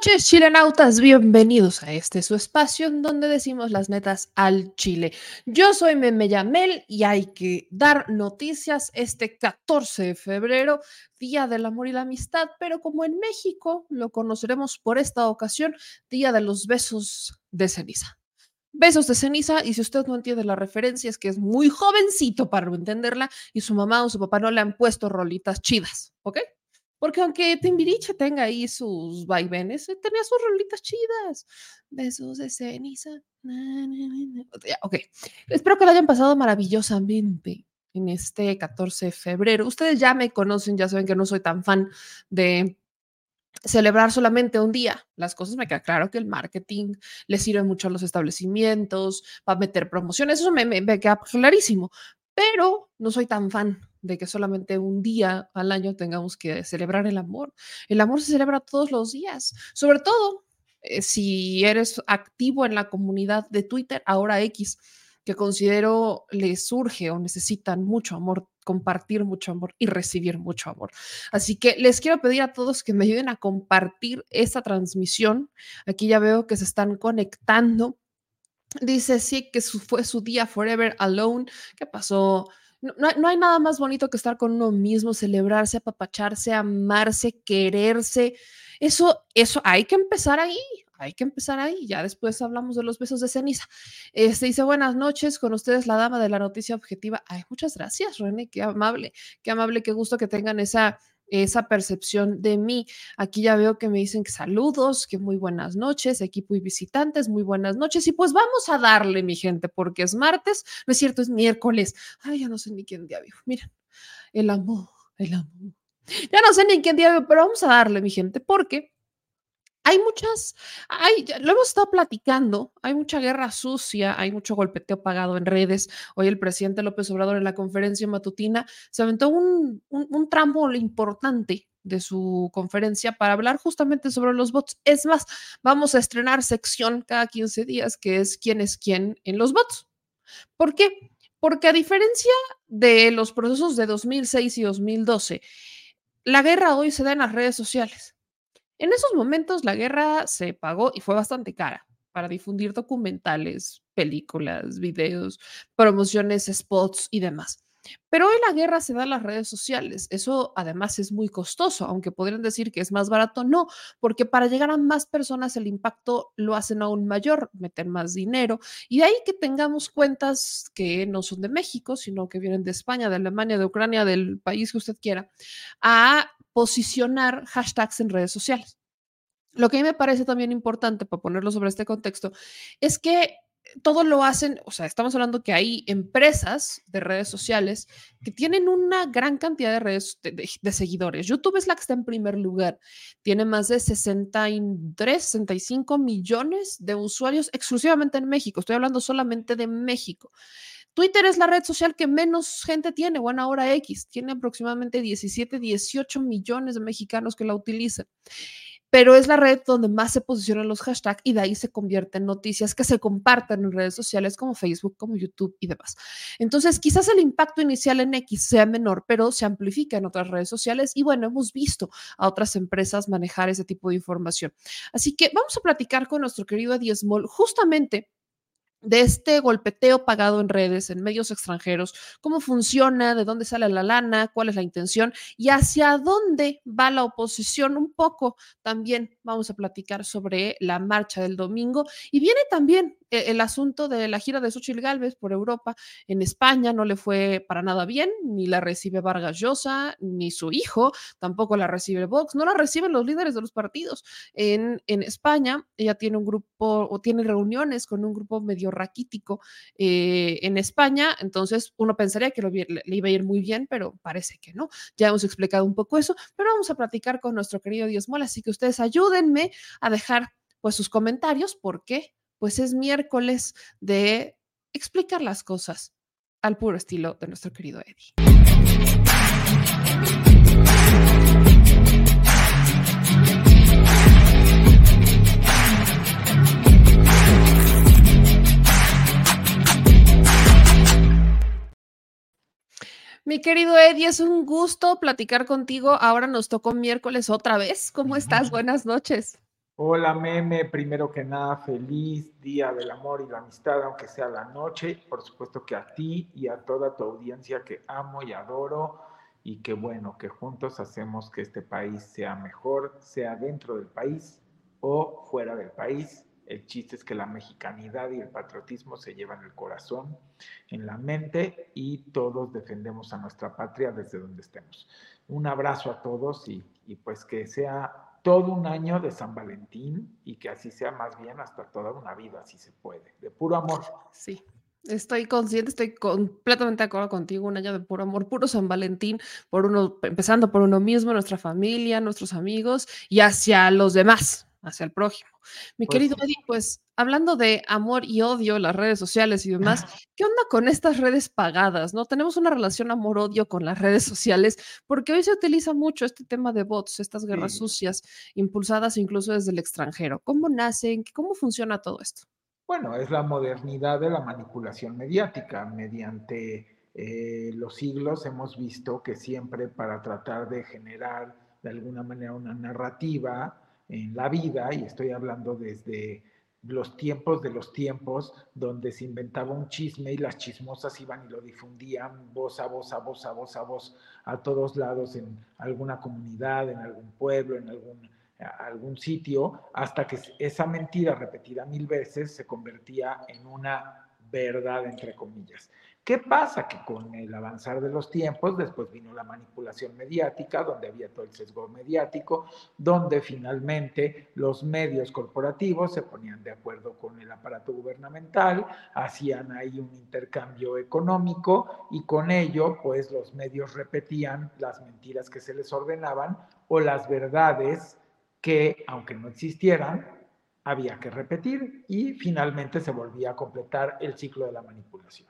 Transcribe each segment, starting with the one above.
noches, chilenautas. Bienvenidos a este su espacio en donde decimos las metas al Chile. Yo soy Meme Yamel y hay que dar noticias este 14 de febrero, Día del Amor y la Amistad, pero como en México lo conoceremos por esta ocasión, Día de los Besos de Ceniza. Besos de ceniza, y si usted no entiende la referencia, es que es muy jovencito para entenderla y su mamá o su papá no le han puesto rolitas chidas, ¿ok? Porque aunque Timbiriche tenga ahí sus vaivenes, eh, tenía sus rolitas chidas. Besos de ceniza. Ok. Espero que lo hayan pasado maravillosamente en este 14 de febrero. Ustedes ya me conocen, ya saben que no soy tan fan de celebrar solamente un día. Las cosas me queda claro que el marketing le sirve mucho a los establecimientos, va a meter promociones, eso me, me queda clarísimo, pero no soy tan fan de que solamente un día al año tengamos que celebrar el amor. El amor se celebra todos los días, sobre todo eh, si eres activo en la comunidad de Twitter, ahora X, que considero les surge o necesitan mucho amor, compartir mucho amor y recibir mucho amor. Así que les quiero pedir a todos que me ayuden a compartir esta transmisión. Aquí ya veo que se están conectando. Dice sí que fue su día Forever Alone. ¿Qué pasó? No, hay nada más bonito que estar con uno mismo, celebrarse, apapacharse, amarse, quererse. Eso, eso hay que empezar ahí, hay que empezar ahí. Ya después hablamos de los besos de ceniza. Este dice buenas noches, con ustedes la dama de la noticia objetiva. Ay, muchas gracias, René, qué amable, qué amable, qué gusto que tengan esa esa percepción de mí. Aquí ya veo que me dicen que saludos, que muy buenas noches, equipo y visitantes, muy buenas noches. Y pues vamos a darle, mi gente, porque es martes, no es cierto, es miércoles. Ay, ya no sé ni quién día vivo. Miren, el amor, el amor. Ya no sé ni quién día vivo, pero vamos a darle, mi gente, porque hay muchas, hay, lo hemos estado platicando, hay mucha guerra sucia, hay mucho golpeteo pagado en redes. Hoy el presidente López Obrador en la conferencia matutina se aventó un, un, un tramo importante de su conferencia para hablar justamente sobre los bots. Es más, vamos a estrenar sección cada 15 días que es quién es quién en los bots. ¿Por qué? Porque a diferencia de los procesos de 2006 y 2012, la guerra hoy se da en las redes sociales. En esos momentos la guerra se pagó y fue bastante cara para difundir documentales, películas, videos, promociones, spots y demás. Pero hoy la guerra se da en las redes sociales. Eso además es muy costoso, aunque podrían decir que es más barato, no, porque para llegar a más personas el impacto lo hacen aún mayor, meter más dinero. Y de ahí que tengamos cuentas que no son de México, sino que vienen de España, de Alemania, de Ucrania, del país que usted quiera, a posicionar hashtags en redes sociales. Lo que a mí me parece también importante, para ponerlo sobre este contexto, es que todo lo hacen, o sea, estamos hablando que hay empresas de redes sociales que tienen una gran cantidad de redes de, seguidores. YouTube es la que está en primer lugar. Tiene más de 63, 65 millones de usuarios exclusivamente en México. Estoy hablando solamente de México. Twitter es la red social que menos gente tiene, bueno, ahora X, tiene aproximadamente 17, 18 millones de mexicanos que la utilizan pero es la red donde más se posicionan los hashtags y de ahí se convierten en noticias que se comparten en redes sociales como Facebook, como YouTube y demás. Entonces, quizás el impacto inicial en X sea menor, pero se amplifica en otras redes sociales y bueno, hemos visto a otras empresas manejar ese tipo de información. Así que vamos a platicar con nuestro querido Eddie Small justamente de este golpeteo pagado en redes, en medios extranjeros, cómo funciona, de dónde sale la lana, cuál es la intención y hacia dónde va la oposición un poco también vamos a platicar sobre la marcha del domingo y viene también eh, el asunto de la gira de Xochitl Galvez por Europa. En España no le fue para nada bien, ni la recibe Vargas Llosa, ni su hijo, tampoco la recibe Vox, no la reciben los líderes de los partidos. En, en España, ella tiene un grupo o tiene reuniones con un grupo medio raquítico eh, en España, entonces uno pensaría que le, iba a ir muy bien, pero parece que no. Ya hemos explicado un poco eso, pero vamos a platicar con nuestro querido Dios Mola, así que ustedes a dejar pues sus comentarios porque pues es miércoles de explicar las cosas al puro estilo de nuestro querido Eddie. Mi querido Eddie, es un gusto platicar contigo. Ahora nos tocó miércoles otra vez. ¿Cómo estás? Buenas noches. Hola, meme. Primero que nada, feliz día del amor y la amistad, aunque sea la noche. Por supuesto que a ti y a toda tu audiencia que amo y adoro y que bueno, que juntos hacemos que este país sea mejor, sea dentro del país o fuera del país. El chiste es que la mexicanidad y el patriotismo se llevan el corazón, en la mente y todos defendemos a nuestra patria desde donde estemos. Un abrazo a todos y, pues que sea todo un año de San Valentín y que así sea más bien hasta toda una vida, si se puede, de puro amor. Sí. Estoy consciente, estoy completamente de acuerdo contigo, un año de puro amor, puro San Valentín, por uno, empezando por uno mismo, nuestra familia, nuestros amigos y hacia los demás, hacia el prójimo. Mi pues querido Eddie, pues hablando de amor y odio, las redes sociales y demás, ¿qué onda con estas redes pagadas? ¿No? Tenemos una relación amor-odio con las redes sociales porque hoy se utiliza mucho este tema de bots, estas guerras sucias, impulsadas incluso desde el extranjero. ¿Cómo nacen? ¿Cómo funciona todo esto? Bueno, es la modernidad de la manipulación mediática. Mediante eh, los siglos hemos visto que siempre para tratar de generar de alguna manera una narrativa, en la vida, y estoy hablando desde los tiempos de los tiempos, donde se inventaba un chisme y las chismosas iban y lo difundían voz a voz, a voz, a voz, a voz, a todos lados, en alguna comunidad, en algún pueblo, en algún, algún sitio, hasta que esa mentira repetida mil veces se convertía en una verdad, entre comillas. ¿Qué pasa? Que con el avanzar de los tiempos, después vino la manipulación mediática, donde había todo el sesgo mediático, donde finalmente los medios corporativos se ponían de acuerdo con el aparato gubernamental, hacían ahí un intercambio económico y con ello, pues los medios repetían las mentiras que se les ordenaban o las verdades que, aunque no existieran, había que repetir y finalmente se volvía a completar el ciclo de la manipulación.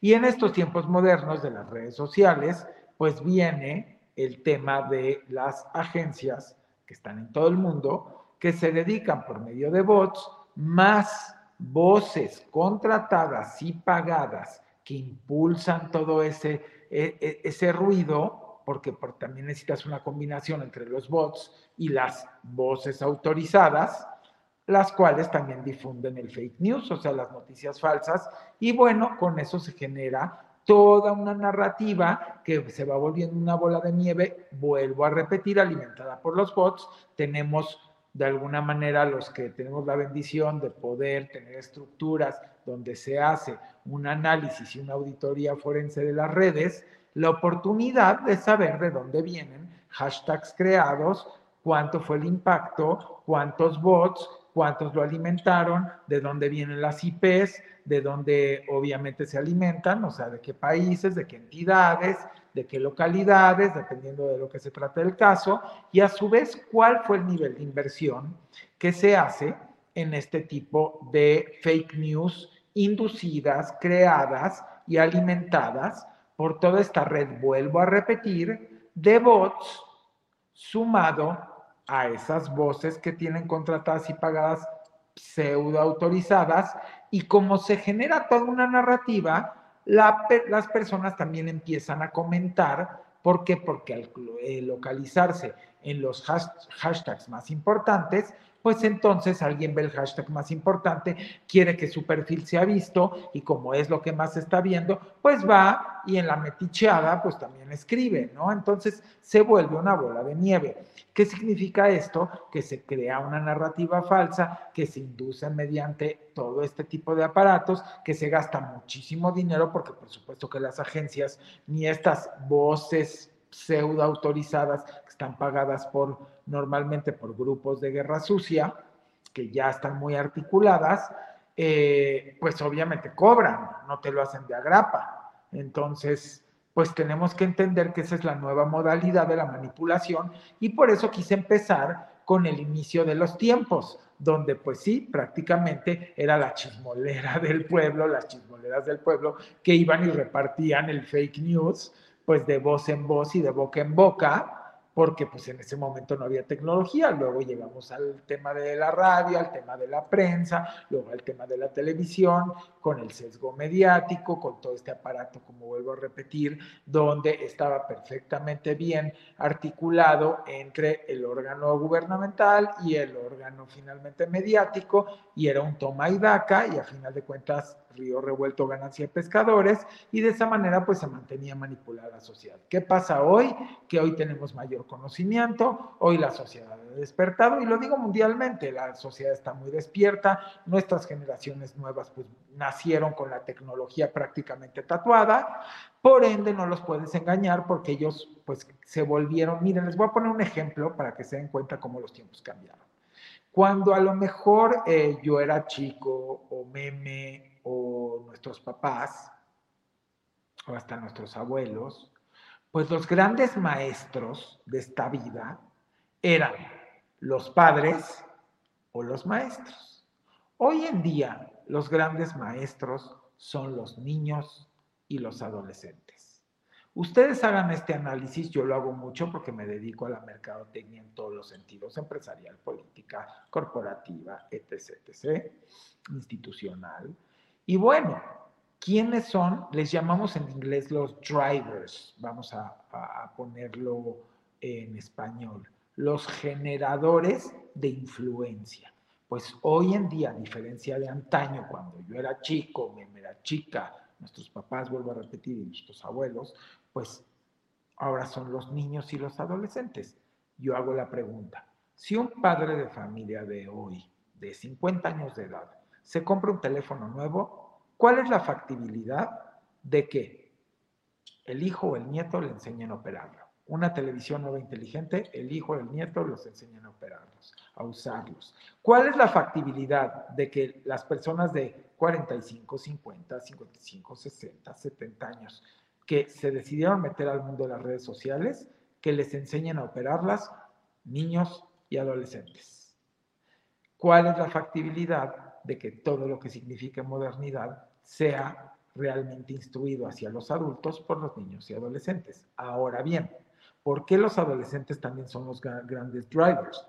Y en estos tiempos modernos de las redes sociales, pues viene el tema de las agencias que están en todo el mundo, que se dedican por medio de bots, más voces contratadas y pagadas que impulsan todo ese, e, e, ese ruido, porque también necesitas una combinación entre los bots y las voces autorizadas, las cuales también difunden el fake news, o sea, las noticias falsas, y bueno, con eso se genera toda una narrativa que se va volviendo una bola de nieve, vuelvo a repetir, alimentada por los bots, tenemos de alguna manera los que tenemos la bendición de poder tener estructuras donde se hace un análisis y una auditoría forense de las redes, la oportunidad de saber de dónde vienen hashtags creados, cuánto fue el impacto, cuántos bots, cuántos lo alimentaron, de dónde vienen las IPs, de dónde obviamente se alimentan, o sea, de qué países, de qué entidades, de qué localidades, dependiendo de lo que se trate del caso, y a su vez cuál fue el nivel de inversión que se hace en este tipo de fake news inducidas, creadas y alimentadas por toda esta red, vuelvo a repetir, de bots sumado a esas voces que tienen contratadas y pagadas pseudo autorizadas y como se genera toda una narrativa, las personas también empiezan a comentar. ¿Por qué? Porque al eh, localizarse en los hashtags más importantes, pues entonces alguien ve el hashtag más importante, quiere que su perfil sea visto y como es lo que más está viendo, pues va y en la meticheada pues también escribe, ¿no? Entonces se vuelve una bola de nieve. ¿Qué significa esto? Que se crea una narrativa falsa, que se induce mediante todo este tipo de aparatos, que se gasta muchísimo dinero, porque por supuesto que las agencias ni estas voces pseudo autorizadas que están pagadas por normalmente por grupos de guerra sucia, que ya están muy articuladas, eh, pues obviamente cobran, no te lo hacen de agrapa. Entonces, pues tenemos que entender que esa es la nueva modalidad de la manipulación y por eso quise empezar con el inicio de los tiempos, donde pues sí, prácticamente era la chismolera del pueblo, las chismoleras del pueblo que iban y repartían el fake news, pues de voz en voz y de boca en boca, porque pues en ese momento no había tecnología. Luego llegamos al tema de la radio, al tema de la prensa, luego al tema de la televisión, con el sesgo mediático, con todo este aparato, como vuelvo a repetir, donde estaba perfectamente bien articulado entre el órgano gubernamental y el órgano finalmente mediático, y era un toma y daca, y a final de cuentas río revuelto ganancia de pescadores y de esa manera pues se mantenía manipulada la sociedad. ¿Qué pasa hoy? Que hoy tenemos mayor conocimiento, hoy la sociedad ha despertado y lo digo mundialmente, la sociedad está muy despierta, nuestras generaciones nuevas pues nacieron con la tecnología prácticamente tatuada, por ende no los puedes engañar porque ellos pues se volvieron, miren, les voy a poner un ejemplo para que se den cuenta cómo los tiempos cambiaron. Cuando a lo mejor eh, yo era chico o meme nuestros papás, o hasta nuestros abuelos, pues los grandes maestros de esta vida eran los padres o los maestros. Hoy en día los grandes maestros son los niños y los adolescentes. Ustedes hagan este análisis, yo lo hago mucho porque me dedico a la mercadotecnia en todos los sentidos, empresarial, política, corporativa, etc., etc., institucional. Y bueno, ¿quiénes son? Les llamamos en inglés los drivers, vamos a, ponerlo en español, los generadores de influencia. Pues hoy en día, a diferencia de antaño, cuando yo era chico, me era chica, nuestros papás, vuelvo a repetir, y nuestros abuelos, pues ahora son los niños y los adolescentes. Yo hago la pregunta, si un padre de familia de hoy, de 50 años de edad, se compra un teléfono nuevo, ¿cuál es la factibilidad de que el hijo o el nieto le enseñen a operarlo? Una televisión nueva inteligente, el hijo o el nieto los enseñan a operarlos, a usarlos. ¿Cuál es la factibilidad de que las personas de 45, 50, 55, 60, 70 años que se decidieron meter al mundo de las redes sociales, que les enseñen a operarlas niños y adolescentes? ¿Cuál es la factibilidad de que todo lo que signifique modernidad sea realmente instruido hacia los adultos por los niños y adolescentes. Ahora bien, ¿por qué los adolescentes también son los grandes drivers?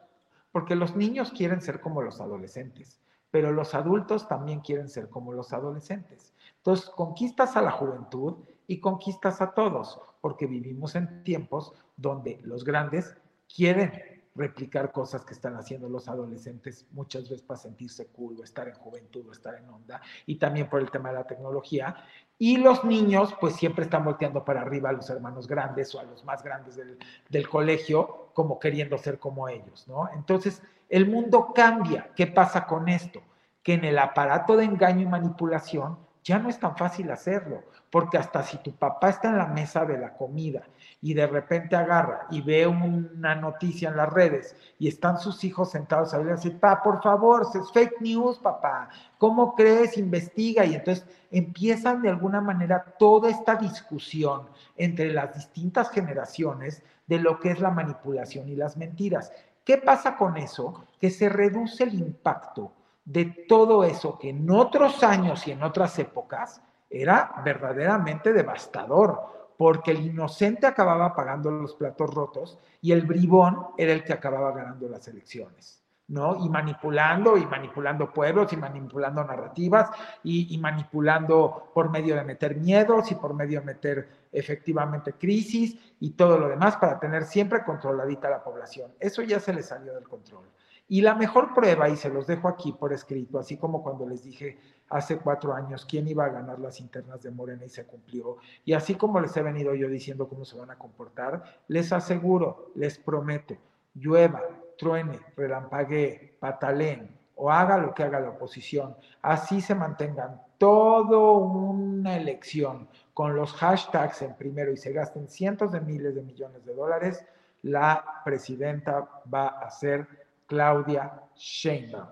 Porque los niños quieren ser como los adolescentes, pero los adultos también quieren ser como los adolescentes. Entonces, conquistas a la juventud y conquistas a todos, porque vivimos en tiempos donde los grandes quieren replicar cosas que están haciendo los adolescentes muchas veces para sentirse cool o estar en juventud o estar en onda y también por el tema de la tecnología. Y los niños pues siempre están volteando para arriba a los hermanos grandes o a los más grandes del, del colegio como queriendo ser como ellos, ¿no? Entonces el mundo cambia. ¿Qué pasa con esto? Que en el aparato de engaño y manipulación ya no es tan fácil hacerlo, porque hasta si tu papá está en la mesa de la comida y de repente agarra y ve una noticia en las redes y están sus hijos sentados ahí y dicen, papá, por favor, es fake news, papá, ¿cómo crees? Investiga. Y entonces empiezan de alguna manera toda esta discusión entre las distintas generaciones de lo que es la manipulación y las mentiras. ¿Qué pasa con eso? Que se reduce el impacto de todo eso que en otros años y en otras épocas era verdaderamente devastador porque el inocente acababa pagando los platos rotos y el bribón era el que acababa ganando las elecciones, ¿no? Y manipulando, y manipulando pueblos, y manipulando narrativas, y, manipulando por medio de meter miedos y por medio de meter efectivamente crisis y todo lo demás para tener siempre controladita la población. Eso ya se le salió del control. Y la mejor prueba, y se los dejo aquí por escrito, así como cuando les dije hace cuatro años quién iba a ganar las internas de Morena y se cumplió, y así como les he venido yo diciendo cómo se van a comportar, les aseguro, les prometo, llueva, truene, relampaguee, pataleen o haga lo que haga la oposición, así se mantengan. Toda una elección con los hashtags en primero y se gasten cientos de miles de millones de dólares, la presidenta va a ser Claudia Sheinbaum.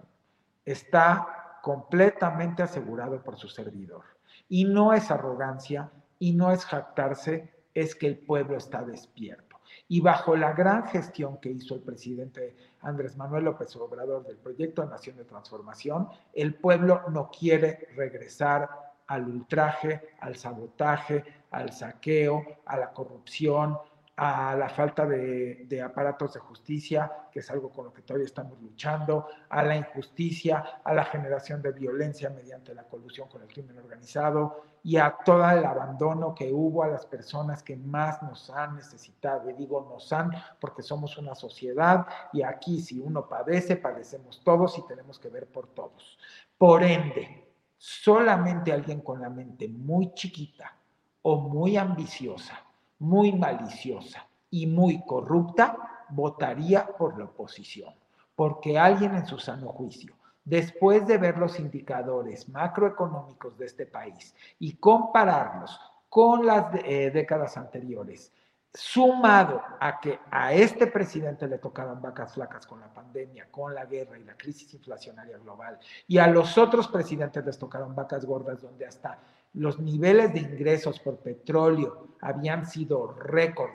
Está completamente asegurado por su servidor. Y no es arrogancia y no es jactarse, es que el pueblo está despierto. Y bajo la gran gestión que hizo el presidente Andrés Manuel López Obrador del proyecto de Nación de Transformación, el pueblo no quiere regresar al ultraje, al sabotaje, al saqueo, a la corrupción, a la falta de, aparatos de justicia, que es algo con lo que todavía estamos luchando, a la injusticia, a la generación de violencia mediante la colusión con el crimen organizado y a todo el abandono que hubo a las personas que más nos han necesitado. Y digo nos han porque somos una sociedad y aquí si uno padece, padecemos todos y tenemos que ver por todos. Por ende, solamente alguien con la mente muy chiquita o muy ambiciosa muy maliciosa y muy corrupta, votaría por la oposición, porque alguien en su sano juicio, después de ver los indicadores macroeconómicos de este país y compararlos con las eh, décadas anteriores, sumado a que a este presidente le tocaron vacas flacas con la pandemia, con la guerra y la crisis inflacionaria global, y a los otros presidentes les tocaron vacas gordas donde hasta los niveles de ingresos por petróleo habían sido récord.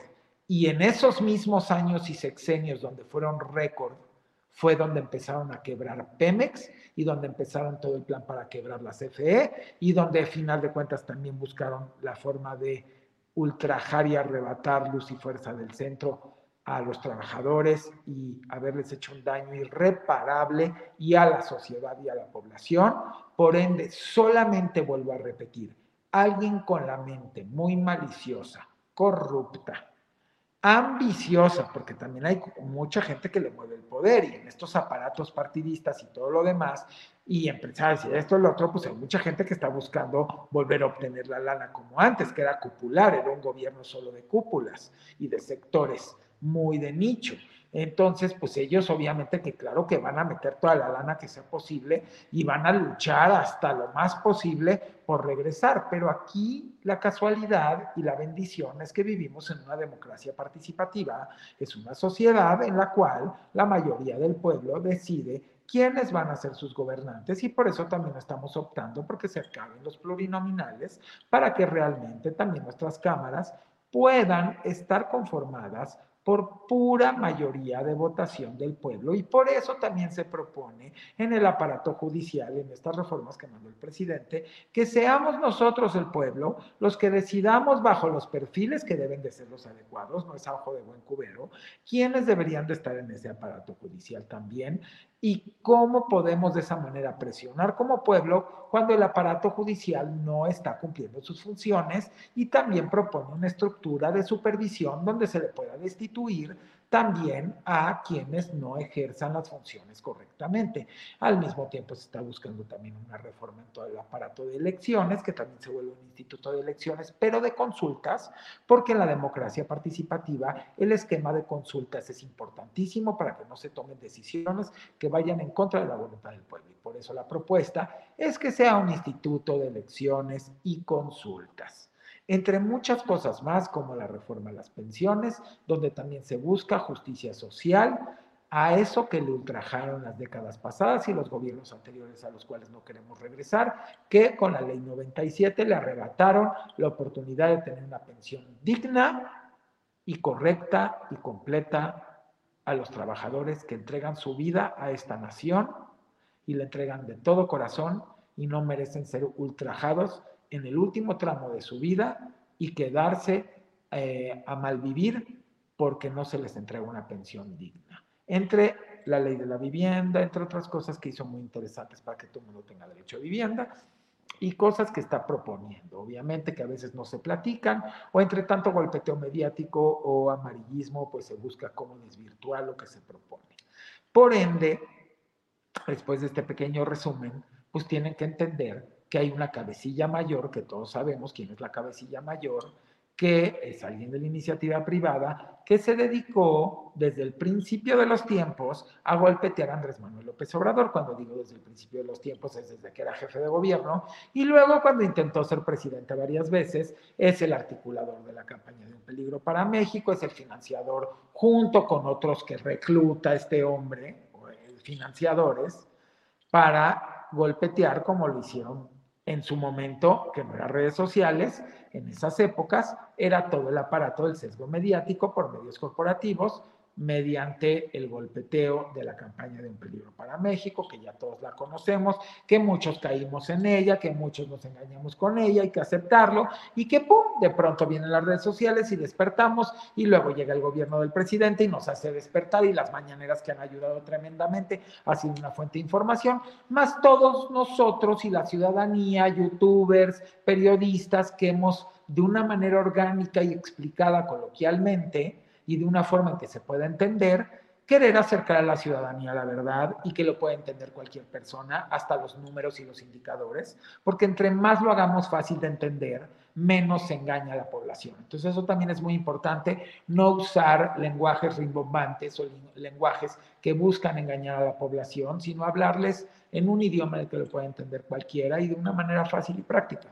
Y en esos mismos años y sexenios donde fueron récord fue donde empezaron a quebrar Pemex y donde empezaron todo el plan para quebrar la CFE y donde a final de cuentas también buscaron la forma de ultrajar y arrebatar luz y fuerza del centro a los trabajadores y haberles hecho un daño irreparable y a la sociedad y a la población. Por ende, solamente vuelvo a repetir, alguien con la mente muy maliciosa, corrupta, ambiciosa, porque también hay mucha gente que le mueve el poder y en estos aparatos partidistas y todo lo demás, y empresarios y esto y lo otro, pues hay mucha gente que está buscando volver a obtener la lana como antes, que era cupular, era un gobierno solo de cúpulas y de sectores muy de nicho. Entonces, pues ellos obviamente que claro que van a meter toda la lana que sea posible y van a luchar hasta lo más posible por regresar. Pero aquí la casualidad y la bendición es que vivimos en una democracia participativa, es una sociedad en la cual la mayoría del pueblo decide quiénes van a ser sus gobernantes y por eso también estamos optando porque se acaben los plurinominales para que realmente también nuestras cámaras puedan estar conformadas por pura mayoría de votación del pueblo. Y por eso también se propone en el aparato judicial, en estas reformas que mandó el presidente, que seamos nosotros el pueblo los que decidamos bajo los perfiles que deben de ser los adecuados, no es a ojo de buen cubero, quiénes deberían de estar en ese aparato judicial también y cómo podemos de esa manera presionar como pueblo cuando el aparato judicial no está cumpliendo sus funciones y también propone una estructura de supervisión donde se le pueda destituir también a quienes no ejerzan las funciones correctamente. Al mismo tiempo se está buscando también una reforma en todo el aparato de elecciones, que también se vuelve un instituto de elecciones, pero de consultas, porque en la democracia participativa el esquema de consultas es importantísimo para que no se tomen decisiones que vayan en contra de la voluntad del pueblo. Y por eso la propuesta es que sea un instituto de elecciones y consultas entre muchas cosas más como la reforma a las pensiones, donde también se busca justicia social a eso que le ultrajaron las décadas pasadas y los gobiernos anteriores a los cuales no queremos regresar, que con la ley 97 le arrebataron la oportunidad de tener una pensión digna y correcta y completa a los trabajadores que entregan su vida a esta nación y le entregan de todo corazón y no merecen ser ultrajados en el último tramo de su vida y quedarse eh, a malvivir porque no se les entrega una pensión digna. Entre la ley de la vivienda, entre otras cosas que hizo muy interesantes para que todo el mundo tenga derecho a vivienda y cosas que está proponiendo, obviamente que a veces no se platican, o entre tanto golpeteo mediático o amarillismo, pues se busca cómo desvirtuar lo que se propone. Por ende, después de este pequeño resumen, pues tienen que entender que hay una cabecilla mayor, que todos sabemos quién es la cabecilla mayor, que es alguien de la iniciativa privada, que se dedicó desde el principio de los tiempos a golpetear a Andrés Manuel López Obrador. Cuando digo desde el principio de los tiempos es desde que era jefe de gobierno. Y luego cuando intentó ser presidente varias veces, es el articulador de la campaña de un peligro para México, es el financiador junto con otros que recluta este hombre, financiadores, para golpetear como lo hicieron en su momento, que no eran redes sociales, en esas épocas, era todo el aparato del sesgo mediático por medios corporativos, mediante el golpeteo de la campaña de un peligro para México, que ya todos la conocemos, que muchos caímos en ella, que muchos nos engañamos con ella, hay que aceptarlo, y que ¡pum! de pronto vienen las redes sociales y despertamos, y luego llega el gobierno del presidente y nos hace despertar, y las mañaneras que han ayudado tremendamente, ha sido una fuente de información, más todos nosotros y la ciudadanía, youtubers, periodistas, que hemos de una manera orgánica y explicada coloquialmente, y de una forma en que se pueda entender, querer acercar a la ciudadanía a la verdad y que lo pueda entender cualquier persona, hasta los números y los indicadores, porque entre más lo hagamos fácil de entender, menos se engaña a la población. Entonces eso también es muy importante, no usar lenguajes rimbombantes o lenguajes que buscan engañar a la población, sino hablarles en un idioma de que lo pueda entender cualquiera y de una manera fácil y práctica.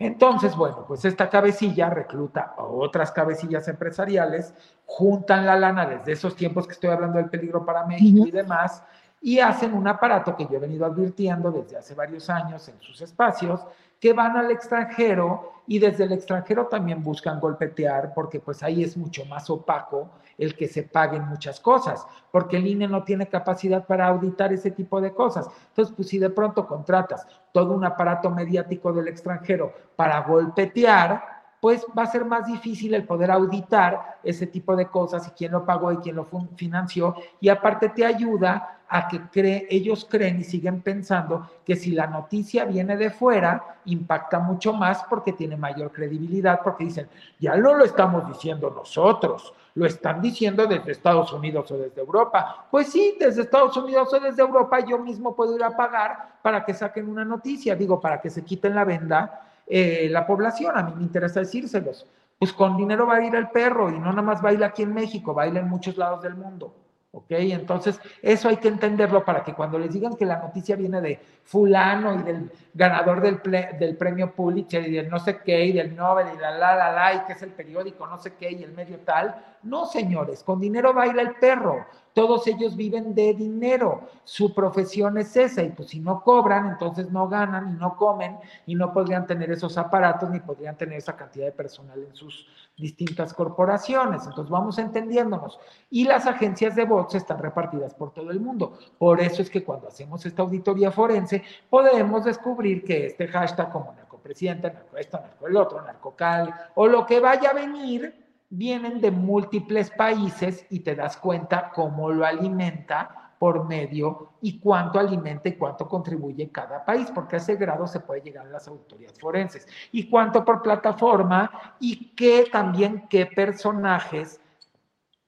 Entonces, bueno, pues esta cabecilla recluta a otras cabecillas empresariales, juntan la lana desde esos tiempos que estoy hablando del peligro para México y demás, y hacen un aparato que yo he venido advirtiendo desde hace varios años en sus espacios, que van al extranjero y desde el extranjero también buscan golpetear porque pues ahí es mucho más opaco el que se paguen muchas cosas, porque el INE no tiene capacidad para auditar ese tipo de cosas. Entonces, pues si de pronto contratas todo un aparato mediático del extranjero para golpetear, pues va a ser más difícil el poder auditar ese tipo de cosas y quién lo pagó y quién lo financió. Y aparte te ayuda a que cree, ellos creen y siguen pensando que si la noticia viene de fuera, impacta mucho más porque tiene mayor credibilidad, porque dicen, ya no lo estamos diciendo nosotros, lo están diciendo desde Estados Unidos o desde Europa. Pues sí, desde Estados Unidos o desde Europa yo mismo puedo ir a pagar para que saquen una noticia, digo, para que se quiten la venda eh, la población, a mí me interesa decírselos. Pues con dinero va a ir el perro y no nada más baila aquí en México, baila en muchos lados del mundo. ¿Ok? Entonces, eso hay que entenderlo para que cuando les digan que la noticia viene de fulano y del ganador del, del premio Pulitzer y del no sé qué y del Nobel y la la la la y que es el periódico no sé qué y el medio tal, no señores, con dinero baila el perro. Todos ellos viven de dinero, su profesión es esa y pues si no cobran, entonces no ganan y no comen y no podrían tener esos aparatos ni podrían tener esa cantidad de personal en sus distintas corporaciones. Entonces vamos entendiéndonos. Y las agencias de bots están repartidas por todo el mundo. Por eso es que cuando hacemos esta auditoría forense podemos descubrir que este hashtag como narcopresidente, narco esto, narco el otro, narcocal o lo que vaya a venir, vienen de múltiples países y te das cuenta cómo lo alimenta por medio y cuánto alimenta y cuánto contribuye cada país, porque a ese grado se puede llegar a las autoridades forenses. Y cuánto por plataforma y qué también qué personajes,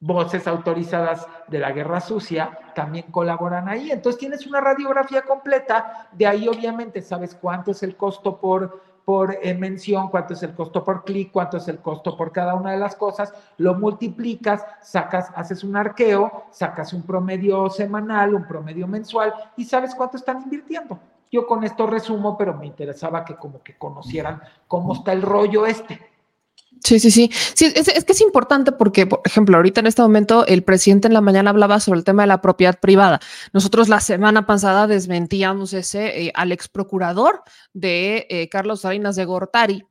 voces autorizadas de la guerra sucia, también colaboran ahí. Entonces tienes una radiografía completa, de ahí obviamente sabes cuánto es el costo por por eh, mención, cuánto es el costo por clic, cuánto es el costo por cada una de las cosas, lo multiplicas, sacas, haces un arqueo, sacas un promedio semanal, un promedio mensual y sabes cuánto están invirtiendo. Yo con esto resumo, pero me interesaba que como que conocieran cómo está el rollo este. Sí, sí, sí. sí es, que es importante porque, por ejemplo, ahorita en este momento el presidente en la mañana hablaba sobre el tema de la propiedad privada. Nosotros la semana pasada desmentíamos ese eh, al ex procurador de eh, Carlos Salinas de Gortari,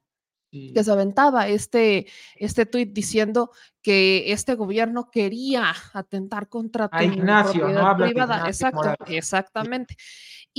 que se aventaba este, este tuit diciendo que este gobierno quería atentar contra tu Ignacio, propiedad privada. Exacto, exactamente.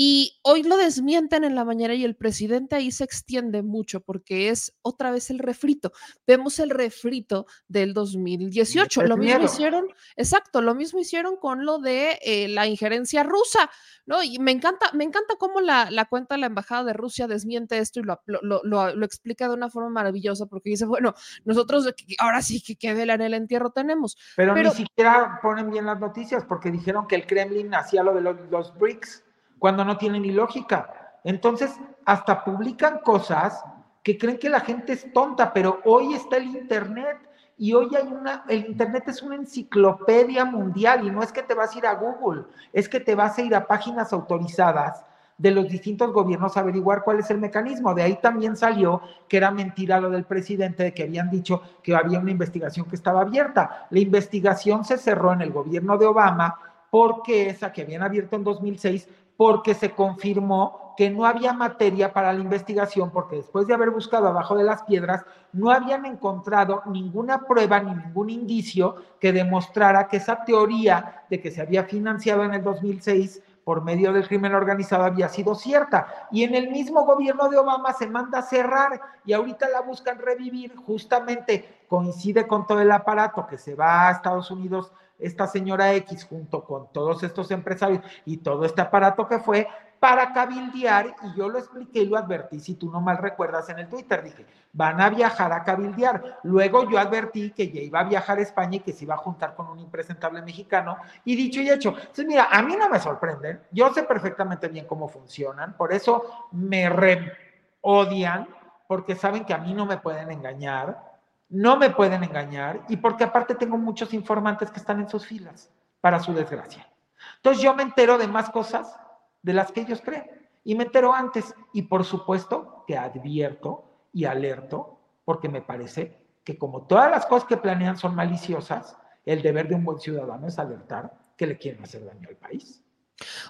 Y hoy lo desmienten en la mañana y el presidente ahí se extiende mucho porque es otra vez el refrito. Vemos el refrito del 2018. Lo mismo hicieron, exacto, lo mismo hicieron con lo de eh, la injerencia rusa, ¿no? Y me encanta, me encanta cómo la, la cuenta de la Embajada de Rusia desmiente esto y lo, lo, lo, explica de una forma maravillosa porque dice, bueno, nosotros ahora sí que qué vela en el entierro tenemos. Pero, ni siquiera ponen bien las noticias porque dijeron que el Kremlin hacía lo de los, los BRICS cuando no tiene ni lógica. Entonces, hasta publican cosas que creen que la gente es tonta, pero hoy está el Internet y hoy hay una, el Internet es una enciclopedia mundial y no es que te vas a ir a Google, es que te vas a ir a páginas autorizadas de los distintos gobiernos a averiguar cuál es el mecanismo. De ahí también salió que era mentira lo del presidente, de que habían dicho que había una investigación que estaba abierta. La investigación se cerró en el gobierno de Obama porque esa que habían abierto en 2006 porque se confirmó que no había materia para la investigación, porque después de haber buscado abajo de las piedras, no habían encontrado ninguna prueba ni ningún indicio que demostrara que esa teoría de que se había financiado en el 2006 por medio del crimen organizado había sido cierta. Y en el mismo gobierno de Obama se manda a cerrar y ahorita la buscan revivir, justamente coincide con todo el aparato que se va a Estados Unidos esta señora X junto con todos estos empresarios y todo este aparato que fue para cabildear, y yo lo expliqué y lo advertí, si tú no mal recuerdas en el Twitter, dije, van a viajar a cabildear. Luego yo advertí que ya iba a viajar a España y que se iba a juntar con un impresentable mexicano, y dicho y hecho. Entonces, mira, a mí no me sorprenden, yo sé perfectamente bien cómo funcionan, por eso me odian, porque saben que a mí no me pueden engañar, no me pueden engañar y porque aparte tengo muchos informantes que están en sus filas, para su desgracia. Entonces yo me entero de más cosas de las que ellos creen y me entero antes y por supuesto que advierto y alerto porque me parece que como todas las cosas que planean son maliciosas, el deber de un buen ciudadano es alertar que le quieren hacer daño al país.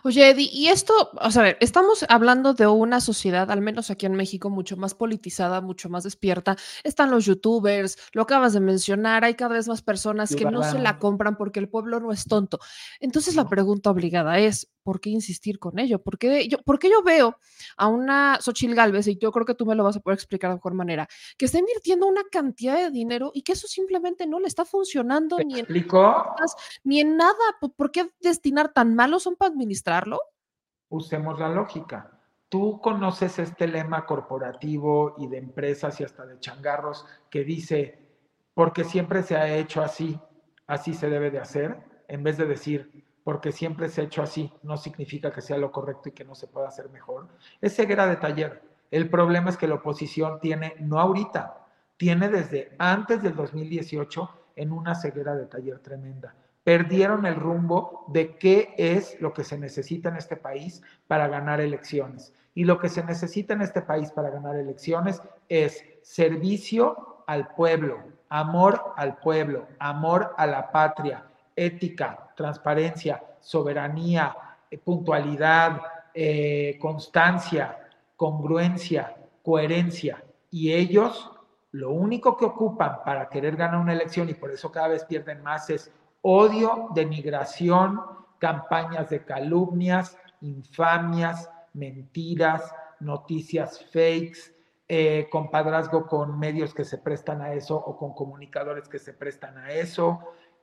Oye, Eddie, y esto, o sea, estamos hablando de una sociedad, al menos aquí en México, mucho más politizada, mucho más despierta. Están los youtubers, lo acabas de mencionar, hay cada vez más personas que no se la compran porque el pueblo no es tonto. Entonces la pregunta obligada es, ¿por qué insistir con ello? ¿Por qué yo, porque yo veo a una Xochil Galvez, y yo creo que tú me lo vas a poder explicar de mejor manera, que está invirtiendo una cantidad de dinero y que eso simplemente no le está funcionando ni en, ni en nada? ¿Por qué destinar tan malos son para administrarlo? Usemos la lógica. Tú conoces este lema corporativo y de empresas y hasta de changarros que dice, porque siempre se ha hecho así, así se debe de hacer, en vez de decir, porque siempre se ha hecho así, no significa que sea lo correcto y que no se pueda hacer mejor. Es ceguera de taller. El problema es que la oposición tiene, no ahorita, tiene desde antes del 2018 en una ceguera de taller tremenda. Perdieron el rumbo de qué es lo que se necesita en este país para ganar elecciones. Y lo que se necesita en este país para ganar elecciones es servicio al pueblo, amor al pueblo, amor a la patria, ética, transparencia, soberanía, eh, puntualidad, eh, constancia, congruencia, coherencia. Y ellos lo único que ocupan para querer ganar una elección y por eso cada vez pierden más es odio, denigración, campañas de calumnias, infamias, mentiras, noticias fakes, eh, compadrazgo con medios que se prestan a eso o con comunicadores que se prestan a eso,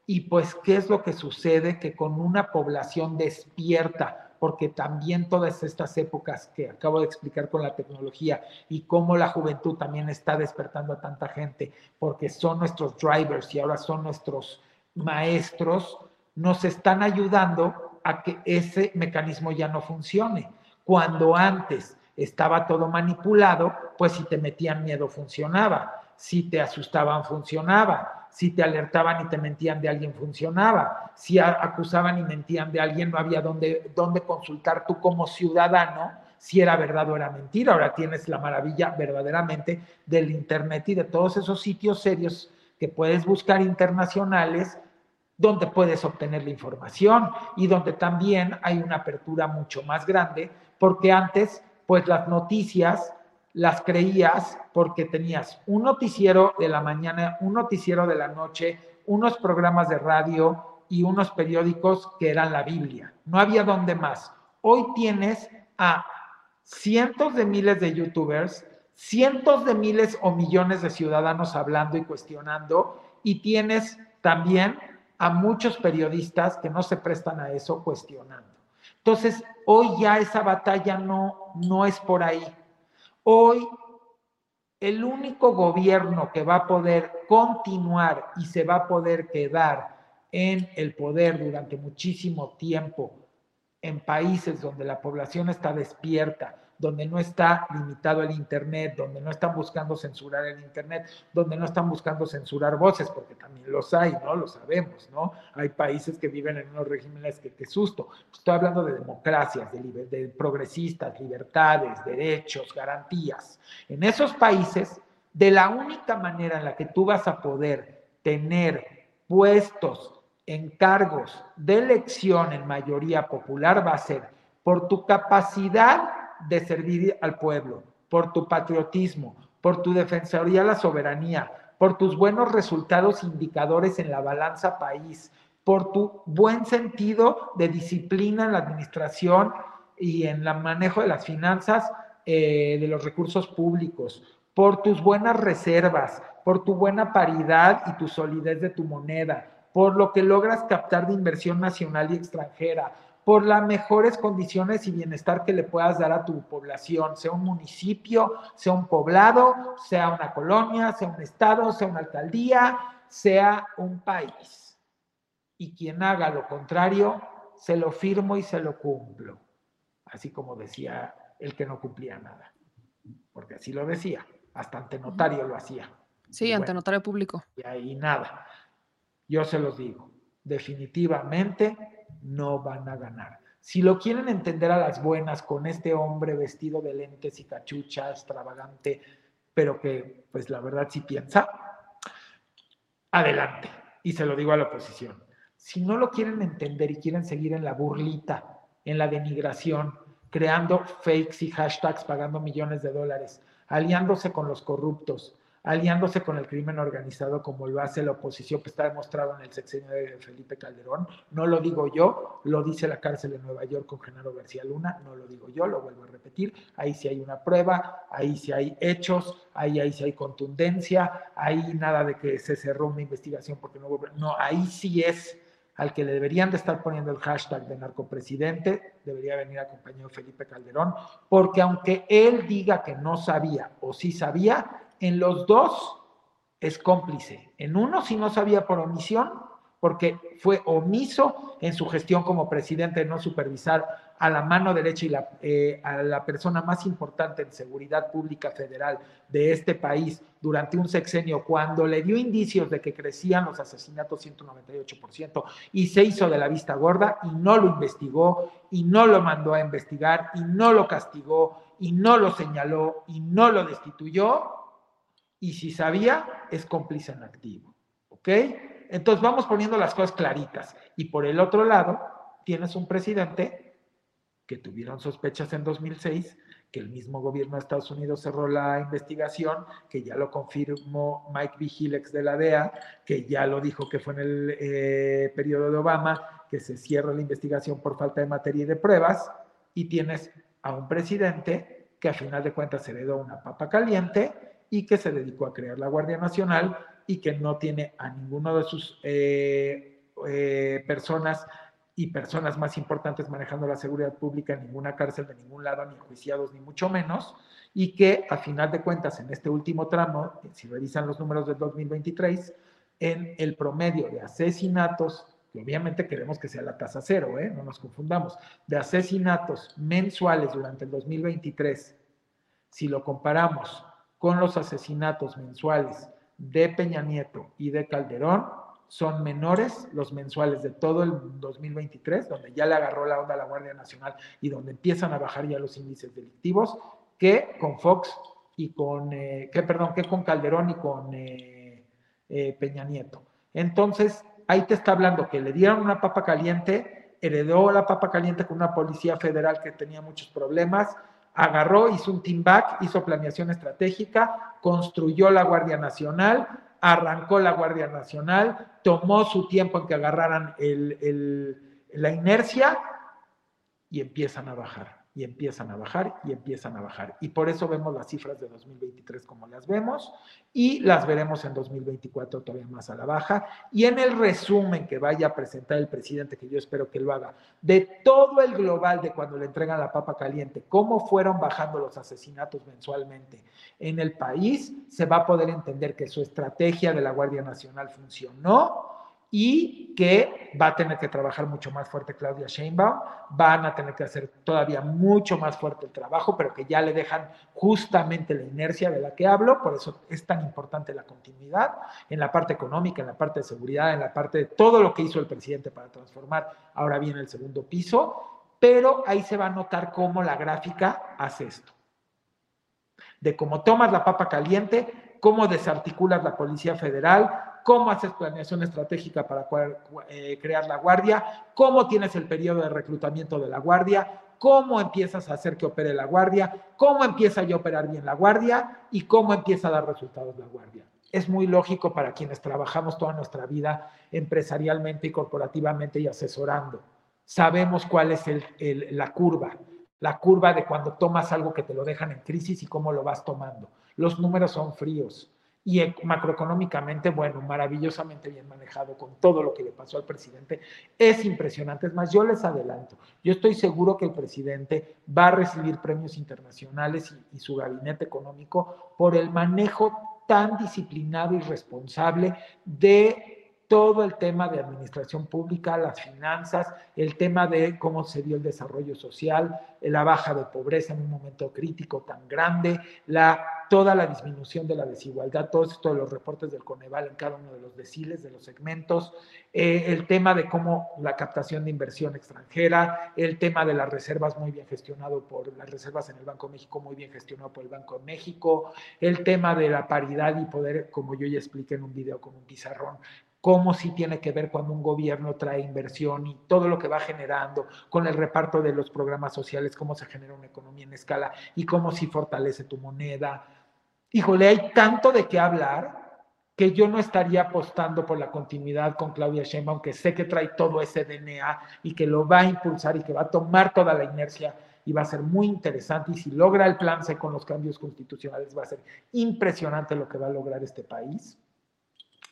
y pues, ¿qué es lo que sucede? Que con una población despierta, porque también todas estas épocas que acabo de explicar con la tecnología y cómo la juventud también está despertando a tanta gente, porque son nuestros drivers y ahora son nuestros maestros, nos están ayudando a que ese mecanismo ya no funcione. Cuando antes estaba todo manipulado, pues si te metían miedo funcionaba, si te asustaban funcionaba, si te alertaban y te mentían de alguien funcionaba, si acusaban y mentían de alguien no había dónde, dónde consultar tú como ciudadano si era verdad o era mentira. Ahora tienes la maravilla verdaderamente del Internet y de todos esos sitios serios que puedes buscar internacionales donde puedes obtener la información y donde también hay una apertura mucho más grande, porque antes, pues las noticias las creías porque tenías un noticiero de la mañana, un noticiero de la noche, unos programas de radio y unos periódicos que eran la Biblia. No había donde más. Hoy tienes a cientos de miles de youtubers, cientos de miles o millones de ciudadanos hablando y cuestionando, y tienes también a muchos periodistas que no se prestan a eso cuestionando. Entonces, hoy ya esa batalla no, no es por ahí. Hoy el único gobierno que va a poder continuar y se va a poder quedar en el poder durante muchísimo tiempo en países donde la población está despierta, donde no está limitado el Internet, donde no están buscando censurar el Internet, donde no están buscando censurar voces, porque también los hay, ¿no? Lo sabemos, ¿no? Hay países que viven en unos regímenes que qué susto. Estoy hablando de democracias, de, de progresistas, libertades, derechos, garantías. En esos países, de la única manera en la que tú vas a poder tener puestos en cargos de elección en mayoría popular va a ser por tu capacidad de servir al pueblo, por tu patriotismo, por tu defensoría a la soberanía, por tus buenos resultados indicadores en la balanza país, por tu buen sentido de disciplina en la administración y en el manejo de las finanzas eh, de los recursos públicos, por tus buenas reservas, por tu buena paridad y tu solidez de tu moneda, por lo que logras captar de inversión nacional y extranjera, por las mejores condiciones y bienestar que le puedas dar a tu población, sea un municipio, sea un poblado, sea una colonia, sea un estado, sea una alcaldía, sea un país. Y quien haga lo contrario, se lo firmo y se lo cumplo. Así como decía el que no cumplía nada. Porque así lo decía, hasta ante notario lo hacía. Sí, ante notario público. Y ahí nada. Yo se los digo, definitivamente no van a ganar. Si lo quieren entender a las buenas con este hombre vestido de lentes y cachucha extravagante, pero que pues la verdad sí piensa, adelante. Y se lo digo a la oposición. Si no lo quieren entender y quieren seguir en la burlita, en la denigración, creando fakes y hashtags, pagando millones de dólares, aliándose con los corruptos, aliándose con el crimen organizado como lo hace la oposición, que está demostrado en el sexenio de Felipe Calderón. No lo digo yo, lo dice la cárcel de Nueva York con Genaro García Luna, no lo digo yo, lo vuelvo a repetir. Ahí sí hay una prueba, ahí sí hay hechos, ahí, ahí sí hay contundencia, ahí nada de que se cerró una investigación porque no No, ahí sí es al que le deberían de estar poniendo el hashtag de narcopresidente, debería venir acompañado Felipe Calderón, porque aunque él diga que no sabía o sí sabía, en los dos es cómplice. En uno si no sabía por omisión, porque fue omiso en su gestión como presidente de no supervisar a la mano derecha y eh, a la persona más importante en seguridad pública federal de este país durante un sexenio, cuando le dio indicios de que crecían los asesinatos 198% y se hizo de la vista gorda y no lo investigó y no lo mandó a investigar y no lo castigó y no lo señaló y no lo destituyó, y si sabía, es cómplice en activo. ¿Ok? Entonces vamos poniendo las cosas claritas. Y por el otro lado, tienes un presidente que tuvieron sospechas en 2006, que el mismo gobierno de Estados Unidos cerró la investigación, que ya lo confirmó Mike Vigilex de la DEA, que ya lo dijo que fue en el eh, periodo de Obama, que se cierra la investigación por falta de materia y de pruebas, y tienes a un presidente que a final de cuentas heredó una papa caliente y que se dedicó a crear la Guardia Nacional y que no tiene a ninguno de sus eh, eh, personas y personas más importantes manejando la seguridad pública en ninguna cárcel de ningún lado, ni juiciados, ni mucho menos, y que a final de cuentas en este último tramo, si revisan los números del 2023, en el promedio de asesinatos, que obviamente queremos que sea la tasa cero, ¿eh? no nos confundamos, de asesinatos mensuales durante el 2023, si lo comparamos con los asesinatos mensuales de Peña Nieto y de Calderón son menores los mensuales de todo el 2023, donde ya le agarró la onda a la Guardia Nacional y donde empiezan a bajar ya los índices delictivos, que con Fox y con, eh, que perdón, que con Calderón y con eh, eh, Peña Nieto. Entonces, ahí te está hablando que le dieron una papa caliente, heredó la papa caliente con una policía federal que tenía muchos problemas, agarró, hizo un team back, hizo planeación estratégica, construyó la Guardia Nacional, arrancó la Guardia Nacional, tomó su tiempo en que agarraran la inercia y empiezan a bajar. Y empiezan a bajar y empiezan a bajar. Y por eso vemos las cifras de 2023 como las vemos y las veremos en 2024 todavía más a la baja. Y en el resumen que vaya a presentar el presidente, que yo espero que lo haga, de todo el global de cuando le entregan la papa caliente, cómo fueron bajando los asesinatos mensualmente en el país, se va a poder entender que su estrategia de la Guardia Nacional funcionó y que va a tener que trabajar mucho más fuerte Claudia Sheinbaum, van a tener que hacer todavía mucho más fuerte el trabajo, pero que ya le dejan justamente la inercia de la que hablo, por eso es tan importante la continuidad en la parte económica, en la parte de seguridad, en la parte de todo lo que hizo el presidente para transformar, ahora viene el segundo piso, pero ahí se va a notar cómo la gráfica hace esto. De cómo tomas la papa caliente, cómo desarticulas la Policía Federal, cómo haces planeación estratégica para eh, crear la guardia, cómo tienes el periodo de reclutamiento de la guardia, cómo empiezas a hacer que opere la guardia, cómo empieza a operar bien la guardia y cómo empieza a dar resultados la guardia. Es muy lógico para quienes trabajamos toda nuestra vida empresarialmente y corporativamente y asesorando. Sabemos cuál es la curva, la curva de cuando tomas algo que te lo dejan en crisis y cómo lo vas tomando. Los números son fríos y macroeconómicamente, bueno, maravillosamente bien manejado con todo lo que le pasó al presidente. Es impresionante. Es más, yo les adelanto, yo estoy seguro que el presidente va a recibir premios internacionales y, y su gabinete económico por el manejo tan disciplinado y responsable de todo el tema de administración pública, las finanzas, el tema de cómo se dio el desarrollo social, la baja de pobreza en un momento crítico tan grande, la, toda la disminución de la desigualdad, todos estos los reportes del Coneval en cada uno de los deciles, de los segmentos, eh, el tema de cómo la captación de inversión extranjera, el tema de las reservas muy bien gestionado por las reservas en el Banco de México, muy bien gestionado por el Banco de México, el tema de la paridad y poder, como yo ya expliqué en un video con un pizarrón, cómo sí tiene que ver cuando un gobierno trae inversión y todo lo que va generando con el reparto de los programas sociales, cómo se genera una economía en escala y cómo sí fortalece tu moneda. Híjole, hay tanto de qué hablar que yo no estaría apostando por la continuidad con Claudia Sheinbaum, aunque sé que trae todo ese DNA y que lo va a impulsar y que va a tomar toda la inercia y va a ser muy interesante. Y si logra el plan C con los cambios constitucionales, va a ser impresionante lo que va a lograr este país.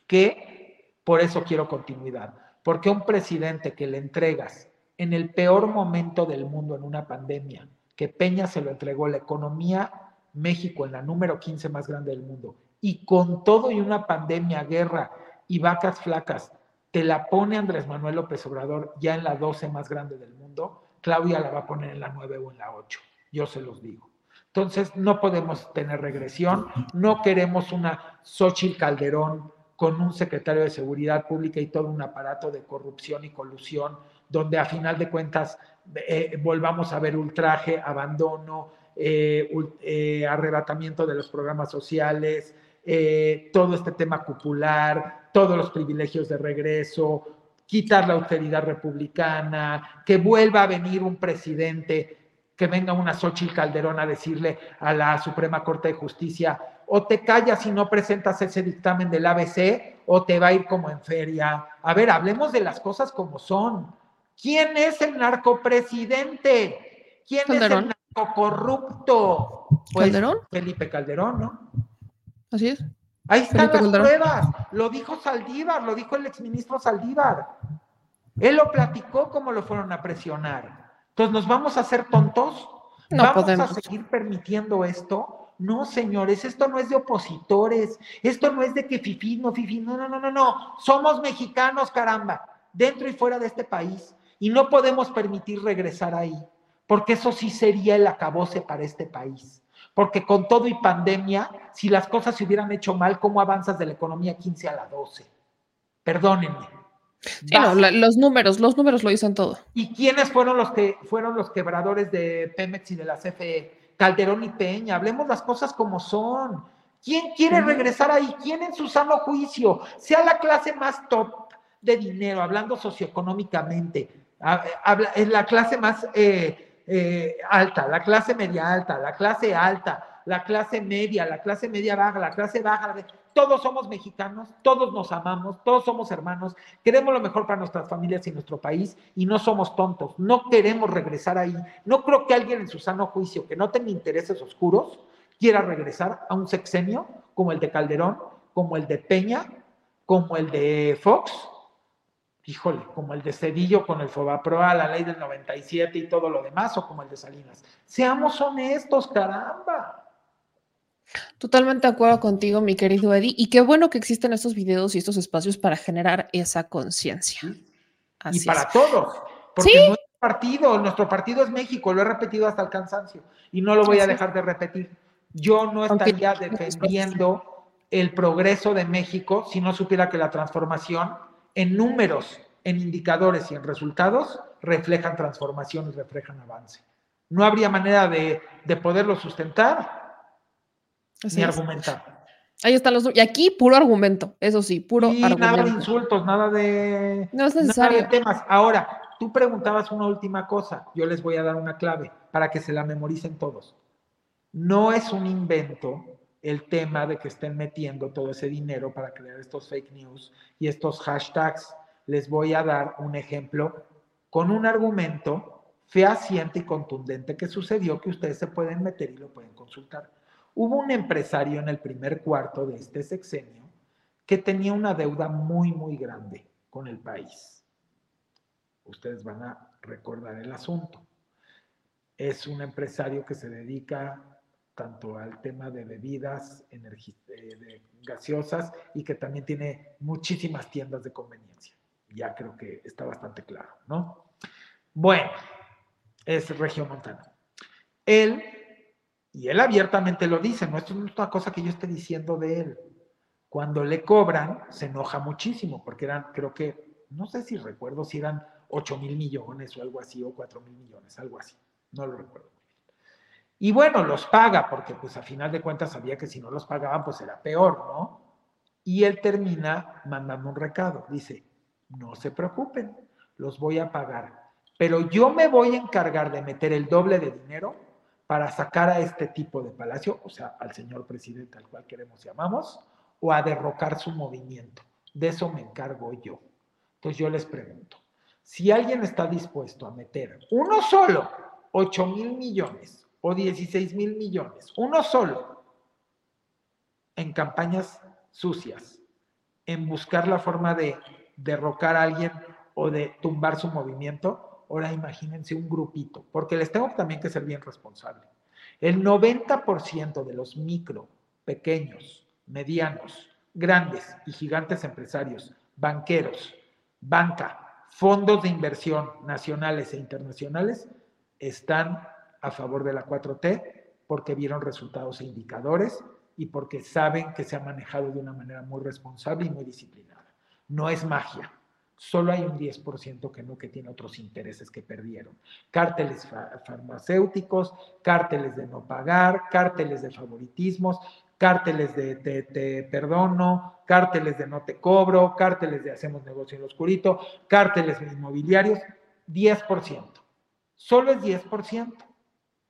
Que por eso quiero continuidad. Porque un presidente que le entregas en el peor momento del mundo en una pandemia, que Peña se lo entregó la economía México en la número 15 más grande del mundo, y con todo y una pandemia, guerra y vacas flacas, te la pone Andrés Manuel López Obrador ya en la 12 más grande del mundo, Claudia la va a poner en la 9 o en la 8, yo se los digo. Entonces, no podemos tener regresión, no queremos una Xochitl Calderón con un secretario de Seguridad Pública y todo un aparato de corrupción y colusión, donde a final de cuentas eh, volvamos a ver ultraje, abandono, eh, eh, arrebatamiento de los programas sociales, todo este tema cupular, todos los privilegios de regreso, quitar la autoridad republicana, que vuelva a venir un presidente, que venga una Xochitl Calderón a decirle a la Suprema Corte de Justicia, o te callas y no presentas ese dictamen del ABC o te va a ir como en feria. A ver, hablemos de las cosas como son. ¿Quién es el narcopresidente? ¿Quién es el narcocorrupto? Pues ¿Calderón? Felipe Calderón, ¿no? Así es. Ahí están las pruebas. Lo dijo Saldívar, lo dijo el exministro Saldívar. Él lo platicó como lo fueron a presionar. Entonces, ¿nos vamos a hacer tontos? No ¿Vamos a seguir permitiendo esto? No, señores, esto no es de opositores, esto no es de que fifi, no fifi, no, no, no, no, no. Somos mexicanos, caramba, dentro y fuera de este país. Y no podemos permitir regresar ahí, porque eso sí sería el acabose para este país. Porque con todo y pandemia, si las cosas se hubieran hecho mal, ¿cómo avanzas de la economía 15 a la 12? Perdónenme. Sí, no, los números, los números lo dicen todo. ¿Y quiénes fueron los que fueron los quebradores de Pemex y de la CFE? Calderón y Peña, hablemos las cosas como son. ¿Quién quiere regresar ahí? ¿Quién en su sano juicio sea la clase más top de dinero, hablando socioeconómicamente? Es la clase más eh, eh, alta, la clase media alta, la clase alta, la clase media, la clase media baja, la clase baja. Todos somos mexicanos, todos nos amamos, todos somos hermanos, queremos lo mejor para nuestras familias y nuestro país y no somos tontos, no queremos regresar ahí. No creo que alguien en su sano juicio que no tenga intereses oscuros quiera regresar a un sexenio como el de Calderón, como el de Peña, como el de Fox, híjole, como el de Cedillo con el Fobaproa, la ley del 97 y todo lo demás, o como el de Salinas. Seamos honestos, caramba. Totalmente de acuerdo contigo, mi querido Eddie, y qué bueno que existen estos videos y estos espacios para generar esa conciencia. Y para todos, porque nuestro partido, nuestro partido es México, lo he repetido hasta el cansancio y no lo voy a dejar de repetir. Yo no estaría defendiendo el progreso de México si no supiera que la transformación en números, en indicadores y en resultados reflejan transformación y reflejan avance. No habría manera de, poderlo sustentar ni argumentar. Ahí están los Y aquí puro argumento, eso sí, puro y Nada de insultos, nada de, no es necesario. Nada de temas. Ahora, tú preguntabas una última cosa, yo les voy a dar una clave para que se la memoricen todos. No es un invento el tema de que estén metiendo todo ese dinero para crear estos fake news y estos hashtags. Les voy a dar un ejemplo con un argumento fehaciente y contundente que sucedió que ustedes se pueden meter y lo pueden consultar. Hubo un empresario en el primer cuarto de este sexenio que tenía una deuda muy, muy grande con el país. Ustedes van a recordar el asunto. Es un empresario que se dedica tanto al tema de bebidas de gaseosas y que también tiene muchísimas tiendas de conveniencia. Ya creo que está bastante claro, ¿no? Bueno, es Regio Montano. Él, y él abiertamente lo dice, no es una cosa que yo esté diciendo de él. Cuando le cobran, se enoja muchísimo, porque eran, creo que, no sé si recuerdo si eran 8 mil millones o algo así, o 4 mil millones, algo así, no lo recuerdo. Y bueno, los paga, porque pues a final de cuentas sabía que si no los pagaban, pues era peor, ¿no? Y él termina mandando un recado. Dice, no se preocupen, los voy a pagar. Pero yo me voy a encargar de meter el doble de dinero para sacar a este tipo de palacio, o sea, al señor presidente al cual queremos llamamos, o a derrocar su movimiento. De eso me encargo yo. Entonces yo les pregunto, si alguien está dispuesto a meter uno solo, 8 mil millones, o 16 mil millones, uno solo, en campañas sucias, en buscar la forma de derrocar a alguien o de tumbar su movimiento, ahora imagínense un grupito, porque les tengo también que ser bien responsable. El 90% de los micro, pequeños, medianos, grandes y gigantes empresarios, banqueros, banca, fondos de inversión nacionales e internacionales, están a favor de la 4T porque vieron resultados e indicadores y porque saben que se ha manejado de una manera muy responsable y muy disciplinada. No es magia. Solo hay un 10% que no, que tiene otros intereses que perdieron. Cárteles farmacéuticos, cárteles de no pagar, cárteles de favoritismos, cárteles de te, te, perdono, cárteles de no te cobro, cárteles de hacemos negocio en lo oscurito, cárteles inmobiliarios, 10%. Solo es 10%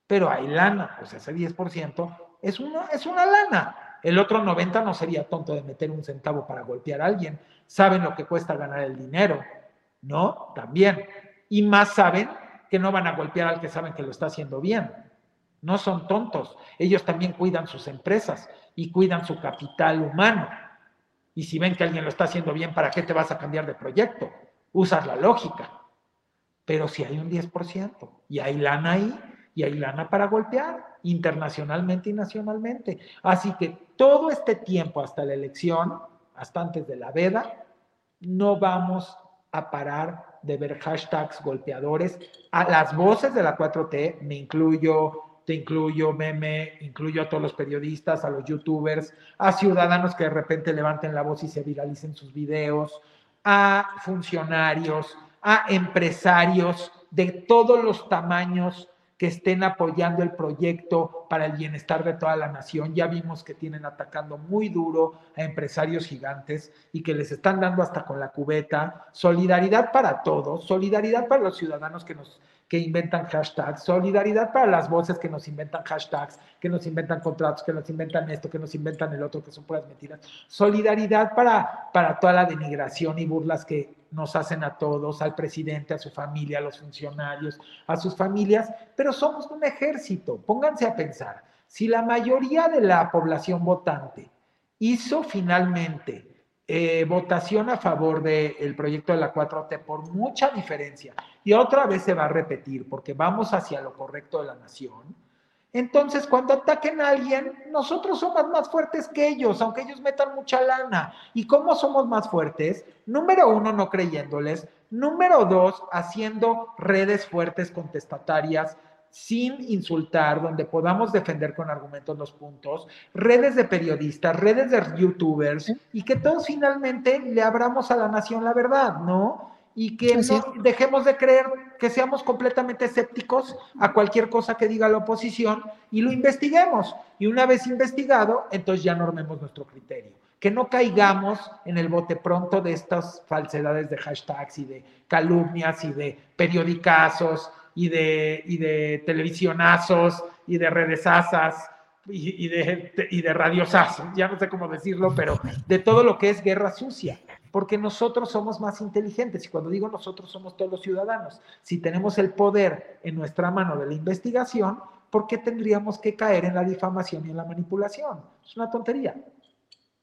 pero hay lana, pues ese 10% es una, es una lana. El otro 90 no sería tonto de meter un centavo para golpear a alguien. Saben lo que cuesta ganar el dinero, ¿no? También. Y más saben que no van a golpear al que saben que lo está haciendo bien. No son tontos. Ellos también cuidan sus empresas y cuidan su capital humano. Y si ven que alguien lo está haciendo bien, ¿para qué te vas a cambiar de proyecto? Usas la lógica. Pero si hay un 10% y hay lana ahí, y hay lana para golpear internacionalmente y nacionalmente. Así que todo este tiempo hasta la elección, hasta antes de la veda, no vamos a parar de ver hashtags golpeadores. A las voces de la 4T, me incluyo, te incluyo, meme, incluyo a todos los periodistas, a los youtubers, a ciudadanos que de repente levanten la voz y se viralicen sus videos, a funcionarios, a empresarios de todos los tamaños que estén apoyando el proyecto para el bienestar de toda la nación. Ya vimos que tienen atacando muy duro a empresarios gigantes y que les están dando hasta con la cubeta. Solidaridad para todos, solidaridad para los ciudadanos que nos que inventan hashtags, solidaridad para las voces que nos inventan hashtags, que nos inventan contratos, que nos inventan esto, que nos inventan el otro, que son puras mentiras. Solidaridad para, para toda la denigración y burlas que nos hacen a todos, al presidente, a su familia, a los funcionarios, a sus familias, pero somos un ejército. Pónganse a pensar, si la mayoría de la población votante hizo finalmente eh, votación a favor del proyecto de la 4T por mucha diferencia y otra vez se va a repetir porque vamos hacia lo correcto de la nación. Entonces, cuando ataquen a alguien, nosotros somos más fuertes que ellos, aunque ellos metan mucha lana. ¿Y cómo somos más fuertes? Número uno, no creyéndoles. Número dos, haciendo redes fuertes contestatarias sin insultar, donde podamos defender con argumentos los puntos, redes de periodistas, redes de youtubers, y que todos finalmente le abramos a la nación la verdad, ¿no? Y que no dejemos de creer que seamos completamente escépticos a cualquier cosa que diga la oposición y lo investiguemos. Y una vez investigado, entonces ya normemos nuestro criterio. Que no caigamos en el bote pronto de estas falsedades de hashtags y de calumnias y de periodicazos y de, y de televisionazos y de redesazas y, y, de, y de radiosazos, ya no sé cómo decirlo, pero de todo lo que es guerra sucia, porque nosotros somos más inteligentes y cuando digo nosotros somos todos los ciudadanos, si tenemos el poder en nuestra mano de la investigación, ¿por qué tendríamos que caer en la difamación y en la manipulación? Es una tontería.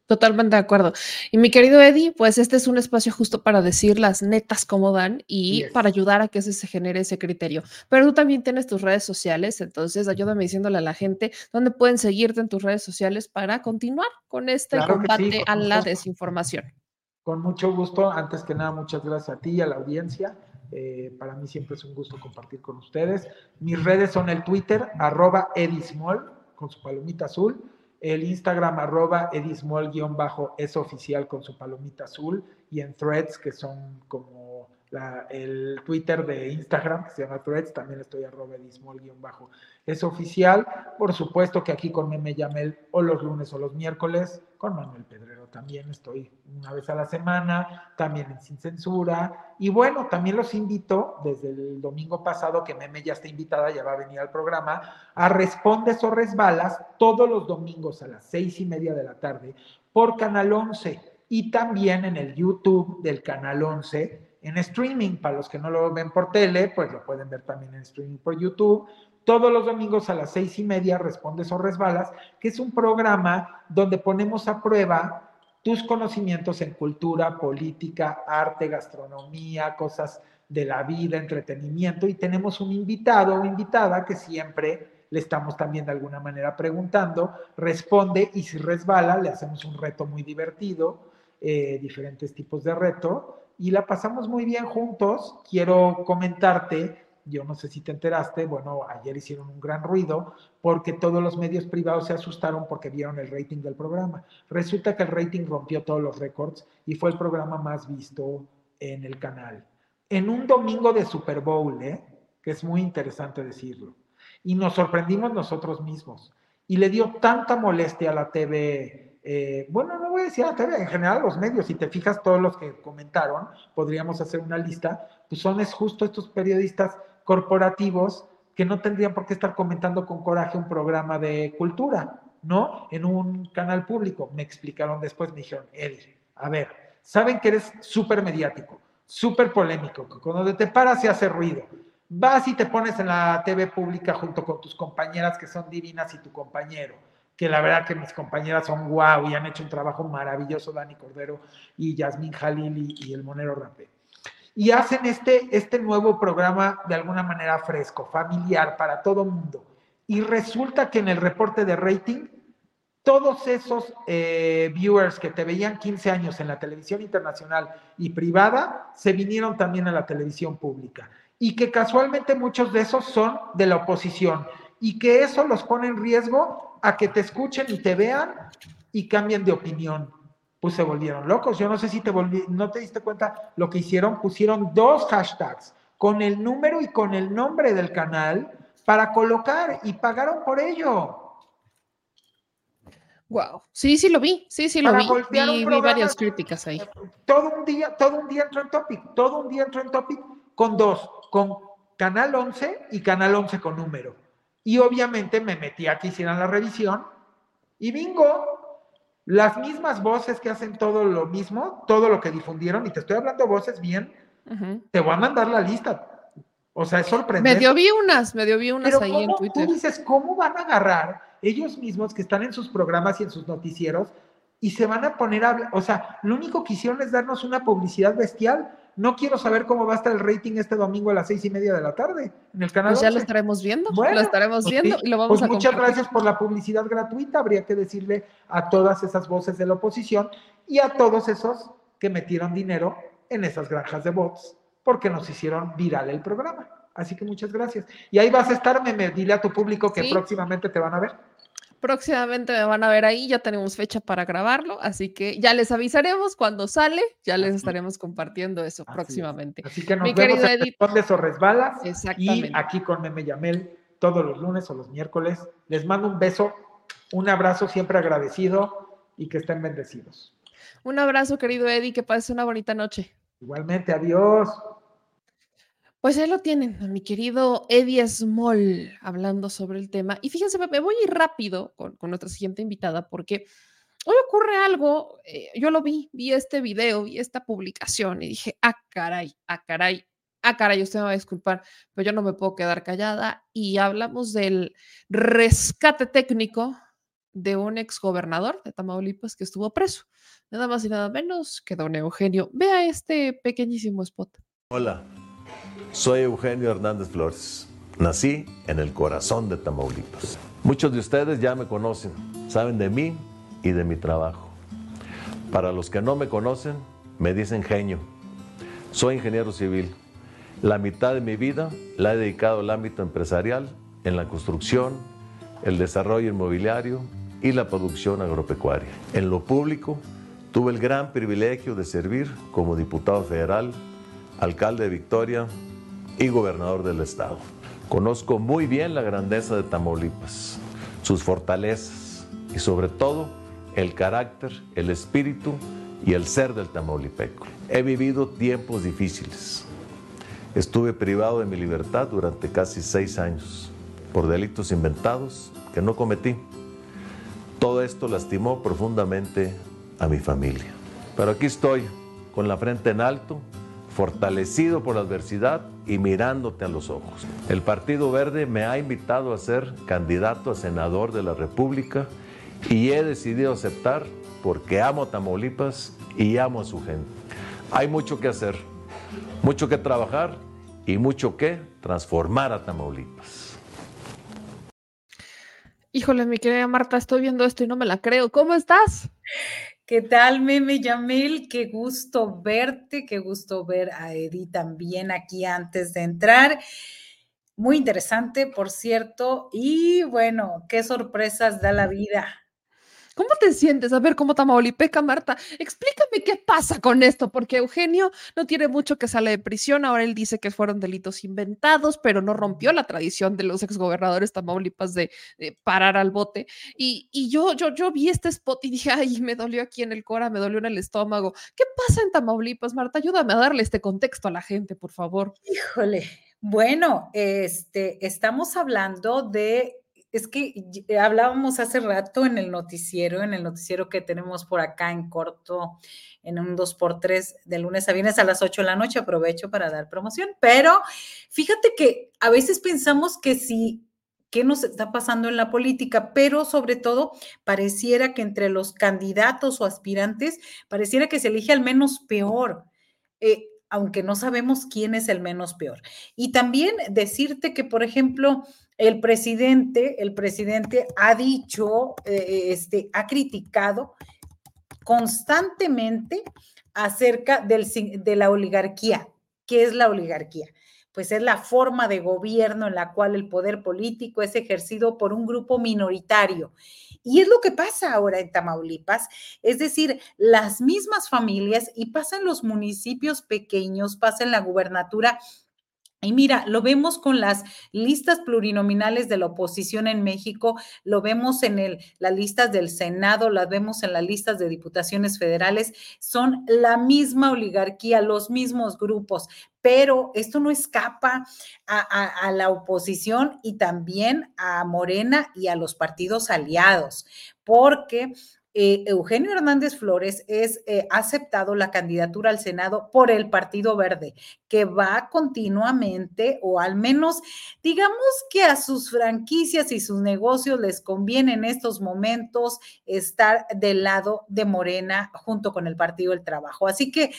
Totalmente de acuerdo. Y mi querido Eddie, pues este es un espacio justo para decir las netas cómo dan y para ayudar a que se genere ese criterio. Pero tú también tienes tus redes sociales, entonces ayúdame diciéndole a la gente dónde pueden seguirte en tus redes sociales para continuar con este combate a la desinformación. Con mucho gusto. Antes que nada, muchas gracias a ti y a la audiencia. Eh, para mí siempre es un gusto compartir con ustedes. Mis redes son el Twitter, arroba Edismol, con su palomita azul el Instagram arroba edismol-es oficial con su palomita azul y en threads que son como el Twitter de Instagram que se llama threads, también estoy arroba edismol-es oficial. Por supuesto que aquí con Meme Yamel o los lunes o los miércoles, con Manuel Pedrero también estoy una vez a la semana, también en Sin Censura. Y bueno, también los invito desde el domingo pasado, que Meme ya está invitada, ya va a venir al programa, a Respondes o Resbalas todos los domingos a las seis y media de la tarde por Canal 11 y también en el YouTube del Canal 11 en streaming. Para los que no lo ven por tele, pues lo pueden ver también en streaming por YouTube todos los domingos a las seis y media, Respondes o Resbalas, que es un programa donde ponemos a prueba tus conocimientos en cultura, política, arte, gastronomía, cosas de la vida, entretenimiento, y tenemos un invitado o invitada que siempre le estamos también de alguna manera preguntando, responde y si resbala, le hacemos un reto muy divertido, eh, diferentes tipos de reto, y la pasamos muy bien juntos. Quiero comentarte yo no sé si te enteraste, bueno, ayer hicieron un gran ruido porque todos los medios privados se asustaron porque vieron el rating del programa. Resulta que el rating rompió todos los récords y fue el programa más visto en el canal. En un domingo de Super Bowl, ¿eh? que es muy interesante decirlo. Y nos sorprendimos nosotros mismos. Y le dio tanta molestia a la TV eh, bueno, no voy a decir a la TV, en general los medios, si te fijas todos los que comentaron, podríamos hacer una lista, pues son es justo estos periodistas corporativos que no tendrían por qué estar comentando con coraje un programa de cultura, ¿no? En un canal público. Me explicaron después, me dijeron, Eddie, a ver, saben que eres súper mediático, súper polémico, que cuando te paras se hace ruido. Vas y te pones en la TV pública junto con tus compañeras que son divinas y tu compañero, que la verdad que mis compañeras son guau y han hecho un trabajo maravilloso, Dani Cordero y Yasmín Jalil y, y el Monero Rapé y hacen este, este nuevo programa de alguna manera fresco, familiar para todo mundo. Y resulta que en el reporte de rating, todos esos eh, viewers que te veían 15 años en la televisión internacional y privada, se vinieron también a la televisión pública. Y que casualmente muchos de esos son de la oposición. Y que eso los pone en riesgo a que te escuchen y te vean y cambien de opinión pues se volvieron locos. Yo no sé si te volví, no te diste cuenta lo que hicieron, pusieron dos hashtags con el número y con el nombre del canal para colocar y pagaron por ello. Wow. Sí, sí lo vi, sí, sí lo vi. Vi, vi, varias críticas ahí. Todo un día, todo un día entró en topic, todo un día entró en topic con dos, con Canal 11 y Canal 11 con número. Y obviamente me metí a que hicieran la revisión y bingo, las mismas voces que hacen todo lo mismo, todo lo que difundieron, y te estoy hablando voces bien, te voy a mandar la lista. O sea, es sorprendente. Medio vi unas, medio vi unas ahí en Twitter. Tú dices, ¿cómo van a agarrar ellos mismos que están en sus programas y en sus noticieros y se van a poner a hablar? O sea, lo único que hicieron es darnos una publicidad bestial. No quiero saber cómo va a estar el rating este domingo a las seis y media de la tarde en el canal. Pues ya lo estaremos viendo, lo estaremos pues viendo y lo vamos pues Muchas gracias por la publicidad gratuita. Habría que decirle a todas esas voces de la oposición y a todos esos que metieron dinero en esas granjas de bots porque nos hicieron viral el programa. Así que muchas gracias. Y ahí vas a estar, Meme, dile a tu público que próximamente te van a ver. Próximamente me van a ver ahí, ya tenemos fecha para grabarlo, así que ya les avisaremos cuando sale, ya les estaremos compartiendo eso próximamente. Así que nos Mi vemos en Edith. o Resbalas y aquí con Meme Yamel todos los lunes o los miércoles. Les mando un beso, un abrazo siempre agradecido y que estén bendecidos. Un abrazo, querido Eddie, que pases una bonita noche. Igualmente, adiós. Pues ahí lo tienen, mi querido Eddie Small, hablando sobre el tema. Y fíjense, me voy a ir rápido con, nuestra siguiente invitada porque hoy ocurre algo, eh, yo lo vi, vi este video, vi esta publicación y dije, ah, caray, ah, caray, ah, caray, usted me va a disculpar, pero yo no me puedo quedar callada. Y hablamos del rescate técnico de un exgobernador de Tamaulipas que estuvo preso, nada más y nada menos que don Eugenio. Vea este pequeñísimo spot. Hola, soy Eugenio Hernández Flores. Nací en el corazón de Tamaulipas. Muchos de ustedes ya me conocen, saben de mí y de mi trabajo. Para los que no me conocen, me dicen genio. Soy ingeniero civil. La mitad de mi vida la he dedicado al ámbito empresarial, en la construcción, el desarrollo inmobiliario y la producción agropecuaria. En lo público, tuve el gran privilegio de servir como diputado federal, alcalde de Victoria, y gobernador del estado. Conozco muy bien la grandeza de Tamaulipas, sus fortalezas y sobre todo el carácter, el espíritu y el ser del tamaulipeco. He vivido tiempos difíciles. Estuve privado de mi libertad durante casi seis años por delitos inventados que no cometí. Todo esto lastimó profundamente a mi familia. Pero aquí estoy, con la frente en alto, fortalecido por la adversidad y mirándote a los ojos. El Partido Verde me ha invitado a ser candidato a senador de la República y he decidido aceptar porque amo a Tamaulipas y amo a su gente. Hay mucho que hacer, mucho que trabajar y mucho que transformar a Tamaulipas. Híjole, mi querida Marta, estoy viendo esto y no me la creo. ¿Cómo estás? ¿Qué tal, Meme Yamil? Qué gusto verte, qué gusto ver a Edi también aquí antes de entrar. Muy interesante, por cierto, y bueno, qué sorpresas da la vida. ¿Cómo te sientes? A ver, ¿cómo Tamaulipeca, Marta? Explícame qué pasa con esto, porque Eugenio no tiene mucho que sale de prisión. Ahora él dice que fueron delitos inventados, pero no rompió la tradición de los exgobernadores Tamaulipas de, parar al bote. Y, yo, yo, yo vi este spot y dije, ay, me dolió aquí en el cora, me dolió en el estómago. ¿Qué pasa en Tamaulipas, Marta? Ayúdame a darle este contexto a la gente, por favor. Híjole. Bueno, este, estamos hablando de es que eh, hablábamos hace rato en el noticiero, en el noticiero que tenemos por acá en corto, en un 2x3 de lunes a viernes a las 8 de la noche. Aprovecho para dar promoción, pero fíjate que a veces pensamos que si qué nos está pasando en la política, pero sobre todo pareciera que entre los candidatos o aspirantes, pareciera que se elige al menos peor. Eh, aunque no sabemos quién es el menos peor. Y también decirte que, por ejemplo, el presidente, el presidente ha dicho, eh, este, ha criticado constantemente acerca del, de la oligarquía. ¿Qué es la oligarquía? Pues es la forma de gobierno en la cual el poder político es ejercido por un grupo minoritario. Y es lo que pasa ahora en Tamaulipas, es decir, las mismas familias y pasa en los municipios pequeños, pasa en la gubernatura Y mira, lo vemos con las listas plurinominales de la oposición en México, lo vemos en el, las listas del Senado, las vemos en las listas de diputaciones federales, son la misma oligarquía, los mismos grupos, pero esto no escapa a, a, la oposición y también a Morena y a los partidos aliados, porque eh, Eugenio Hernández Flores es eh, aceptado la candidatura al Senado por el Partido Verde, que va continuamente, o al menos digamos que a sus franquicias y sus negocios les conviene en estos momentos estar del lado de Morena junto con el Partido del Trabajo. Así que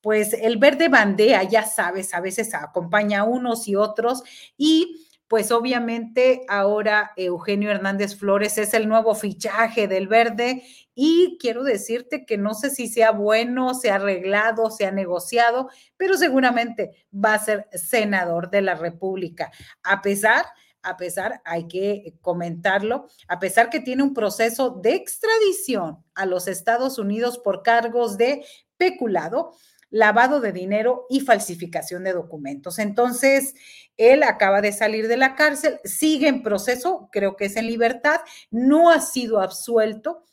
pues el verde bandea, ya sabes, a veces acompaña a unos y otros y pues obviamente ahora Eugenio Hernández Flores es el nuevo fichaje del verde y quiero decirte que no sé si sea bueno, se ha arreglado, se ha negociado, pero seguramente va a ser senador de la República, a pesar a pesar, hay que comentarlo, a pesar que tiene un proceso de extradición a los Estados Unidos por cargos de peculado, lavado de dinero y falsificación de documentos. Entonces, él acaba de salir de la cárcel, sigue en proceso, creo que es en libertad, no ha sido absuelto.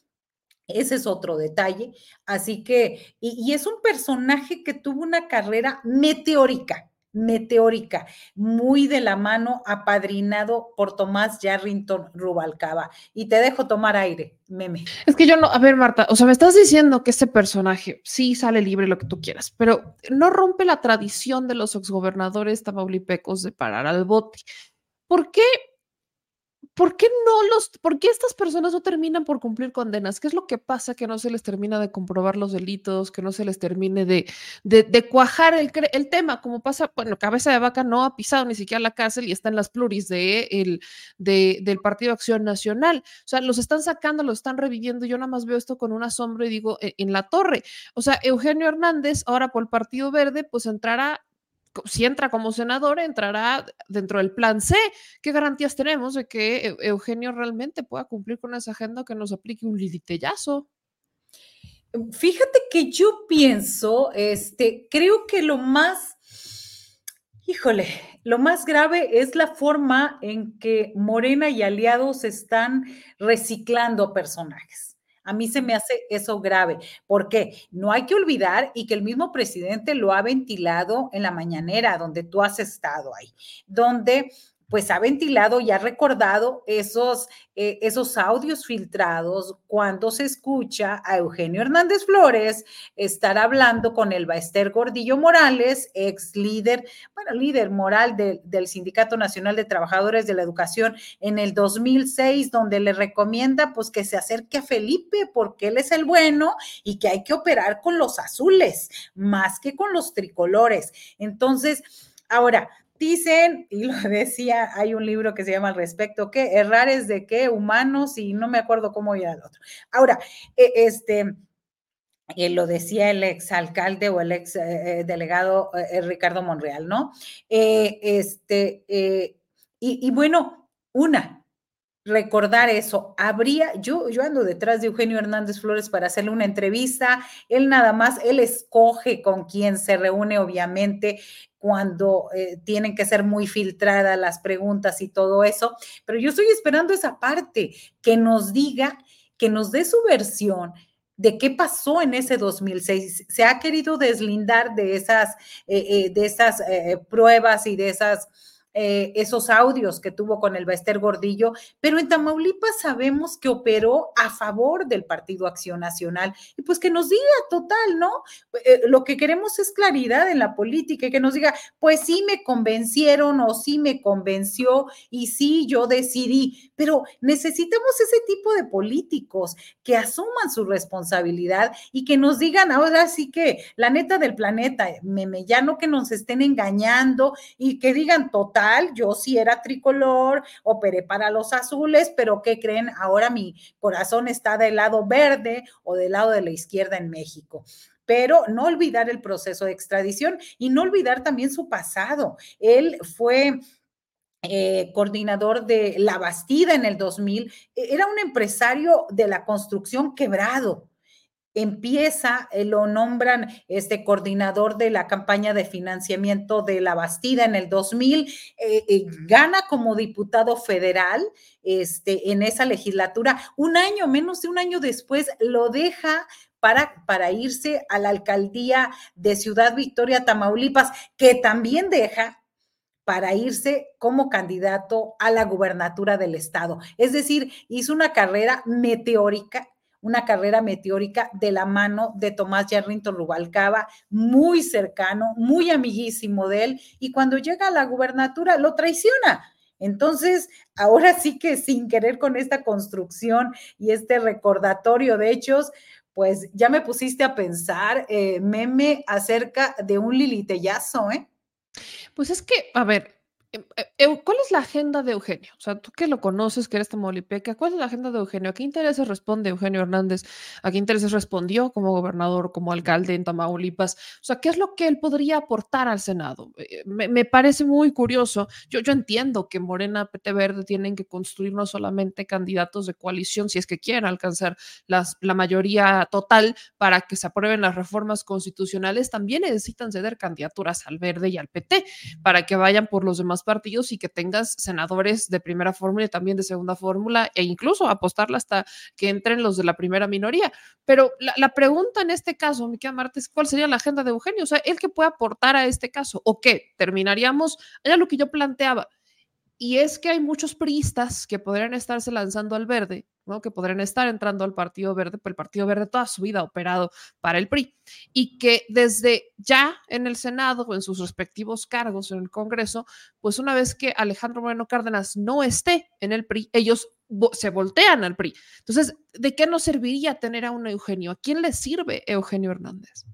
Ese es otro detalle. Así que, y, es un personaje que tuvo una carrera meteórica meteórica, muy de la mano, apadrinado por Tomás Yarrington Rubalcaba. Y te dejo tomar aire, meme. Es que yo no, a ver, Marta, o sea, me estás diciendo que este personaje sí sale libre lo que tú quieras, pero no rompe la tradición de los exgobernadores tamaulipecos de parar al bote. ¿Por qué ¿por qué no los, por qué estas personas no terminan por cumplir condenas? ¿Qué es lo que pasa que no se les termina de comprobar los delitos, que no se les termine de, de, cuajar el, el, tema? Como pasa, bueno, Cabeza de Vaca no ha pisado ni siquiera la cárcel y está en las pluris de el, de, del Partido Acción Nacional. O sea, los están sacando, los están reviviendo. Yo nada más veo esto con un asombro y digo, e, en la torre. O sea, Eugenio Hernández, ahora por el Partido Verde, pues entrará si entra como senador, entrará dentro del plan C. ¿Qué garantías tenemos de que Eugenio realmente pueda cumplir con esa agenda que nos aplique un liritellazo? Fíjate que yo pienso, este, creo que lo más, híjole, lo más grave es la forma en que Morena y aliados están reciclando personajes. A mí se me hace eso grave, porque no hay que olvidar y que el mismo presidente lo ha ventilado en la mañanera, donde tú has estado ahí, donde pues ha ventilado y ha recordado esos, eh, esos audios filtrados cuando se escucha a Eugenio Hernández Flores estar hablando con el Baester Gordillo Morales, ex líder, bueno, líder moral del Sindicato Nacional de Trabajadores de la Educación en el 2006, donde le recomienda pues que se acerque a Felipe porque él es el bueno y que hay que operar con los azules más que con los tricolores. Entonces, ahora, Dicen, y lo decía, hay un libro que se llama al respecto, que errar es de qué, humanos, y no me acuerdo cómo ir al otro. Ahora, e, este, eh, lo decía el ex alcalde o el ex eh, eh, delegado Ricardo Monreal, ¿no? este, y bueno, una, recordar eso. Habría, yo, yo ando detrás de Eugenio Hernández Flores para hacerle una entrevista. Él nada más, él escoge con quién se reúne, obviamente, cuando eh, tienen que ser muy filtradas las preguntas y todo eso. Pero yo estoy esperando esa parte, que nos diga, que nos dé su versión de qué pasó en ese 2006. Se ha querido deslindar de esas, eh, eh, de esas pruebas y de esas eh, esos audios que tuvo con el Bester Gordillo, pero en Tamaulipas sabemos que operó a favor del Partido Acción Nacional y pues que nos diga total, ¿no? Eh, lo que queremos es claridad en la política y que nos diga, pues sí me convencieron o sí me convenció y sí yo decidí, pero necesitamos ese tipo de políticos que asuman su responsabilidad y que nos digan ahora sí que la neta del planeta, meme, ya no que nos estén engañando y que digan total yo sí era tricolor, operé para los azules, pero ¿qué creen? Ahora mi corazón está del lado verde o del lado de la izquierda en México pero no olvidar el proceso de extradición y no olvidar también su pasado. Él fue eh, coordinador de La Bastida en el 2000, e-, era un empresario de la construcción quebrado. Empieza, eh, lo nombran este coordinador de la campaña de financiamiento de la Bastida en el 2000, eh, eh, gana como diputado federal este, en esa legislatura. Un año, menos de un año después, lo deja para, para irse a la alcaldía de Ciudad Victoria, Tamaulipas, que también deja para irse como candidato a la gubernatura del estado. Es decir, hizo una carrera meteórica una carrera meteórica de la mano de Tomás Yarrington Rubalcaba, muy cercano, muy amiguísimo de él, y cuando llega a la gubernatura lo traiciona. Entonces, ahora sí que sin querer con esta construcción y este recordatorio de hechos, pues ya me pusiste a pensar, eh, meme, acerca de un lilitellazo, ¿eh? Pues es que, a ver, ¿Cuál es la agenda de Eugenio? O sea, tú que lo conoces, que eres tamaulipeca, ¿cuál es la agenda de Eugenio? ¿A qué intereses responde Eugenio Hernández? ¿A qué intereses respondió como gobernador, como alcalde en Tamaulipas? O sea, ¿qué es lo que él podría aportar al Senado? Eh, me, parece muy curioso. Yo, yo entiendo que Morena, PT Verde tienen que construir no solamente candidatos de coalición, si es que quieren alcanzar la mayoría total para que se aprueben las reformas constitucionales, también necesitan ceder candidaturas al Verde y al PT para que vayan por los demás partidos y que tengas senadores de primera fórmula y también de segunda fórmula e incluso apostarla hasta que entren los de la primera minoría. Pero la, pregunta en este caso, Miquel Martes, ¿cuál sería la agenda de Eugenio? O sea, ¿él qué puede aportar a este caso? ¿O qué? Terminaríamos, era lo que yo planteaba. Y es que hay muchos priistas que podrían estarse lanzando al verde que podrían estar entrando al Partido Verde, pues el Partido Verde toda su vida ha operado para el PRI, y que desde ya en el Senado o en sus respectivos cargos en el Congreso, pues una vez que Alejandro Moreno Cárdenas no esté en el PRI, ellos se voltean al PRI. Entonces, ¿de qué nos serviría tener a un Eugenio? ¿A quién le sirve Eugenio Hernández?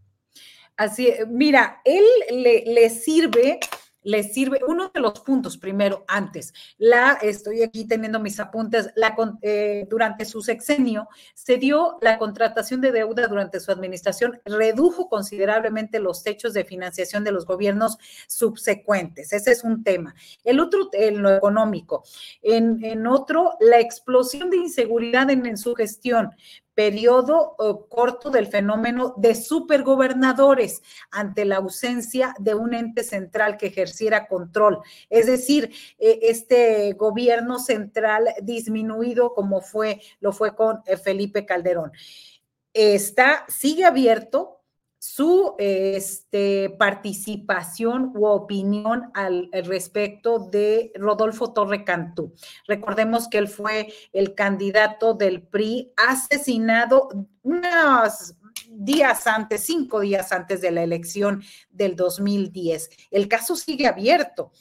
Así, mira, él le sirve le sirve, uno de los puntos primero, antes, la, estoy aquí teniendo mis apuntes, la, eh, durante su sexenio se dio la contratación de deuda durante su administración, redujo considerablemente los techos de financiación de los gobiernos subsecuentes. Ese es un tema. El otro, en lo económico. En, en otro, la explosión de inseguridad en, en su gestión periodo corto del fenómeno de supergobernadores ante la ausencia de un ente central que ejerciera control. Es decir, eh, este gobierno central disminuido como fue, lo fue con eh, Felipe Calderón. Está, sigue abierto su este, participación u opinión al, respecto de Rodolfo Torre Cantú. Recordemos que él fue el candidato del PRI asesinado unos días antes, cinco días antes de la elección del 2010. El caso sigue abierto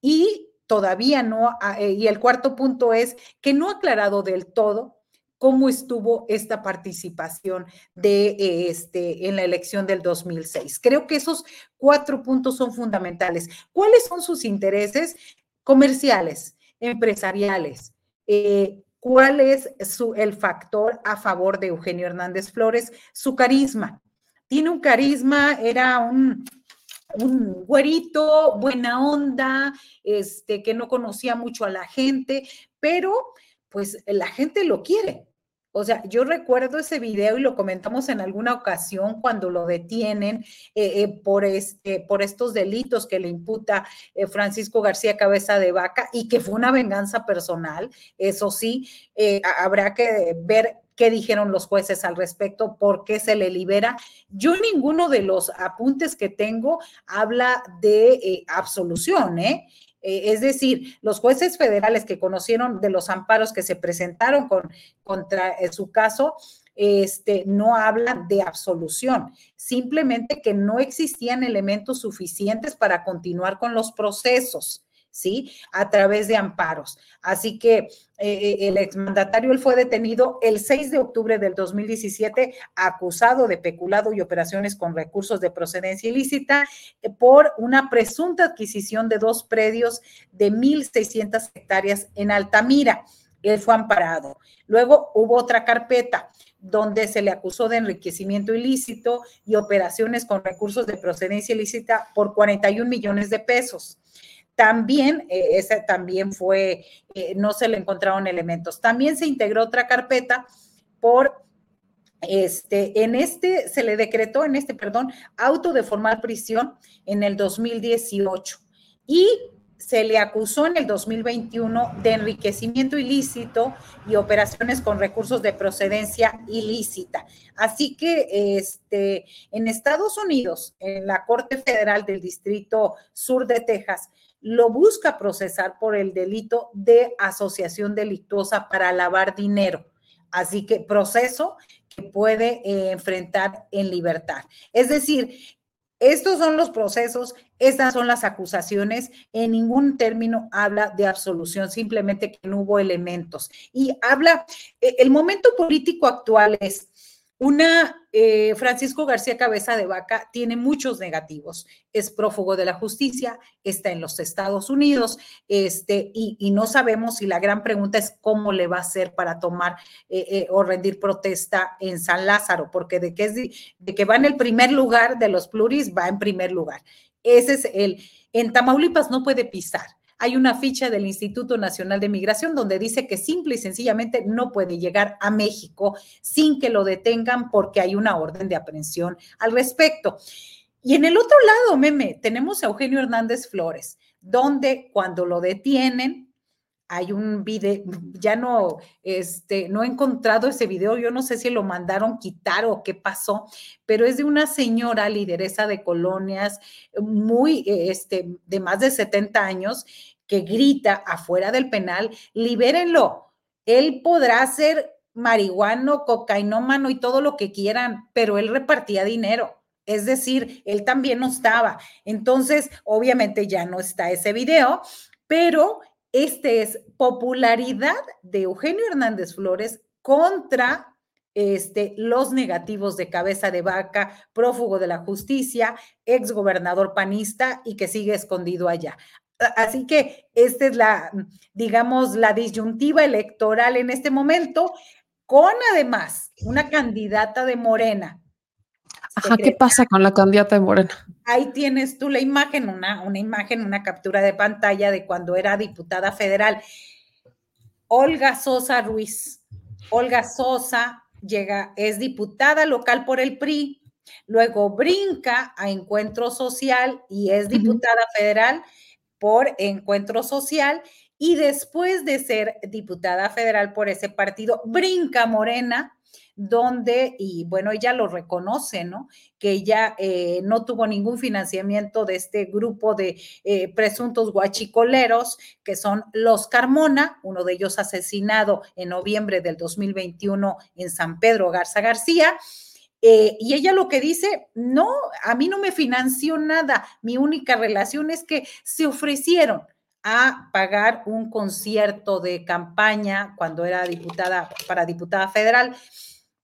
y todavía no, eh, y el cuarto punto es que no ha aclarado del todo cómo estuvo esta participación de este en la elección del 2006. Creo que esos cuatro puntos son fundamentales. ¿Cuáles son sus intereses comerciales, empresariales? Eh, ¿Cuál es su, el factor a favor de Eugenio Hernández Flores? Su carisma. Tiene un carisma, era un, un güerito, buena onda, este, que no conocía mucho a la gente, pero pues la gente lo quiere. O sea, yo recuerdo ese video y lo comentamos en alguna ocasión cuando lo detienen eh, eh, por, este, por estos delitos que le imputa eh, Francisco García Cabeza de Vaca y que fue una venganza personal. Eso sí, habrá que ver qué dijeron los jueces al respecto, por qué se le libera. Yo ninguno de los apuntes que tengo habla de absolución, ¿eh? Eh, es decir, los jueces federales que conocieron de los amparos que se presentaron con, contra eh, su caso, este, no hablan de absolución, simplemente que no existían elementos suficientes para continuar con los procesos. ¿Sí? A través de amparos. Así que eh, eh, el exmandatario él fue detenido el 6 de octubre del 2017 acusado de peculado y operaciones con recursos de procedencia ilícita eh, por una presunta adquisición de dos predios de 1.600 hectáreas en Altamira. Él fue amparado. Luego hubo otra carpeta donde se le acusó de enriquecimiento ilícito y operaciones con recursos de procedencia ilícita por 41 millones de pesos. También, eh, también fue, eh, no se le encontraron elementos. También se integró otra carpeta por este, en este, se le decretó en este, perdón, auto de formal prisión en el 2018 y se le acusó en el 2021 de enriquecimiento ilícito y operaciones con recursos de procedencia ilícita. Así que este, en Estados Unidos, en la Corte Federal del Distrito Sur de Texas, lo busca procesar por el delito de asociación delictuosa para lavar dinero. Así que proceso que puede eh, enfrentar en libertad. Es decir, estos son los procesos, estas son las acusaciones, en ningún término habla de absolución, simplemente que no hubo elementos. Y habla, e, el momento político actual es una, eh, Francisco García Cabeza de Vaca tiene muchos negativos. Es prófugo de la justicia, está en los Estados Unidos, este, y, no sabemos si la gran pregunta es cómo le va a hacer para tomar eh, eh, o rendir protesta en San Lázaro, porque de que, es de que va en el primer lugar de los pluris, va en primer lugar. Ese es el, en Tamaulipas no puede pisar hay una ficha del Instituto Nacional de Migración donde dice que simple y sencillamente no puede llegar a México sin que lo detengan porque hay una orden de aprehensión al respecto. Y en el otro lado, meme, tenemos a Eugenio Hernández Flores, donde cuando lo detienen, hay un video, ya no, este, no he encontrado ese video, yo no sé si lo mandaron quitar o qué pasó, pero es de una señora lideresa de colonias muy, este, de más de 70 años, que grita afuera del penal, libérenlo. Él podrá ser marihuano, cocainómano y todo lo que quieran, pero él repartía dinero. Es decir, él también no estaba. Entonces, obviamente ya no está ese video, pero este es popularidad de Eugenio Hernández Flores contra este, los negativos de cabeza de vaca, prófugo de la justicia, ex gobernador panista y que sigue escondido allá. Así que esta es la, digamos, la disyuntiva electoral en este momento, con además una candidata de Morena. Ajá, ¿qué pasa con la candidata de Morena? Ahí tienes tú la imagen, una, una imagen, una captura de pantalla de cuando era diputada federal. Olga Sosa Ruiz. Olga Sosa llega, es diputada local por el PRI, luego brinca a Encuentro Social y es diputada federal por Encuentro Social y después de ser diputada federal por ese partido, brinca Morena, donde, y bueno, ella lo reconoce, ¿no? Que ella eh, no tuvo ningún financiamiento de este grupo de eh, presuntos guachicoleros, que son los Carmona, uno de ellos asesinado en noviembre del 2021 en San Pedro Garza García. Eh, y ella lo que dice, no, a mí no me financió nada, mi única relación es que se ofrecieron a pagar un concierto de campaña cuando era diputada para diputada federal,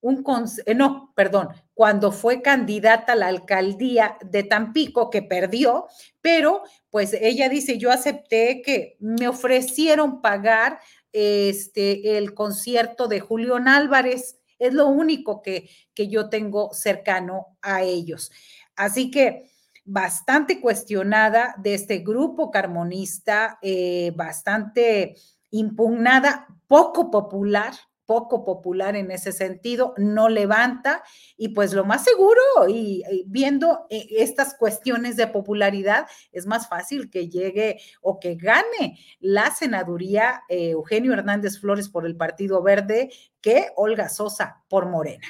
un eh, no, perdón, cuando fue candidata a la alcaldía de Tampico, que perdió, pero pues ella dice, yo acepté que me ofrecieron pagar este, el concierto de Julián Álvarez es lo único que, que yo tengo cercano a ellos. Así que bastante cuestionada de este grupo carmonista, eh, bastante impugnada, poco popular, poco popular en ese sentido, no levanta y pues lo más seguro y, viendo eh, estas cuestiones de popularidad es más fácil que llegue o que gane la senaduría eh, Eugenio Hernández Flores por el Partido Verde que Olga Sosa por Morena.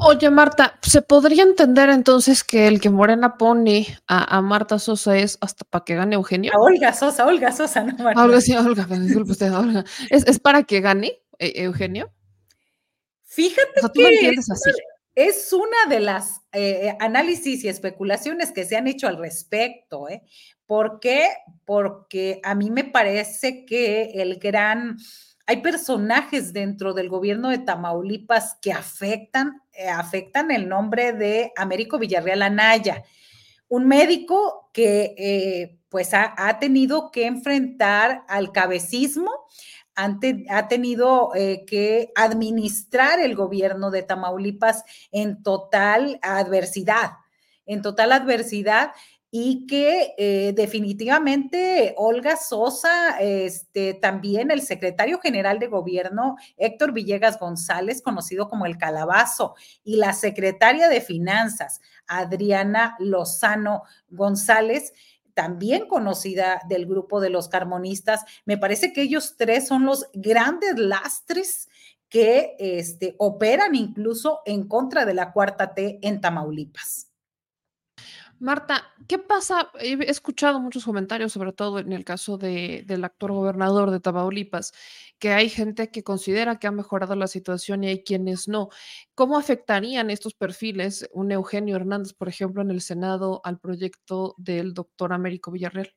Oye, Marta, ¿se podría entender entonces que el que Morena pone a, Marta Sosa es hasta para que gane Eugenio? A Olga Sosa, Olga Sosa, no Marta. Olga, sí, Olga, disculpe usted, Olga. ¿Es, para que gane e, Eugenio? Fíjate que es una de las eh, análisis y especulaciones que se han hecho al respecto. ¿eh? ¿Por qué? Porque a mí me parece que el gran hay personajes dentro del gobierno de Tamaulipas que afectan, eh, afectan el nombre de Américo Villarreal Anaya, un médico que eh, pues ha, tenido que enfrentar al cabecismo, ha tenido eh, que administrar el gobierno de Tamaulipas en total adversidad, en total adversidad y que eh, definitivamente Olga Sosa, este, también el secretario general de gobierno, Héctor Villegas González, conocido como el Calabazo, y la secretaria de Finanzas, Adriana Lozano González, también conocida del grupo de los carmonistas, me parece que ellos tres son los grandes lastres que este, operan incluso en contra de la cuarta T en Tamaulipas. Marta, ¿qué pasa? He escuchado muchos comentarios, sobre todo en el caso de, del actual gobernador de Tamaulipas, que hay gente que considera que ha mejorado la situación y hay quienes no. ¿Cómo afectarían estos perfiles, un Eugenio Hernández, por ejemplo, en el Senado al proyecto del doctor Américo Villarreal?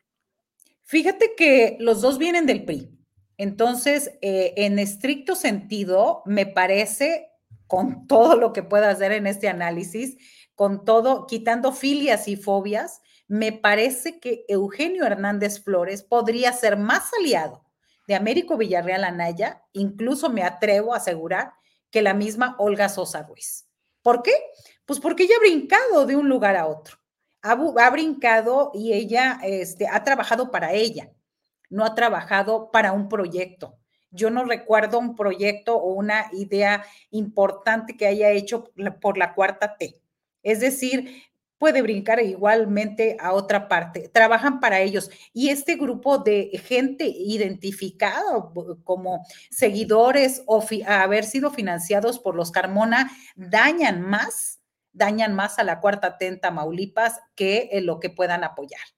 Fíjate que los dos vienen del PRI. Entonces, eh, en estricto sentido, me parece, con todo lo que pueda hacer en este análisis, con todo, quitando filias y fobias, me parece que Eugenio Hernández Flores podría ser más aliado de Américo Villarreal Anaya, incluso me atrevo a asegurar que la misma Olga Sosa Ruiz. ¿Por qué? Pues porque ella ha brincado de un lugar a otro. Ha, brincado y ella este, ha trabajado para ella, no ha trabajado para un proyecto. Yo no recuerdo un proyecto o una idea importante que haya hecho por la cuarta T. Es decir, puede brincar igualmente a otra parte. Trabajan para ellos. Y este grupo de gente identificado como seguidores o haber sido financiados por los Carmona dañan más, dañan más a la cuarta tenta Maulipas que lo que puedan apoyar.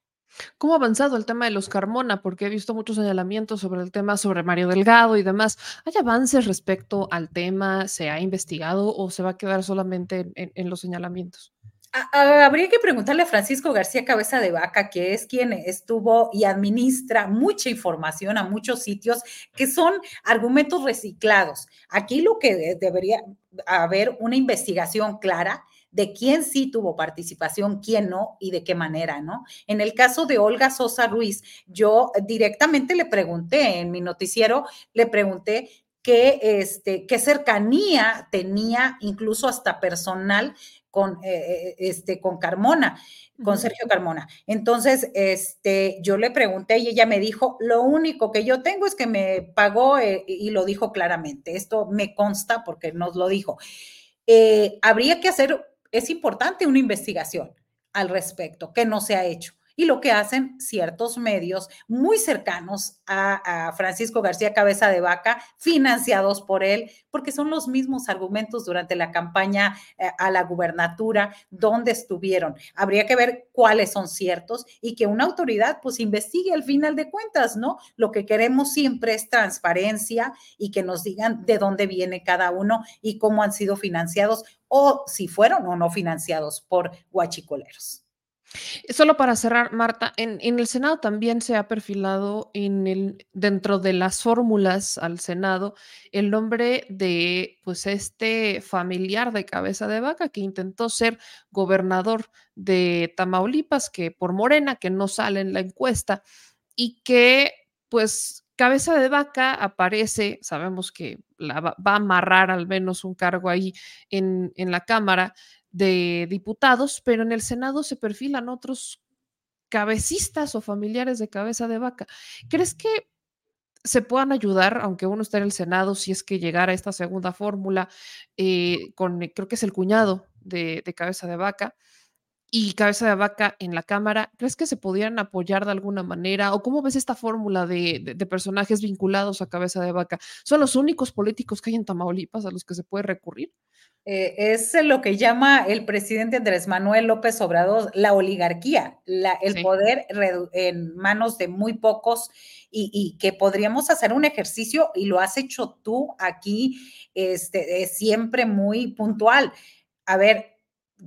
¿Cómo ha avanzado el tema de los Carmona? Porque he visto muchos señalamientos sobre el tema sobre Mario Delgado y demás. ¿Hay avances respecto al tema? ¿Se ha investigado o se va a quedar solamente en, los señalamientos? Habría que preguntarle a Francisco García Cabeza de Vaca, que es quien estuvo y administra mucha información a muchos sitios que son argumentos reciclados. Aquí lo que debería haber una investigación clara de quién sí tuvo participación, quién no y de qué manera, ¿no? En el caso de Olga Sosa Ruiz, yo directamente le pregunté en mi noticiero, le pregunté qué, este, qué cercanía tenía, incluso hasta personal, con, eh, eh, este, con Carmona, con Sergio Carmona. Entonces, este, yo le pregunté y ella me dijo, lo único que yo tengo es que me pagó eh, y lo dijo claramente. Esto me consta porque nos lo dijo. habría que hacer es importante una investigación al respecto, que no se ha hecho y lo que hacen ciertos medios muy cercanos a, Francisco García Cabeza de Vaca, financiados por él, porque son los mismos argumentos durante la campaña eh, a la gubernatura donde estuvieron. Habría que ver cuáles son ciertos y que una autoridad pues investigue al final de cuentas, ¿no? Lo que queremos siempre es transparencia y que nos digan de dónde viene cada uno y cómo han sido financiados o si fueron o no financiados por guachicoleros. Solo para cerrar, Marta, en, el Senado también se ha perfilado dentro de las fórmulas al Senado el nombre de pues este familiar de cabeza de vaca que intentó ser gobernador de Tamaulipas, que por Morena, que no sale en la encuesta, y que pues cabeza de vaca aparece, sabemos que la va, a amarrar al menos un cargo ahí en la Cámara de diputados, pero en el Senado se perfilan otros cabecistas o familiares de cabeza de vaca. ¿Crees que se puedan ayudar, aunque uno esté en el Senado, si es que llegara esta segunda fórmula, eh, con creo que es el cuñado de, cabeza de vaca y cabeza de vaca en la Cámara, ¿crees que se pudieran apoyar de alguna manera? ¿O cómo ves esta fórmula de, de, personajes vinculados a cabeza de vaca? ¿Son los únicos políticos que hay en Tamaulipas a los que se puede recurrir? Eh, es lo que llama el presidente Andrés Manuel López Obrador la oligarquía, el poder en manos de muy pocos y, que podríamos hacer un ejercicio y lo has hecho tú aquí, este, siempre muy puntual. A ver,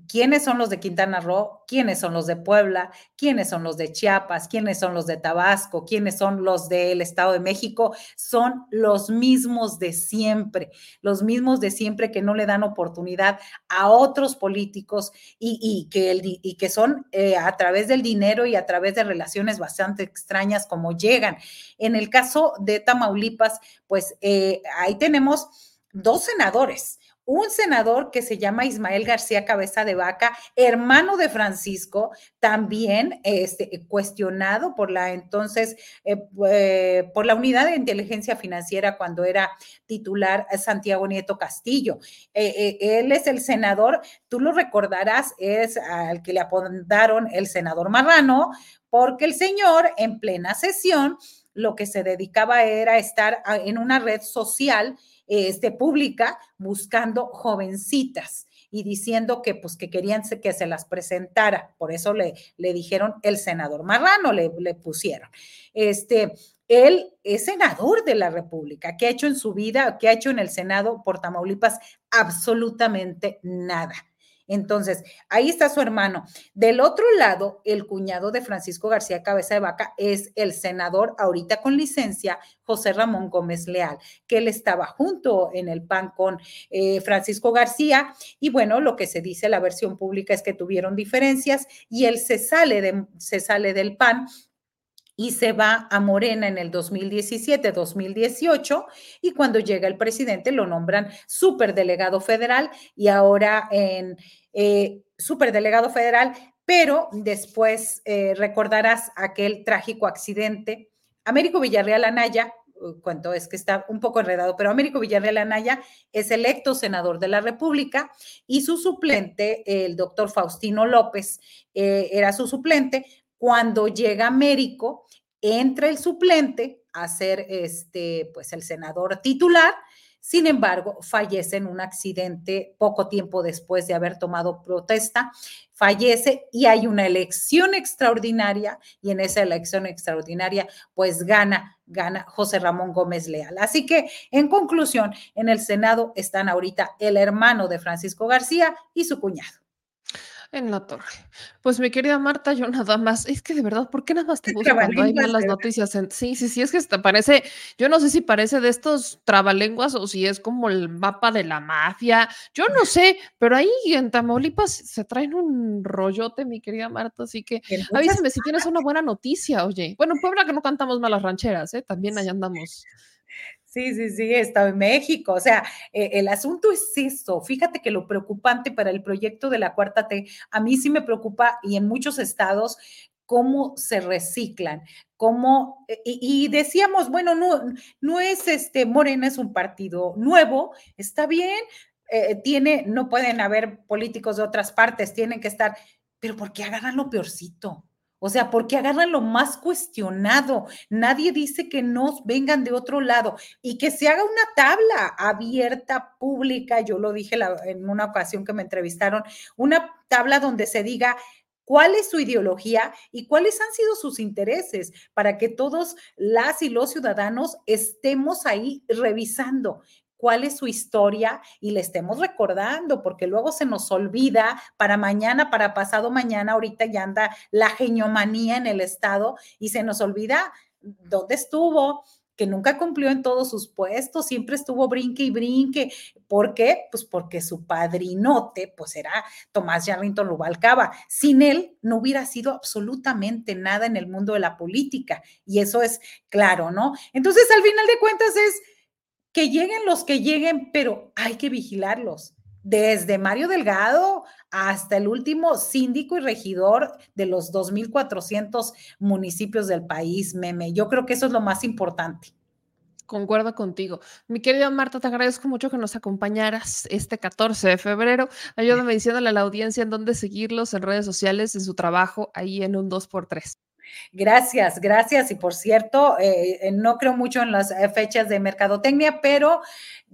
quiénes son los de Quintana Roo, quiénes son los de Puebla, quiénes son los de Chiapas, quiénes son los de Tabasco, quiénes son los del Estado de México, son los mismos de siempre, los mismos de siempre que no le dan oportunidad a otros políticos y, que, y que, son eh, a través del dinero y a través de relaciones bastante extrañas como llegan. En el caso de Tamaulipas, pues eh, ahí tenemos dos senadores un senador que se llama Ismael García Cabeza de Vaca, hermano de Francisco, también este, cuestionado por la entonces, eh, eh, por la unidad de inteligencia financiera cuando era titular Santiago Nieto Castillo. Eh, él es el senador, tú lo recordarás, es al que le apondaron el senador Marrano, porque el señor en plena sesión lo que se dedicaba era estar en una red social este, pública buscando jovencitas y diciendo que pues que querían que se las presentara. Por eso le, le dijeron el senador Marrano, le, le pusieron. Este, él es senador de la República. ¿Qué ha hecho en su vida? ¿Qué ha hecho en el Senado por Tamaulipas? Absolutamente nada. Entonces, ahí está su hermano. Del otro lado, el cuñado de Francisco García Cabeza de Vaca es el senador ahorita con licencia, José Ramón Gómez Leal, que él estaba junto en el PAN con eh, Francisco García. Y bueno, lo que se dice la versión pública es que tuvieron diferencias y él se sale, de, se sale del PAN y se va a Morena en el 2017-2018 y cuando llega el presidente lo nombran superdelegado federal y ahora en eh, superdelegado federal, pero después eh, recordarás aquel trágico accidente. Américo Villarreal Anaya, cuento es que está un poco enredado, pero Américo Villarreal Anaya es electo senador de la República y su suplente, el doctor Faustino López, eh, era su suplente, cuando llega Américo, entra el suplente a ser este, pues el senador titular. Sin embargo, fallece en un accidente poco tiempo después de haber tomado protesta, fallece y hay una elección extraordinaria y en esa elección extraordinaria pues gana, gana José Ramón Gómez Leal. Así que en conclusión, en el Senado están ahorita el hermano de Francisco García y su cuñado. En la torre. Pues mi querida Marta, yo nada más, es que de verdad, ¿por qué nada más te busco cuando hay malas noticias? Sí, sí, sí, es que te parece, yo no sé si parece de estos trabalenguas o si es como el mapa de la mafia, yo no sé, pero ahí en Tamaulipas se traen un rollote, mi querida Marta, así que avísame si tienes una buena noticia, oye. Bueno, en Puebla que no cantamos malas rancheras, ¿eh? También allá andamos. Sí, sí, sí, está en México. O sea, eh, el asunto es eso. Fíjate que lo preocupante para el proyecto de la cuarta T, a mí sí me preocupa y en muchos estados cómo se reciclan, cómo, eh, y, decíamos, bueno, no, no es este, Morena es un partido nuevo, está bien, eh, tiene, no pueden haber políticos de otras partes, tienen que estar, pero ¿por qué agarran lo peorcito? O sea, porque agarran lo más cuestionado. Nadie dice que no vengan de otro lado y que se haga una tabla abierta, pública. Yo lo dije en una ocasión que me entrevistaron, una tabla donde se diga cuál es su ideología y cuáles han sido sus intereses para que todos las y los ciudadanos estemos ahí revisando cuál es su historia y le estemos recordando, porque luego se nos olvida para mañana, para pasado mañana, ahorita ya anda la geniomanía en el Estado y se nos olvida dónde estuvo, que nunca cumplió en todos sus puestos, siempre estuvo brinque y brinque. ¿Por qué? Pues porque su padrinote, pues era Tomás Yarrington Rubalcaba. Sin él no hubiera sido absolutamente nada en el mundo de la política. Y eso es claro, ¿no? Entonces, al final de cuentas es que lleguen los que lleguen, pero hay que vigilarlos. Desde Mario Delgado hasta el último síndico y regidor de los 2.400 municipios del país, meme. Yo creo que eso es lo más importante. Concuerdo contigo. Mi querida Marta, te agradezco mucho que nos acompañaras este 14 de febrero. Ayúdame diciéndole a la audiencia en dónde seguirlos en redes sociales, en su trabajo, ahí en un 2x3. Gracias, gracias. Y por cierto, eh, eh, no creo mucho en las eh, fechas de mercadotecnia, pero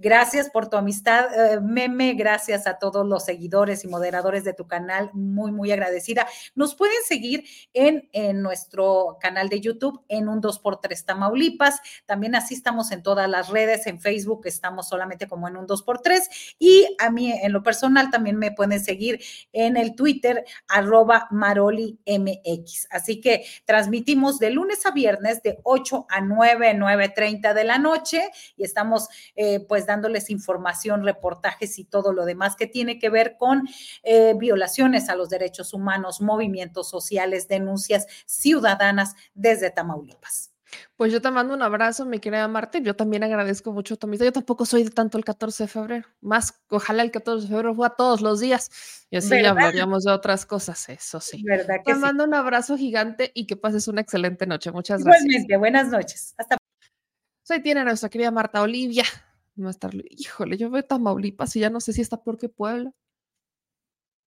Gracias por tu amistad, Meme. Gracias a todos los seguidores y moderadores de tu canal. Muy, muy agradecida. Nos pueden seguir en, nuestro canal de YouTube en un 2x3 Tamaulipas. También así estamos en todas las redes. En Facebook estamos solamente como en un 2x3. Y a mí, en lo personal, también me pueden seguir en el Twitter, arroba MX. Así que transmitimos de lunes a viernes de 8 a 9, 9.30 de la noche y estamos eh, pues dándoles información, reportajes y todo lo demás que tiene que ver con eh, violaciones a los derechos humanos, movimientos sociales, denuncias ciudadanas desde Tamaulipas. Pues yo te mando un abrazo, mi querida Martín. Yo también agradezco mucho tu amistad. Yo tampoco soy de tanto el 14 de febrero. Más, ojalá el 14 de febrero fuera todos los días. Y así ya hablaríamos de otras cosas, eso sí. ¿Verdad te que sí? mando un abrazo gigante y que pases una excelente noche. Muchas gracias. Buenas noches. Hasta Soy tiene nuestra querida Marta Olivia. Híjole, yo veo Tamaulipas y ya no sé si está peor que Puebla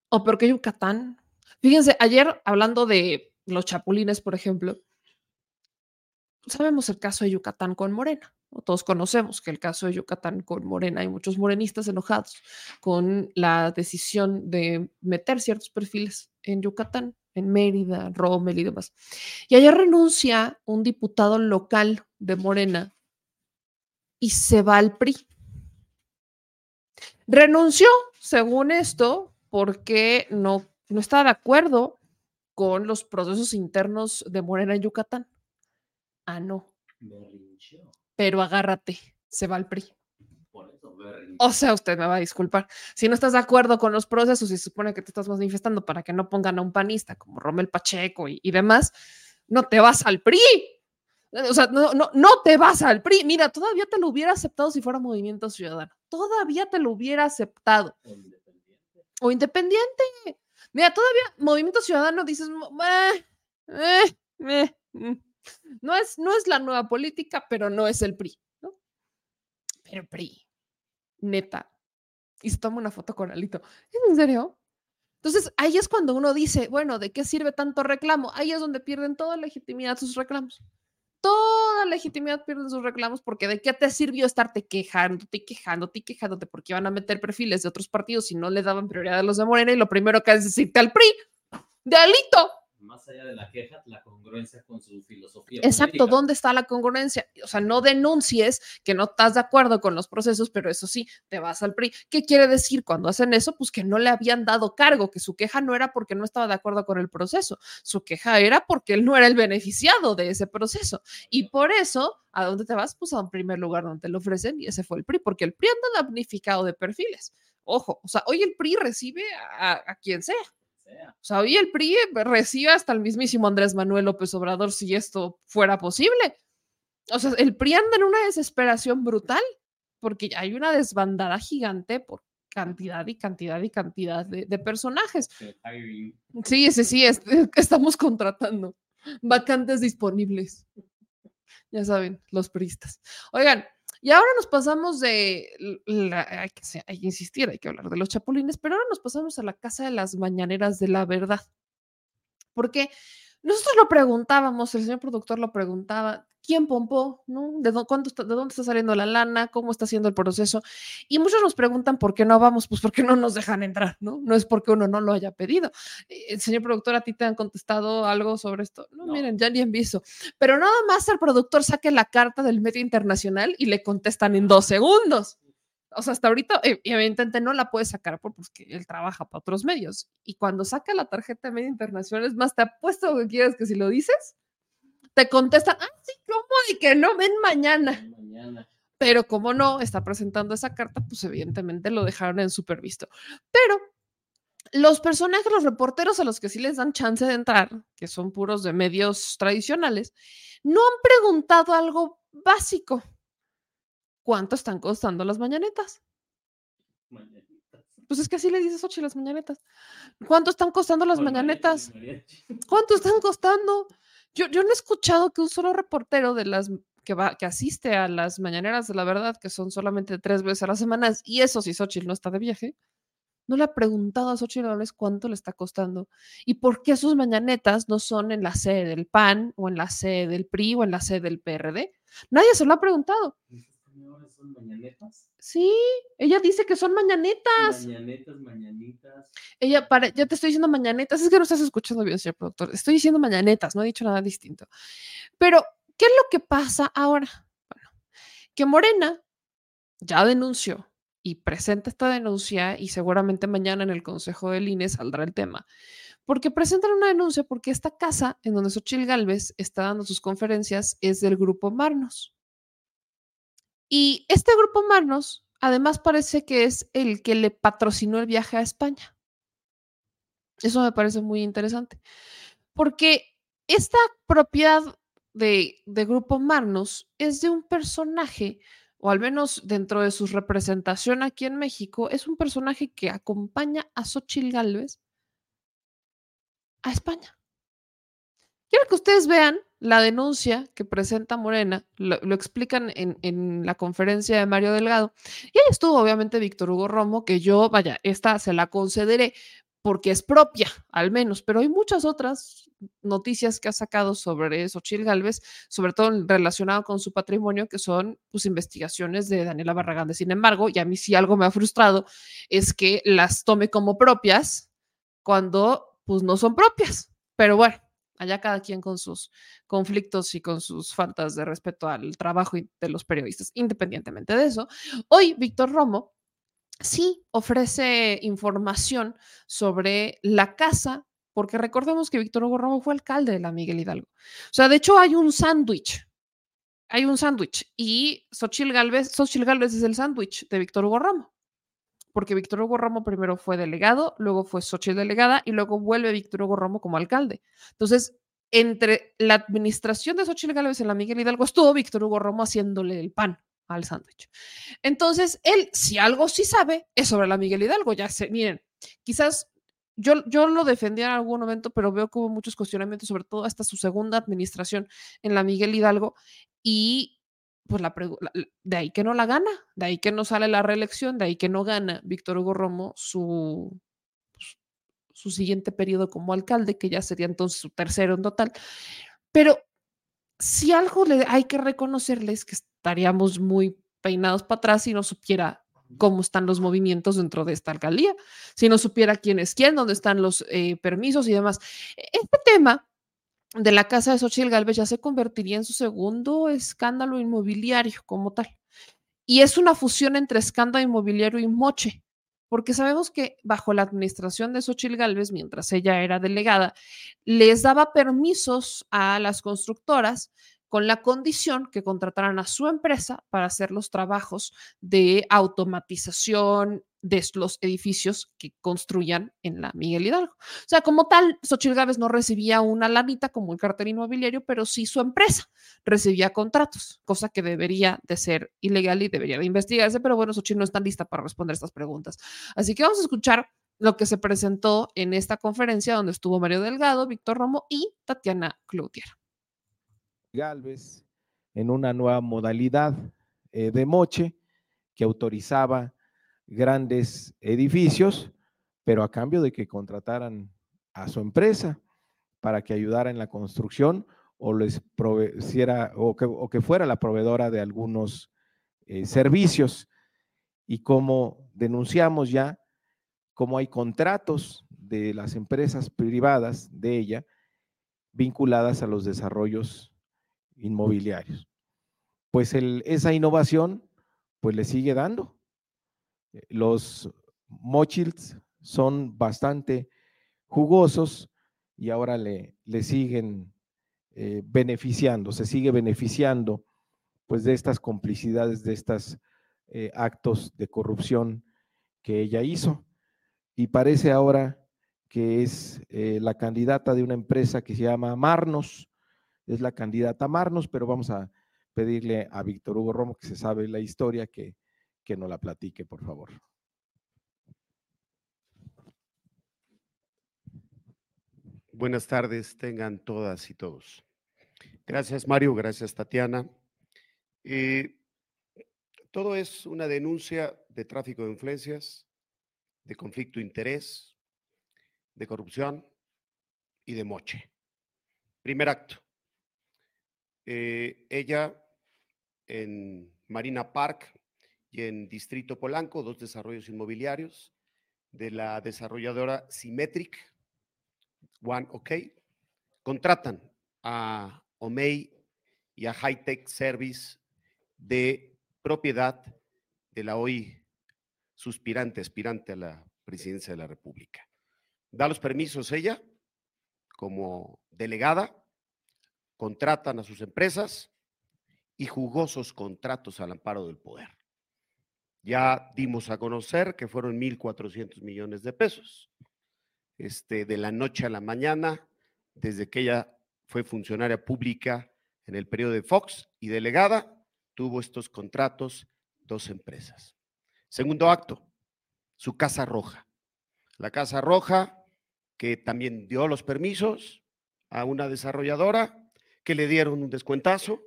o peor que Yucatán. Fíjense, ayer hablando de los chapulines, por ejemplo, sabemos el caso de Yucatán con Morena. Todos conocemos que el caso de Yucatán con Morena, hay muchos morenistas enojados con la decisión de meter ciertos perfiles en Yucatán, en Mérida, Rommel y demás. Y ayer renuncia un diputado local de Morena y se va al PRI. Renunció, según esto, porque no, no está de acuerdo con los procesos internos de Morena en Yucatán. Ah, no. Berrincheo. Pero agárrate, se va al PRI. Por eso, berrincheo. O sea, usted me va a disculpar. Si no estás de acuerdo con los procesos y se supone que te estás manifestando para que no pongan a un panista como Rommel Pacheco y, y demás, no te vas al PRI. O sea, no, no, no te vas al PRI. Mira, todavía te lo hubiera aceptado si fuera Movimiento Ciudadano. Todavía te lo hubiera aceptado. O independiente. O independiente. Mira, todavía Movimiento Ciudadano dices, "Meh, eh, eh, mm". No, es, no es la nueva política, pero no es el PRI, ¿no? Pero el PRI, neta. Y se toma una foto con Alito. ¿Es en serio? Entonces, ahí es cuando uno dice, bueno, ¿de qué sirve tanto reclamo? Ahí es donde pierden toda legitimidad sus reclamos. Toda legitimidad pierden sus reclamos porque ¿de qué te sirvió estarte quejándote y quejándote y quejándote porque iban a meter perfiles de otros partidos y no le daban prioridad a los de Morena y lo primero que haces es irte al PRI? ¡De Alito! Más allá de la queja, la congruencia con su filosofía. Exacto, política. ¿dónde está la congruencia? O sea, no denuncies que no estás de acuerdo con los procesos, pero eso sí, te vas al PRI. ¿Qué quiere decir cuando hacen eso? Pues que no le habían dado cargo, que su queja no era porque no estaba de acuerdo con el proceso, su queja era porque él no era el beneficiado de ese proceso. Y por eso, ¿a dónde te vas? Pues a un primer lugar donde te lo ofrecen y ese fue el PRI, porque el PRI anda damnificado de perfiles. Ojo, o sea, hoy el PRI recibe a, a quien sea. Sea. O sea, hoy el PRI recibe hasta el mismísimo Andrés Manuel López Obrador si esto fuera posible. O sea, el PRI anda en una desesperación brutal porque hay una desbandada gigante por cantidad y cantidad y cantidad de, de personajes. Sí, ese sí, es, estamos contratando vacantes disponibles. Ya saben, los priistas. Oigan, y ahora nos pasamos de, hay, que, hay que insistir, hay que hablar de los chapulines, pero ahora nos pasamos a la casa de las mañaneras de la verdad. Porque nosotros lo preguntábamos, el señor productor lo preguntaba, ¿quién pompó? ¿No? ¿De, dó- cuánto está- ¿De dónde está saliendo la lana? ¿Cómo está haciendo el proceso? Y muchos nos preguntan por qué no vamos, pues porque no nos dejan entrar, ¿no? No es porque uno no lo haya pedido. Eh, Señor productor, ¿a ti te han contestado algo sobre esto? No, No. miren, ya ni han visto. Pero nada más el productor saque la carta del medio internacional y le contestan en dos segundos. O sea, hasta ahorita, eh, evidentemente, no la puede sacar por- porque él trabaja para otros medios. Y cuando saca la tarjeta de medio internacional, es más, te apuesto que quieras que si lo dices, te contestan, ah, sí, ¿cómo? Y que no ven mañana. Mañana. Pero como no está presentando esa carta, pues evidentemente lo dejaron en supervisto. Pero los personajes, los reporteros a los que sí les dan chance de entrar, que son puros de medios tradicionales, no han preguntado algo básico. ¿Cuánto están costando las mañanetas? Mañanitas. Pues es que así le dices Ochi las mañanetas. ¿Cuánto están costando las mañanetas? ¿Cuánto están costando? Yo, yo no he escuchado que un solo reportero de las que va, que asiste a las mañaneras de la verdad, que son solamente tres veces a la semana, y eso si Xochitl no está de viaje, no le ha preguntado a Xochitl Gálvez cuánto le está costando y por qué sus mañanetas no son en la sede del PAN o en la sede del PRI o en la sede del PRD. Nadie se lo ha preguntado. ¿Estas señoras son mañanetas? Sí, ella dice que son mañanetas. Mañanetas, mañanitas. Ella, para, yo te estoy diciendo mañanetas, es que no estás escuchando bien, señor productor. Estoy diciendo mañanetas, no he dicho nada distinto. Pero, ¿qué es lo que pasa ahora? Bueno, que Morena ya denunció y presenta esta denuncia y seguramente mañana en el Consejo del INE saldrá el tema. Porque presentan una denuncia porque esta casa en donde Xochitl Galvez está dando sus conferencias es del grupo Marnos. Y este grupo Marnos, además, parece que es el que le patrocinó el viaje a España. Eso me parece muy interesante. Porque esta propiedad de, Grupo Marnos es de un personaje, o al menos dentro de su representación aquí en México, es un personaje que acompaña a Xochitl Gálvez a España. Quiero que ustedes vean la denuncia que presenta Morena, lo, explican en, en, la conferencia de Mario Delgado. Y ahí estuvo obviamente Víctor Hugo Romo, que yo, vaya, esta se la concederé porque es propia, al menos, pero hay muchas otras noticias que ha sacado sobre Xochitl Galvez, sobre todo relacionado con su patrimonio, que son pues, investigaciones de Daniela Barragán. Sin embargo, y a mí sí algo me ha frustrado, es que las tome como propias cuando pues no son propias. Pero bueno, allá cada quien con sus conflictos y con sus faltas de respeto al trabajo de los periodistas. Independientemente de eso, hoy Víctor Romo sí ofrece información sobre la casa, porque recordemos que Víctor Hugo Romo fue alcalde de la Miguel Hidalgo. O sea, de hecho hay un sándwich. Hay un sándwich y Xochil Galvez, Xochitl Galvez es el sándwich de Víctor Hugo Romo porque Víctor Hugo Romo primero fue delegado, luego fue Xochitl delegada y luego vuelve Víctor Hugo Romo como alcalde. Entonces, entre la administración de Xochitl Gálvez en la Miguel Hidalgo estuvo Víctor Hugo Romo haciéndole el pan al sándwich. Entonces, él, si algo sí sabe, es sobre la Miguel Hidalgo. Ya sé, miren, quizás yo, yo lo defendía en algún momento, pero veo que hubo muchos cuestionamientos, sobre todo hasta su segunda administración en la Miguel Hidalgo. Y pues la, de ahí que no la gana, de ahí que no sale la reelección, de ahí que no gana Víctor Hugo Romo su, pues, su siguiente periodo como alcalde, que ya sería entonces su tercero en total. Pero si algo le hay que reconocerles que estaríamos muy peinados para atrás si no supiera cómo están los movimientos dentro de esta alcaldía, si no supiera quién es quién, dónde están los eh, permisos y demás. Este tema de la casa de Xochitl Galvez ya se convertiría en su segundo escándalo inmobiliario como tal. Y es una fusión entre escándalo inmobiliario y moche, porque sabemos que bajo la administración de Xochitl Galvez, mientras ella era delegada, les daba permisos a las constructoras con la condición que contrataran a su empresa para hacer los trabajos de automatización de los edificios que construyan en la Miguel Hidalgo. O sea, como tal, Xochitl Gávez no recibía una lanita como el cartel inmobiliario, pero sí su empresa recibía contratos, cosa que debería de ser ilegal y debería de investigarse, pero bueno, Xochitl no está lista para responder estas preguntas. Así que vamos a escuchar lo que se presentó en esta conferencia donde estuvo Mario Delgado, Víctor Romo y Tatiana Cloutier. Galvez en una nueva modalidad eh, de moche que autorizaba grandes edificios, pero a cambio de que contrataran a su empresa para que ayudara en la construcción o les proveciera o que, fuera la proveedora de algunos eh, servicios. Y como denunciamos ya, como hay contratos de las empresas privadas de ella vinculadas a los desarrollos inmobiliarios. Pues esa innovación, pues le sigue dando. Eh, los mochils son bastante jugosos y ahora le, le siguen eh, beneficiando, se sigue beneficiando pues de estas complicidades, de estos eh, actos de corrupción que ella hizo. Y parece ahora que es la candidata de una empresa que se llama Marnos, es la candidata Marnos, pero vamos a pedirle a Víctor Hugo Romo, que se sabe la historia, que, que nos la platique, por favor. Buenas tardes, tengan todas y todos. Gracias, Mario, gracias, Tatiana. Eh, todo es una denuncia de tráfico de influencias, de conflicto de interés, de corrupción y de moche. Primer acto. Eh, ella en Marina Park y en Distrito Polanco, dos desarrollos inmobiliarios de la desarrolladora Symmetric, One OK, contratan a OMEI y a High Tech Service de propiedad de la hoy suspirante, aspirante a la presidencia de la República. Da los permisos ella como delegada contratan a sus empresas y jugosos contratos al amparo del poder. Ya dimos a conocer que fueron 1.400 millones de pesos. Este, de la noche a la mañana, desde que ella fue funcionaria pública, en el periodo de Fox y delegada, tuvo estos contratos dos empresas. Segundo acto, su Casa Roja. La Casa Roja, que también dio los permisos a una desarrolladora, que le dieron un descuentazo,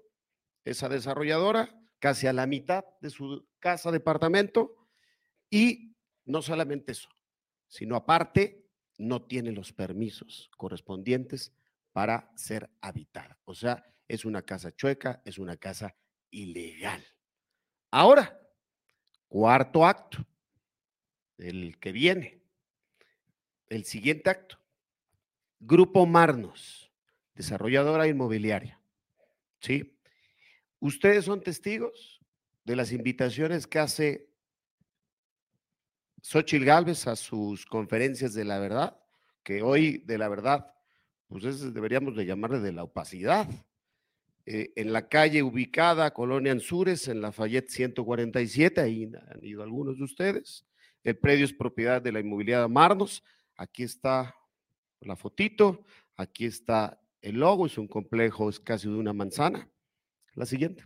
esa desarrolladora, casi a la mitad de su casa departamento, y no solamente eso, sino aparte no tiene los permisos correspondientes para ser habitada. O sea, es una casa chueca, es una casa ilegal. Ahora, cuarto acto, el que viene, el siguiente acto. Grupo Marnos, desarrolladora inmobiliaria. ¿Sí? Ustedes son testigos de las invitaciones que hace Xochitl Galvez a sus conferencias de la verdad, que hoy de la verdad, pues deberíamos de llamarle de la opacidad. Eh, en la calle ubicada, Colonia Anzures, en la Fayette 147, ahí han ido algunos de ustedes. El predio es propiedad de la inmobiliaria Marnos. Aquí está la fotito, aquí está el logo, es un complejo, es casi de una manzana. La siguiente.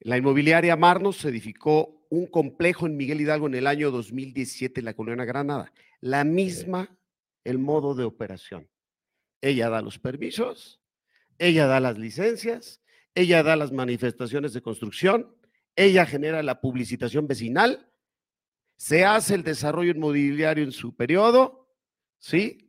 La inmobiliaria Marnos edificó un complejo en Miguel Hidalgo en el año 2017 en la colonia Granada. La misma, el modo de operación. Ella da los permisos, ella da las licencias, ella da las manifestaciones de construcción, ella genera la publicitación vecinal, se hace el desarrollo inmobiliario en su periodo, ¿sí?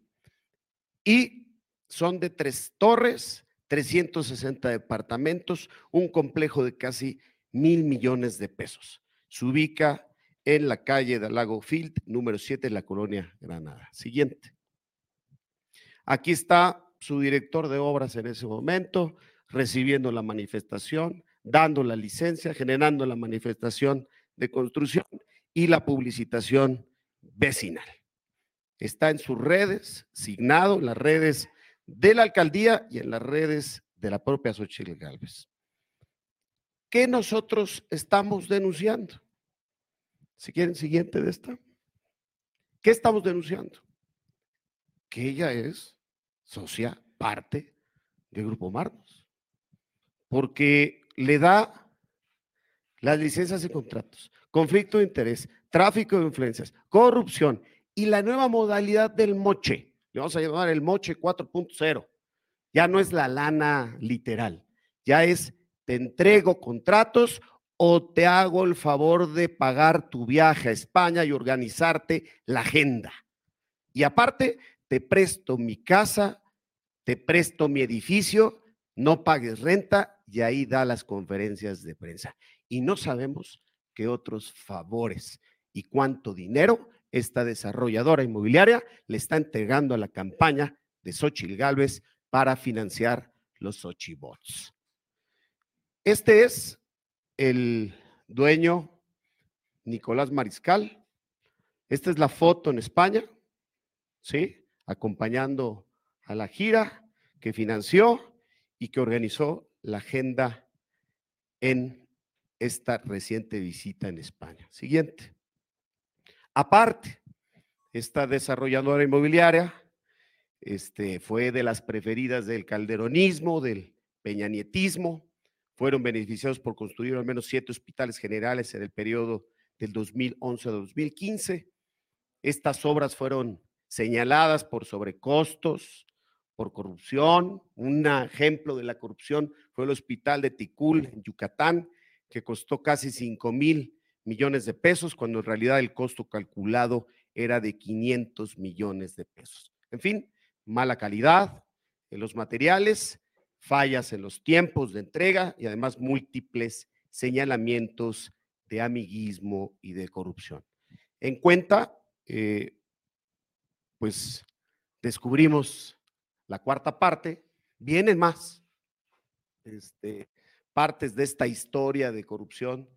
Y son de tres torres, 360 departamentos, un complejo de casi mil millones de pesos. Se ubica en la calle de Lago Field, número 7, en la colonia Granada. Siguiente. Aquí está su director de obras en ese momento, recibiendo la manifestación, dando la licencia, generando la manifestación de construcción y la publicitación vecinal. Está en sus redes, signado en las redes de la alcaldía y en las redes de la propia Xochitl Galvez. ¿Qué nosotros estamos denunciando? Si quieren, siguiente de esta. ¿Qué estamos denunciando? Que ella es socia, parte del Grupo Marnos, porque le da las licencias y contratos, conflicto de interés, tráfico de influencias, corrupción y la nueva modalidad del moche. Le vamos a llamar el moche 4.0. Ya no es la lana literal, ya es te entrego contratos o te hago el favor de pagar tu viaje a España y organizarte la agenda. Y aparte, te presto mi casa, te presto mi edificio, no pagues renta y ahí da las conferencias de prensa. Y no sabemos qué otros favores y cuánto dinero esta desarrolladora inmobiliaria le está entregando a la campaña de Xochitl Galvez para financiar los Xochibots. Este es el dueño Nicolás Mariscal. Esta es la foto en España, ¿sí? acompañando a la gira que financió y que organizó la agenda en esta reciente visita en España. Siguiente. Aparte, esta desarrolladora inmobiliaria este, fue de las preferidas del calderonismo, del peñanietismo. Fueron beneficiados por construir al menos siete hospitales generales en el periodo del 2011 a 2015. Estas obras fueron señaladas por sobrecostos, por corrupción. Un ejemplo de la corrupción fue el hospital de Ticul, en Yucatán, que costó casi 5 mil millones de pesos, cuando en realidad el costo calculado era de 500 millones de pesos. En fin, mala calidad en los materiales, fallas en los tiempos de entrega y además múltiples señalamientos de amiguismo y de corrupción. En cuenta, eh, pues descubrimos la cuarta parte, vienen más este, partes de esta historia de corrupción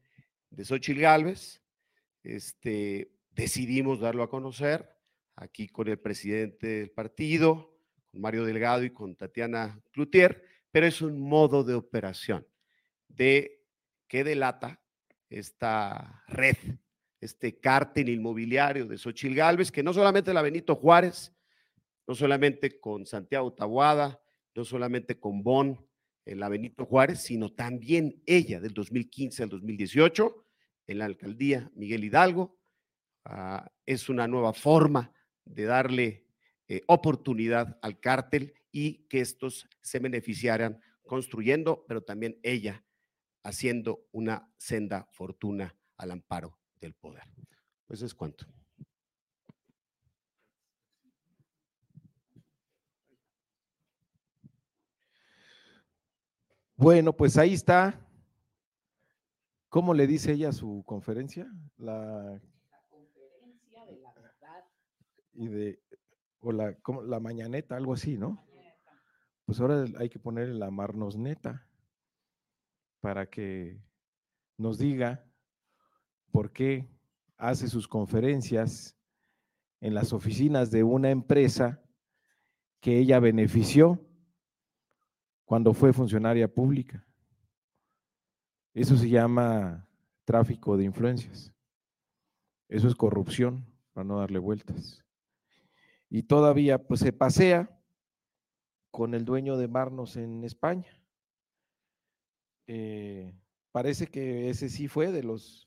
de Xochitl Gálvez. Este, decidimos darlo a conocer aquí con el presidente del partido, Mario Delgado y con Tatiana Cloutier, pero es un modo de operación de que delata esta red este cártel inmobiliario de Xochil Gálvez, que no solamente la Benito Juárez, no solamente con Santiago Tabuada, no solamente con Bon la Benito Juárez, sino también ella del 2015 al 2018 en la alcaldía Miguel Hidalgo. Ah, es una nueva forma de darle eh, oportunidad al cártel y que estos se beneficiaran construyendo, pero también ella haciendo una senda fortuna al amparo del poder. Pues es cuanto. Bueno, pues ahí está. ¿Cómo le dice ella su conferencia? La, conferencia de la verdad. y de, o la, como la mañaneta, algo así, ¿no? Pues ahora hay que ponerle la marnos neta para que nos diga por qué hace sus conferencias en las oficinas de una empresa que ella benefició cuando fue funcionaria pública. Eso se llama tráfico de influencias. Eso es corrupción, para no darle vueltas. Y todavía pues se pasea con el dueño de Marnos en España. Eh, parece que ese sí fue de los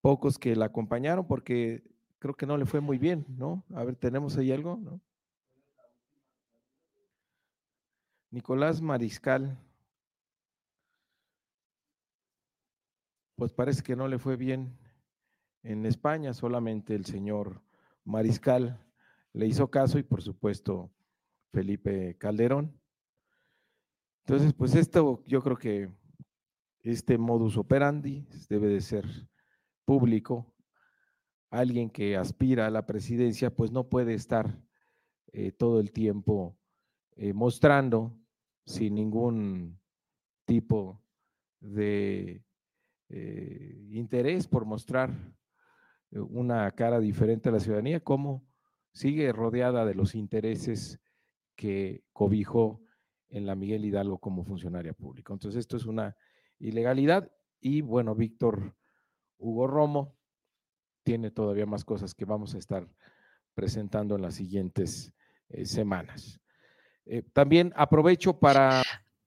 pocos que la acompañaron porque creo que no le fue muy bien, ¿no? A ver, ¿tenemos ahí algo? ¿no? Nicolás Mariscal, pues parece que no le fue bien en España, solamente el señor Mariscal le hizo caso y por supuesto Felipe Calderón. Entonces, pues esto yo creo que este modus operandi debe de ser público. Alguien que aspira a la presidencia, pues no puede estar eh, todo el tiempo eh, mostrando sin ningún tipo de eh, interés por mostrar eh, una cara diferente a la ciudadanía, como sigue rodeada de los intereses que cobijó en la Miguel Hidalgo como funcionaria pública. Entonces, esto es una ilegalidad y bueno, Víctor Hugo Romo tiene todavía más cosas que vamos a estar presentando en las siguientes eh, semanas. Eh, también aprovecho para...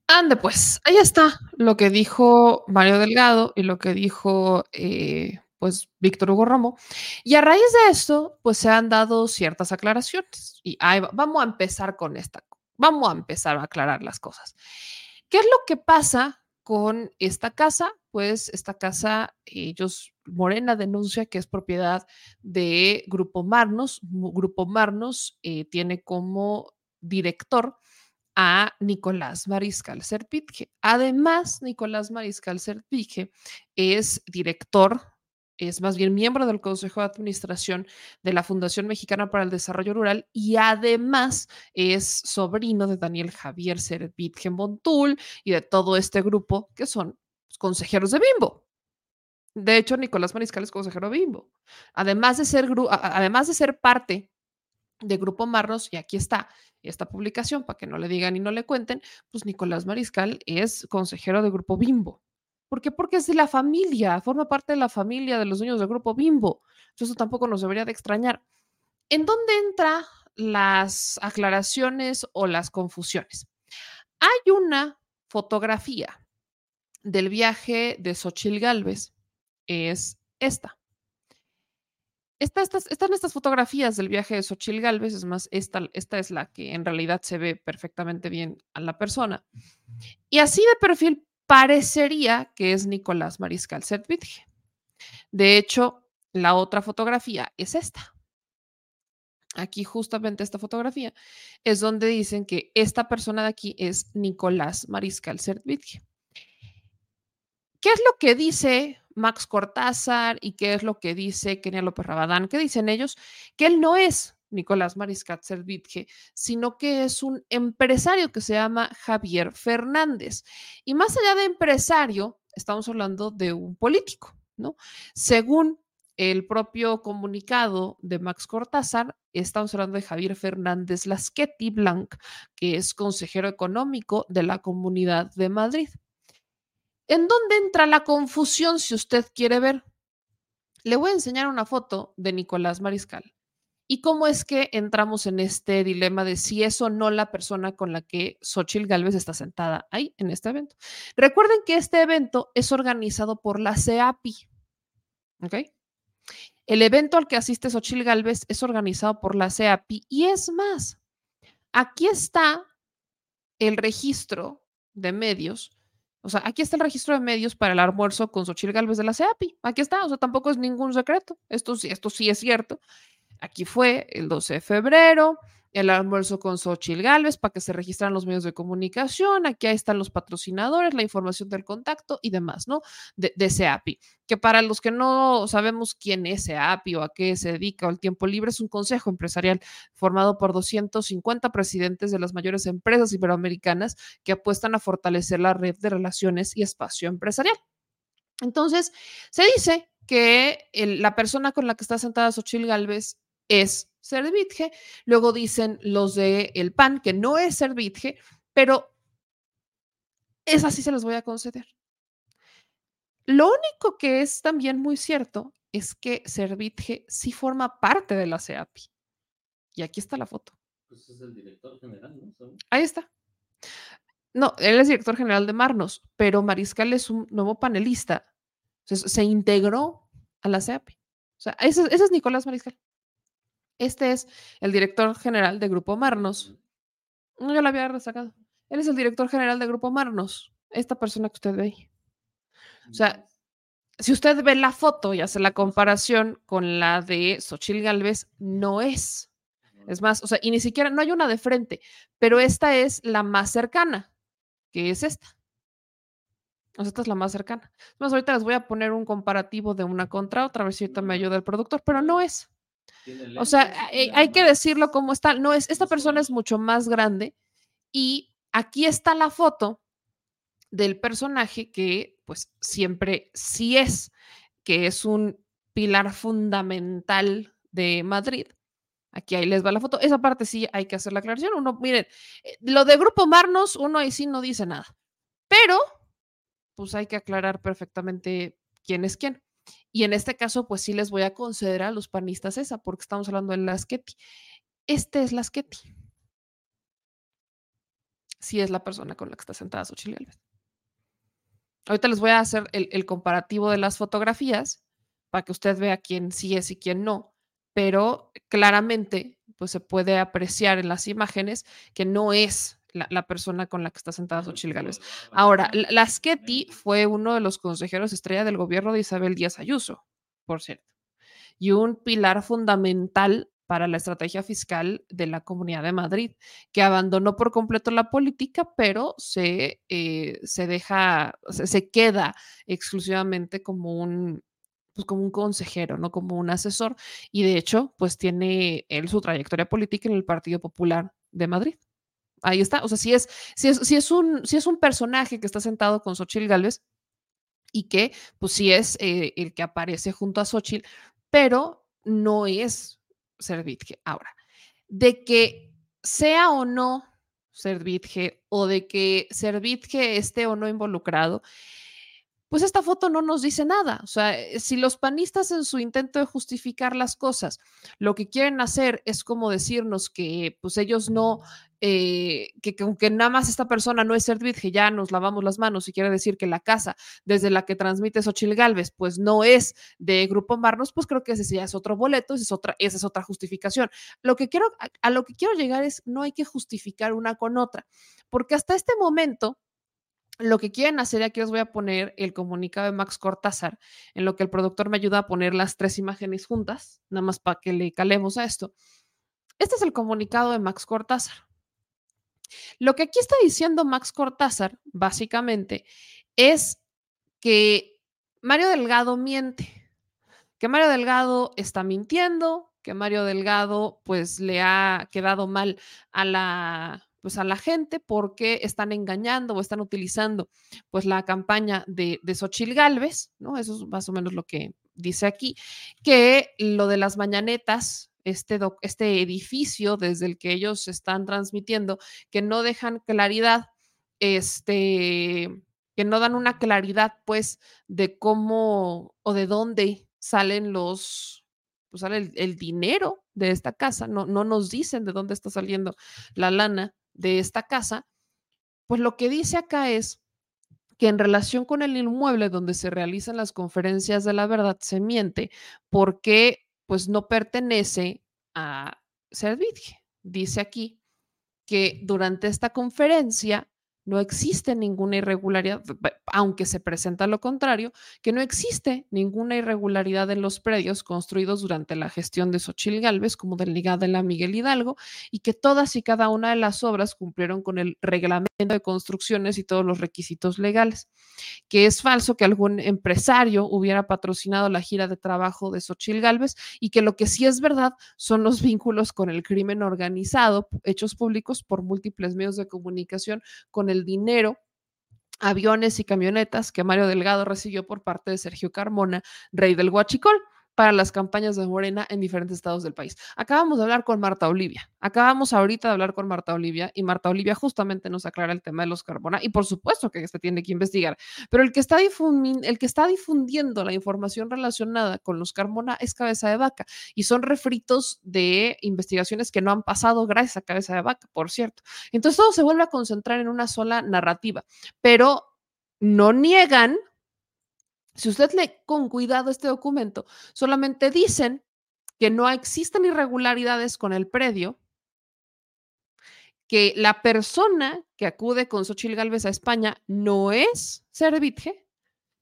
Ande, pues, ahí está lo que dijo Mario Delgado y lo que dijo, eh, pues, Víctor Hugo Romo. Y a raíz de esto, pues, se han dado ciertas aclaraciones. Y ahí va- vamos a empezar con esta. Vamos a empezar a aclarar las cosas. ¿Qué es lo que pasa con esta casa? Pues, esta casa, ellos, Morena denuncia que es propiedad de Grupo Marnos. Grupo Marnos eh, tiene como director a Nicolás Mariscal Serpitge. Además, Nicolás Mariscal Serpitge es director, es más bien miembro del Consejo de Administración de la Fundación Mexicana para el Desarrollo Rural y además es sobrino de Daniel Javier Serpitge Montul y de todo este grupo que son consejeros de Bimbo. De hecho, Nicolás Mariscal es consejero de Bimbo. Además de ser, además de ser parte de Grupo Marros, y aquí está esta publicación para que no le digan y no le cuenten, pues Nicolás Mariscal es consejero de Grupo Bimbo. ¿Por qué? Porque es de la familia, forma parte de la familia de los dueños del Grupo Bimbo. Eso tampoco nos debería de extrañar. ¿En dónde entran las aclaraciones o las confusiones? Hay una fotografía del viaje de Xochil Gálvez, es esta. Estas- están estas fotografías del viaje de Xochil Gálvez, es más, esta, esta es la que en realidad se ve perfectamente bien a la persona. Y así de perfil parecería que es Nicolás Mariscal Serpitge. De hecho, la otra fotografía es esta. Aquí justamente esta fotografía es donde dicen que esta persona de aquí es Nicolás Mariscal Serpitge. ¿Qué es lo que dice Max Cortázar y qué es lo que dice Kenia López Rabadán? ¿Qué dicen ellos? Que él no es Nicolás Mariscal Serpitge, sino que es un empresario que se llama Javier Fernández. Y más allá de empresario, estamos hablando de un político, ¿no? Según el propio comunicado de Max Cortázar, estamos hablando de Javier Fernández Lasqueti Blanc, que es consejero económico de la Comunidad de Madrid. ¿En dónde entra la confusión si usted quiere ver? Le voy a enseñar una foto de Nicolás Mariscal ¿Y cómo es que entramos en este dilema de si es o no la persona con la que Xochitl Galvez está sentada ahí en este evento? Recuerden que este evento es organizado por la CEAPI. ¿Ok? El evento al que asiste Xochitl Galvez es organizado por la CEAPI y es más, aquí está el registro de medios. O sea, aquí está el registro de medios para el almuerzo con Xochitl Galvez de la CEAPI. Aquí está, o sea, tampoco es ningún secreto. Esto esto sí es cierto. Aquí fue el 12 de febrero, el almuerzo con Xochitl Galvez para que se registraran los medios de comunicación. Aquí están los patrocinadores, la información del contacto y demás, ¿no? De, de CEAPI. Que para los que no sabemos quién es CEAPI o a qué se dedica o el tiempo libre, es un consejo empresarial formado por 250 presidentes de las mayores empresas iberoamericanas que apuestan a fortalecer la red de relaciones y espacio empresarial. Entonces, se dice que la persona con la que está sentada Xochitl Galvez es Servitje. Luego dicen los de el PAN que no es Servitje, pero es así se los voy a conceder. Lo único que es también muy cierto es que Servitje sí forma parte de la CEAPI. Y aquí está la foto. Pues es el director general, ¿no? Ahí está. No, él es director general de Marnos, pero Mariscal es un nuevo panelista. Entonces, se integró a la CEAPI. O sea, ese, ese es Nicolás Mariscal. Este es el director general de Grupo Marnos. No, yo lo había destacado. Él es el director general de Grupo Marnos. Esta persona que usted ve ahí. O sea, si usted ve la foto y hace la comparación con la de Xochil Galvez, no es. Es más, o sea, y ni siquiera, no hay una de frente, pero esta es la más cercana, que es esta. O sea, esta es la más cercana. Más ahorita les voy a poner un comparativo de una contra otra, a ver si ahorita me ayuda el productor, pero no es. O sea, lentes, hay, que decirlo como está. No es, esta persona es mucho más grande y aquí está la foto del personaje que pues siempre sí es, que es un pilar fundamental de Madrid. Aquí ahí les va la foto. Esa parte sí hay que hacer la aclaración. Uno, miren, eh, lo de Grupo Marnos, uno ahí sí no dice nada. Pero, pues hay que aclarar perfectamente quién es quién. Y en este caso, pues sí les voy a conceder a los panistas esa, porque estamos hablando de Lasqueti. Este es Lasqueti. Sí es la persona con la que está sentada Xochitl. Ahorita les voy a hacer el, el comparativo de las fotografías para que usted vea quién sí es y quién no, pero claramente pues se puede apreciar en las imágenes que no es la, la persona con la que está sentada Xochitl Gálvez. Ahora, Lasqueti fue uno de los consejeros estrella del gobierno de Isabel Díaz Ayuso, por cierto, y un pilar fundamental para la estrategia fiscal de la Comunidad de Madrid, que abandonó por completo la política, pero se, eh, se deja, se, se queda exclusivamente como un, pues como un consejero, no como un asesor, y de hecho, pues tiene él su trayectoria política en el Partido Popular de Madrid. Ahí está, o sea, si es, si es, si es, un, si es un personaje que está sentado con Xochitl Gálvez y que, pues sí es eh, el que aparece junto a Xochitl, pero no es Servitje. Ahora, de que sea o no Servitje o de que Servitje esté o no involucrado, pues esta foto no nos dice nada. O sea, eh, si los panistas en su intento de justificar las cosas, lo que quieren hacer es como decirnos que pues ellos no, eh, que, que aunque nada más esta persona no es Servitje, ya nos lavamos las manos y quiere decir que la casa desde la que transmite Xochil Gálvez, pues no es de Grupo Marnos, pues creo que ese ya es otro boleto, esa es otra, esa es otra justificación. Lo que quiero, a, a lo que quiero llegar es, no hay que justificar una con otra, porque hasta este momento lo que quieren hacer, aquí les voy a poner el comunicado de Max Cortázar, en lo que el productor me ayuda a poner las tres imágenes juntas, nada más para que le calemos a esto. Este es el comunicado de Max Cortázar. Lo que aquí está diciendo Max Cortázar, básicamente, es que Mario Delgado miente, que Mario Delgado está mintiendo, que Mario Delgado pues le ha quedado mal a la pues a la gente porque están engañando o están utilizando pues la campaña de, de Xochil Gálvez, ¿no? Eso es más o menos lo que dice aquí, que lo de las mañanetas, este, este edificio desde el que ellos están transmitiendo, que no dejan claridad, este, que no dan una claridad pues de cómo o de dónde salen los, pues sale el, el dinero de esta casa, no, no nos dicen de dónde está saliendo la lana de esta casa, pues lo que dice acá es que en relación con el inmueble donde se realizan las conferencias de la verdad se miente porque pues no pertenece a Servitje. Dice aquí que durante esta conferencia no existe ninguna irregularidad, aunque se presenta lo contrario, que no existe ninguna irregularidad en los predios construidos durante la gestión de Xochil Gálvez como delegada de la Miguel Hidalgo y que todas y cada una de las obras cumplieron con el reglamento de construcciones y todos los requisitos legales. Que es falso que algún empresario hubiera patrocinado la gira de trabajo de Xochil Gálvez y que lo que sí es verdad son los vínculos con el crimen organizado hechos públicos por múltiples medios de comunicación con el dinero aviones y camionetas que Mario Delgado recibió por parte de Sergio Carmona, rey del Huachicol para las campañas de Morena en diferentes estados del país. Acabamos de hablar con Marta Olivia, acabamos ahorita de hablar con Marta Olivia y Marta Olivia justamente nos aclara el tema de los Carbona y por supuesto que se tiene que investigar, pero el que está, el que está difundiendo la información relacionada con los Carbona es Cabeza de Vaca y son refritos de investigaciones que no han pasado gracias a Cabeza de Vaca, por cierto. Entonces todo se vuelve a concentrar en una sola narrativa, pero no niegan si usted lee con cuidado este documento, solamente dicen que no existen irregularidades con el predio, que la persona que acude con Xochil Gálvez a España no es Servitje,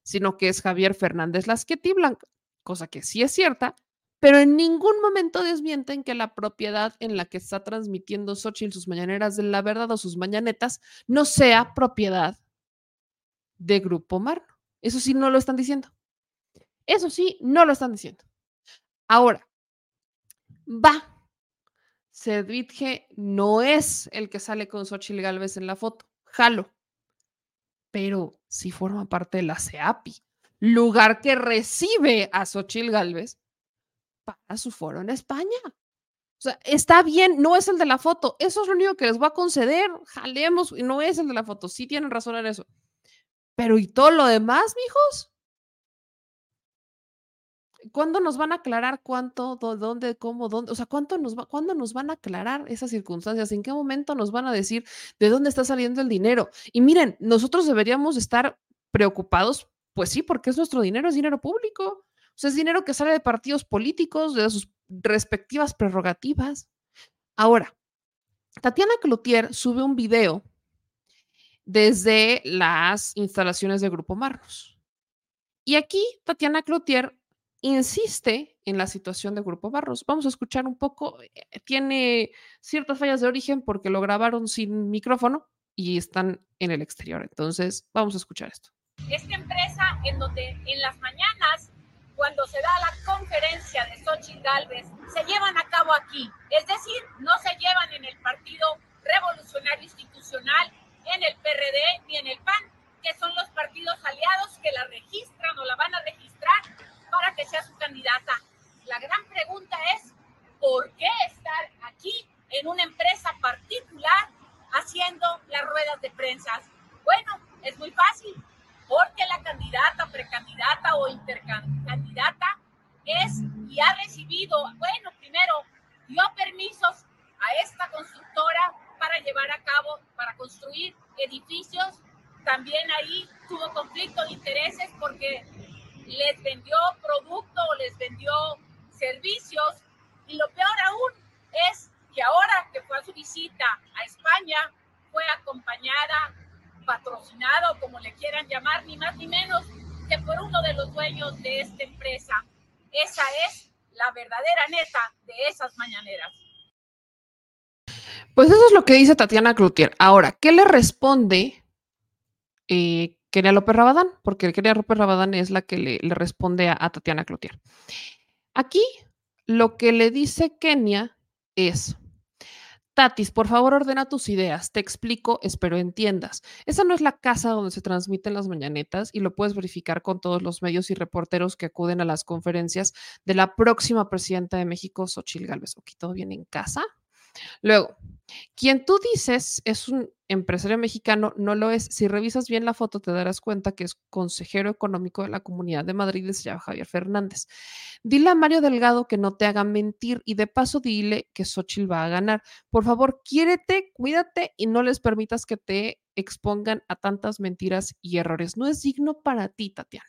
sino que es Javier Fernández Lasqueti Blanca, cosa que sí es cierta, pero en ningún momento desmienten que la propiedad en la que está transmitiendo Xochitl sus mañaneras de la verdad o sus mañanetas no sea propiedad de Grupo Mar. Eso sí, no lo están diciendo. Eso sí, no lo están diciendo. Ahora, va. Cedvitge no es el que sale con Xochitl Galvez en la foto. Jalo. Pero sí forma parte de la CEAPI, lugar que recibe a Xochitl Galvez para su foro en España. O sea, está bien, no es el de la foto. Eso es lo único que les voy a conceder. Jalemos, no es el de la foto. Sí tienen razón en eso. Pero ¿y todo lo demás, mijos? ¿Cuándo nos van a aclarar cuánto, dónde, cómo, dónde? O sea, ¿cuánto nos va, ¿cuándo nos van a aclarar esas circunstancias? ¿En qué momento nos van a decir de dónde está saliendo el dinero? Y miren, nosotros deberíamos estar preocupados, pues sí, porque es nuestro dinero, es dinero público. O sea, es dinero que sale de partidos políticos, de sus respectivas prerrogativas. Ahora, Tatiana Cloutier sube un video desde las instalaciones de Grupo Marros. Y aquí Tatiana Cloutier insiste en la situación de Grupo Barros. Vamos a escuchar un poco. Eh, tiene ciertas fallas de origen porque lo grabaron sin micrófono y están en el exterior. Entonces, vamos a escuchar esto. Esta empresa en donde en las mañanas, cuando se da la conferencia de Xochitl Galvez, se llevan a cabo aquí. Es decir, no se llevan en el Partido Revolucionario Institucional en el PRD ni en el PAN, que son los partidos aliados que la registran o la van a registrar para que sea su candidata. La gran pregunta es, ¿por qué estar aquí en una empresa particular haciendo las ruedas de prensa? Bueno, es muy fácil, porque la candidata, precandidata o intercandidata es y ha recibido, bueno, primero dio permisos a esta constructora para llevar a cabo, para construir edificios. También ahí tuvo conflicto de intereses porque les vendió producto o les vendió servicios. Y lo peor aún es que ahora que fue a su visita a España, fue acompañada, patrocinada o como le quieran llamar, ni más ni menos que por uno de los dueños de esta empresa. Esa es la verdadera neta de esas mañaneras. Pues eso es lo que dice Tatiana Cloutier. Ahora, ¿qué le responde eh, Kenia López Rabadán? Porque Kenia López Rabadán es la que le, responde a, Tatiana Cloutier. Aquí lo que le dice Kenia es, Tatis, por favor ordena tus ideas, te explico, espero entiendas. Esa no es la casa donde se transmiten las mañanetas y lo puedes verificar con todos los medios y reporteros que acuden a las conferencias de la próxima presidenta de México, Xochil Gálvez. ¿Ok, todo bien en casa? Luego, Quien tú dices es un empresario mexicano, no lo es. Si revisas bien la foto, te darás cuenta que es consejero económico de la Comunidad de Madrid y se llama Javier Fernández. Dile a Mario Delgado que no te haga mentir y de paso dile que Xochitl va a ganar. Por favor, quiérete, cuídate y no les permitas que te expongan a tantas mentiras y errores. No es digno para ti, Tatiana.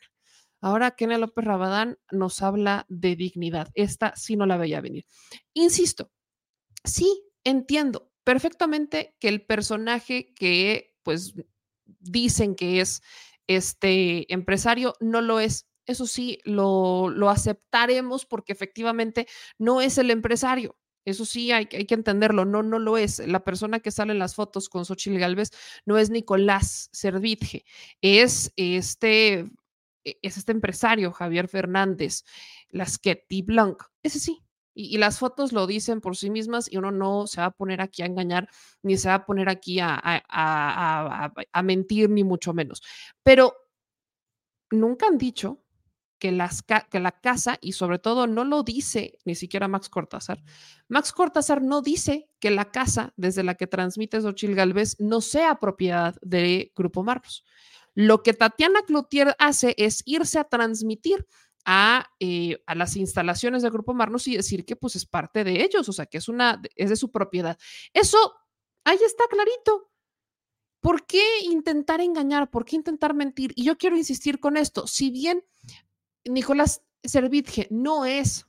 Ahora Kenia López Rabadán nos habla de dignidad. Esta sí no la veía venir. Insisto, sí, entiendo perfectamente que el personaje que pues dicen que es este empresario no lo es. Eso sí, lo, lo aceptaremos porque efectivamente no es el empresario. Eso sí, hay, hay, que entenderlo, no, no lo es. La persona que sale en las fotos con Xochitl Galvez no es Nicolás Servitje, es este, e, es este empresario, Javier Fernández, Lasquetti Blanc. Ese sí, y, las fotos lo dicen por sí mismas y uno no se va a poner aquí a engañar, ni se va a poner aquí a, a, mentir, ni mucho menos. Pero nunca han dicho que, las, que la casa, y sobre todo no lo dice ni siquiera Max Cortázar, Max Cortázar no dice que la casa desde la que transmite Xochil Galvez no sea propiedad de Grupo Marcos. Lo que Tatiana Cloutier hace es irse a transmitir eh, a, las instalaciones del Grupo Marnos y decir que pues es parte de ellos, o sea, que es, una, es de su propiedad. Eso, ahí está clarito. ¿Por qué intentar engañar? ¿Por qué intentar mentir? Y yo quiero insistir con esto. Si bien Nicolás Servitje no es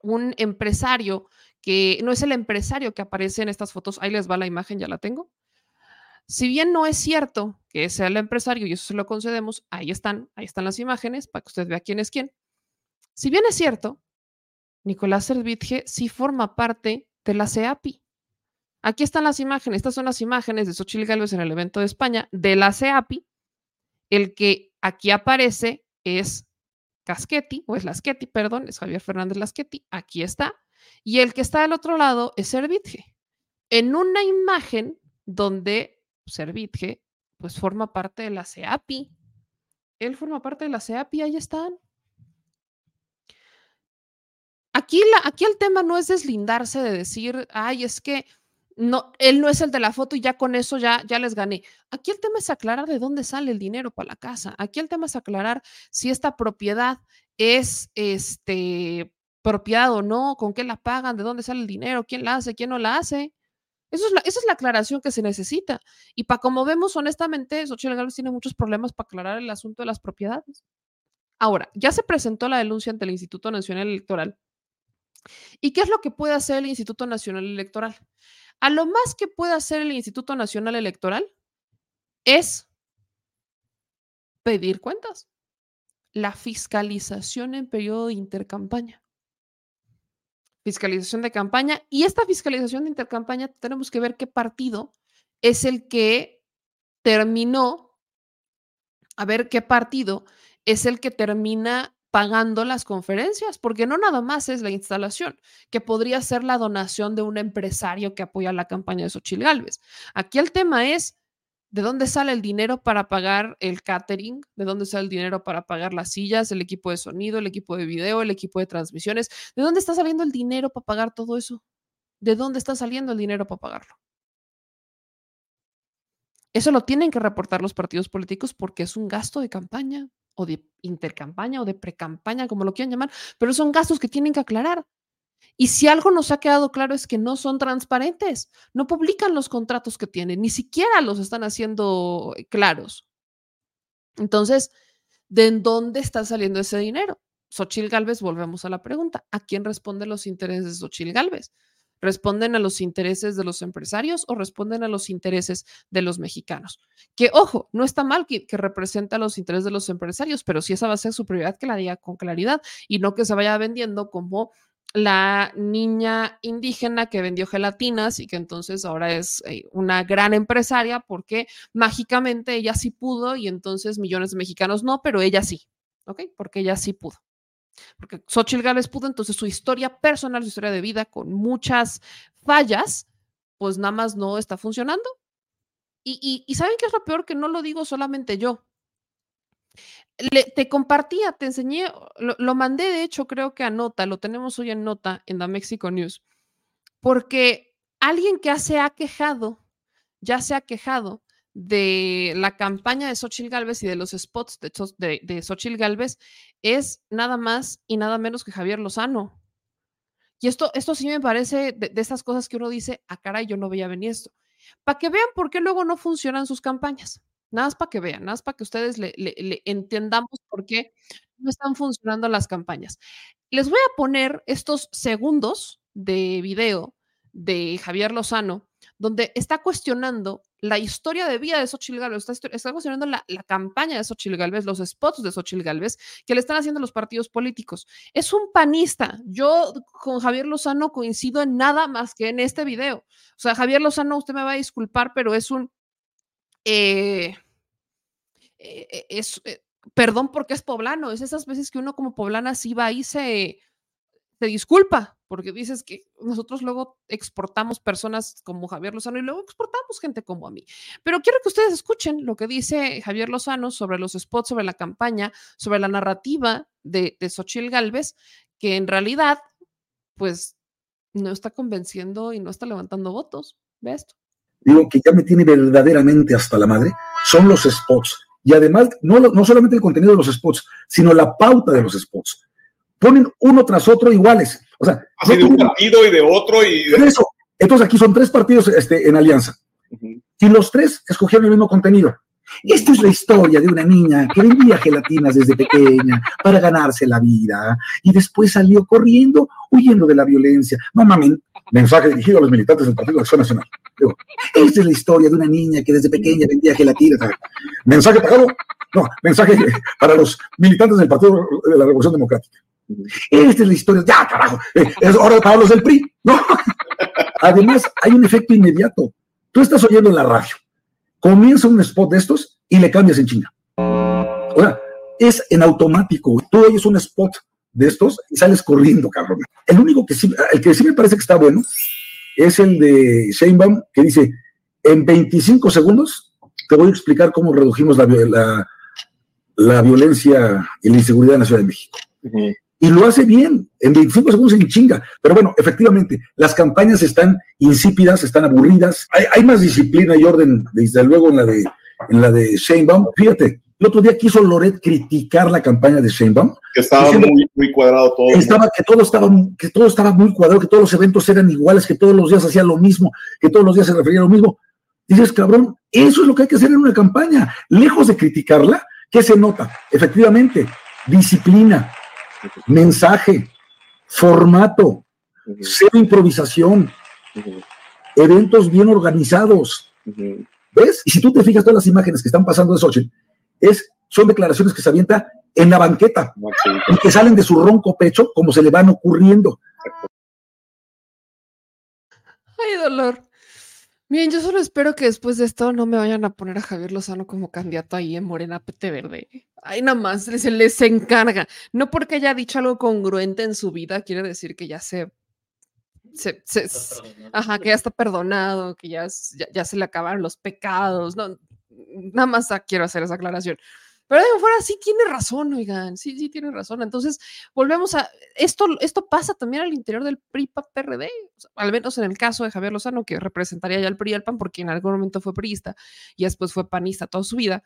un empresario que no es el empresario que aparece en estas fotos, ahí les va la imagen, ya la tengo. Si bien no es cierto que sea el empresario y eso se lo concedemos, ahí están, ahí están las imágenes para que usted vea quién es quién. Si bien es cierto, Nicolás Servitje sí forma parte de la CEAPI. Aquí están las imágenes, estas son las imágenes de Xochitl Gálvez en el evento de España de la CEAPI. El que aquí aparece es Casquetti, o es Lasquetti, perdón, es Javier Fernández Lasquetti, aquí está. Y el que está del otro lado es Servitje. En una imagen donde Servitje, pues forma parte de la CEAPI. Él forma parte de la CEAPI, ahí están. Aquí, la, aquí el tema no es deslindarse de decir, ay, es que no, él no es el de la foto y ya con eso ya, ya les gané. Aquí el tema es aclarar de dónde sale el dinero para la casa. Aquí el tema es aclarar si esta propiedad es este propiedad o no, con qué la pagan, de dónde sale el dinero, quién la hace, quién no la hace. Eso es la, esa es la aclaración que se necesita. Y para como vemos, honestamente, Xochitl Gálvez tiene muchos problemas para aclarar el asunto de las propiedades. Ahora, ya se presentó la denuncia ante el Instituto Nacional Electoral. ¿Y qué es lo que puede hacer el Instituto Nacional Electoral? A lo más que puede hacer el Instituto Nacional Electoral es pedir cuentas. La fiscalización en periodo de intercampaña fiscalización de campaña. Y esta fiscalización de intercampaña tenemos que ver qué partido es el que terminó, a ver qué partido es el que termina pagando las conferencias, porque no nada más es la instalación, que podría ser la donación de un empresario que apoya la campaña de Xochil Gálvez. Aquí el tema es ¿De dónde sale el dinero para pagar el catering? ¿De dónde sale el dinero para pagar las sillas, el equipo de sonido, el equipo de video, el equipo de transmisiones? ¿De dónde está saliendo el dinero para pagar todo eso? ¿De dónde está saliendo el dinero para pagarlo? Eso lo tienen que reportar los partidos políticos porque es un gasto de campaña o de intercampaña o de precampaña, como lo quieran llamar, pero son gastos que tienen que aclarar. Y si algo nos ha quedado claro es que no son transparentes, no publican los contratos que tienen, ni siquiera los están haciendo eh, claros. Entonces, ¿de dónde está saliendo ese dinero? Xochil Galvez, volvemos a la pregunta, ¿a quién responden los intereses de Xochil Galvez? ¿Responden a los intereses de los empresarios o responden a los intereses de los mexicanos? Que, ojo, no está mal que, que representa los intereses de los empresarios, pero si esa va a ser su prioridad, que la diga con claridad y no que se vaya vendiendo como la niña indígena que vendió gelatinas y que entonces ahora es eh, una gran empresaria porque mágicamente ella sí pudo y entonces millones de mexicanos no, pero ella sí, ¿ok? Porque ella sí pudo. Porque Xochitl Gales pudo, entonces su historia personal, su historia de vida con muchas fallas, pues nada más no está funcionando. Y, y ¿saben qué es lo peor? Que no lo digo solamente yo te compartía, te enseñé, lo, mandé de hecho creo que a nota, lo tenemos hoy en nota en la Mexico News, porque alguien que se ha quejado, ya se ha quejado de la campaña de Xochitl Galvez y de los spots de, de, Galvez es nada más y nada menos que Javier Lozano. Y esto, esto sí me parece de, esas cosas que uno dice, a ah, cara, yo no veía venir esto. Para que vean por qué luego no funcionan sus campañas. Nada más para que vean, nada más para que ustedes le, le, le entendamos por qué no están funcionando las campañas. Les voy a poner estos segundos de video de Javier Lozano, donde está cuestionando la historia de vida de Xochitl Galvez, está, está cuestionando la, la, campaña de Xochitl Galvez, los spots de Xochitl Galvez que le están haciendo los partidos políticos. Es un panista. Yo con Javier Lozano coincido en nada más que en este video. O sea, Javier Lozano, usted me va a disculpar, pero es un... Eh, eh, es, eh, perdón porque es poblano, es esas veces que uno como poblana sí va y se, se disculpa, porque dices que nosotros luego exportamos personas como Javier Lozano y luego exportamos gente como a mí. Pero quiero que ustedes escuchen lo que dice Javier Lozano sobre los spots, sobre la campaña, sobre la narrativa de, de Xochitl Galvez, que en realidad, pues, no está convenciendo y no está levantando votos. Ve esto. Digo que ya me tiene verdaderamente hasta la madre, son los spots y además, no, no solamente el contenido de los spots, sino la pauta de los spots. Ponen uno tras otro iguales. O sea, Así de un partido y de otro y de... Eso. Entonces aquí son tres partidos este, en alianza. Uh -huh. Y los tres escogieron el mismo contenido. Esta es la historia de una niña que vendía gelatinas desde pequeña para ganarse la vida y después salió corriendo huyendo de la violencia. No mames, mensaje dirigido a los militantes del Partido de Acción Nacional. Esta es la historia de una niña que desde pequeña vendía gelatinas. Mensaje pagado, no, mensaje para los militantes del Partido de la Revolución Democrática. Esta es la historia, ya carajo, es hora para los del PRI. No. Además, hay un efecto inmediato. Tú estás oyendo en la radio comienza un spot de estos y le cambias en chinga. O sea, es en automático. Tú oyes un spot de estos y sales corriendo, cabrón. El único que sí, el que sí me parece que está bueno es el de Sheinbaum, que dice, en 25 segundos te voy a explicar cómo redujimos la, la, la violencia y la inseguridad en la Ciudad de México. Y lo hace bien, en 25 segundos en chinga. Pero bueno, efectivamente, las campañas están insípidas, están aburridas. Hay, hay más disciplina y orden, desde luego, en la de, en la de Sheinbaum. Fíjate, el otro día quiso Loret criticar la campaña de Sheinbaum. Que estaba diciendo, muy, muy cuadrado todo. Estaba, que, todo estaba, que todo estaba muy cuadrado, que todos los eventos eran iguales, que todos los días hacía lo mismo, que todos los días se refería a lo mismo. Dices, cabrón, eso es lo que hay que hacer en una campaña. Lejos de criticarla, ¿qué se nota? Efectivamente, disciplina, mensaje, formato, uh -huh. cero improvisación, uh -huh. eventos bien organizados. Uh -huh. ¿Ves? Y si tú te fijas todas las imágenes que están pasando de Xochitl, es, son declaraciones que se avienta en la banqueta y que salen de su ronco pecho como se le van ocurriendo. Ay, dolor. Bien, yo solo espero que después de esto no me vayan a poner a Javier Lozano como candidato ahí en Morena PT Verde. Ahí nada más se les encarga. No porque haya dicho algo congruente en su vida, quiere decir que ya se. se, se ajá, que ya está perdonado, que ya, ya, ya, se le acabaron los pecados. No, nada más quiero hacer esa aclaración. Pero de fuera sí tiene razón, oigan, sí, sí tiene razón. Entonces, volvemos a, esto, esto pasa también al interior del PRI-PRD, al menos en el caso de Javier Lozano, que representaría ya el PRI y el PAN, porque en algún momento fue priista y después fue panista toda su vida.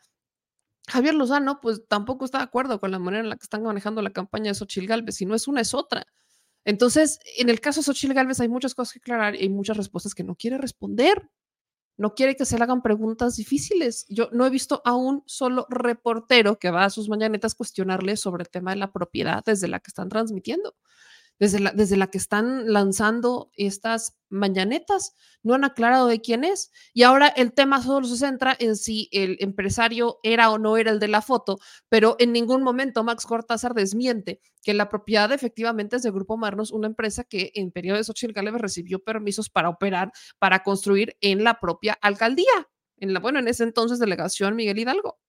Javier Lozano, pues tampoco está de acuerdo con la manera en la que están manejando la campaña de Xochitl Galvez, si no es una, es otra. Entonces, en el caso de Xochitl Galvez hay muchas cosas que aclarar y muchas respuestas que no quiere responder no quiere que se le hagan preguntas difíciles. Yo no he visto a un solo reportero que va a sus mañanetas cuestionarle sobre el tema de la propiedad desde la que están transmitiendo, desde la, desde la que están lanzando estas mañanetas. No han aclarado de quién es. Y ahora el tema solo se centra en si el empresario era o no era el de la foto, pero en ningún momento Max Cortázar desmiente que la propiedad efectivamente es de Grupo Marnos, una empresa que en periodo de Xochitl recibió permisos para operar, para construir en la propia alcaldía, en la, bueno, en ese entonces delegación Miguel Hidalgo.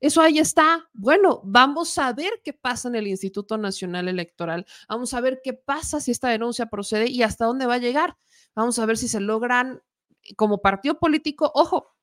Eso ahí está. Bueno, vamos a ver qué pasa en el Instituto Nacional Electoral. Vamos a ver qué pasa si esta denuncia procede y hasta dónde va a llegar. Vamos a ver si se logran como partido político, ojo,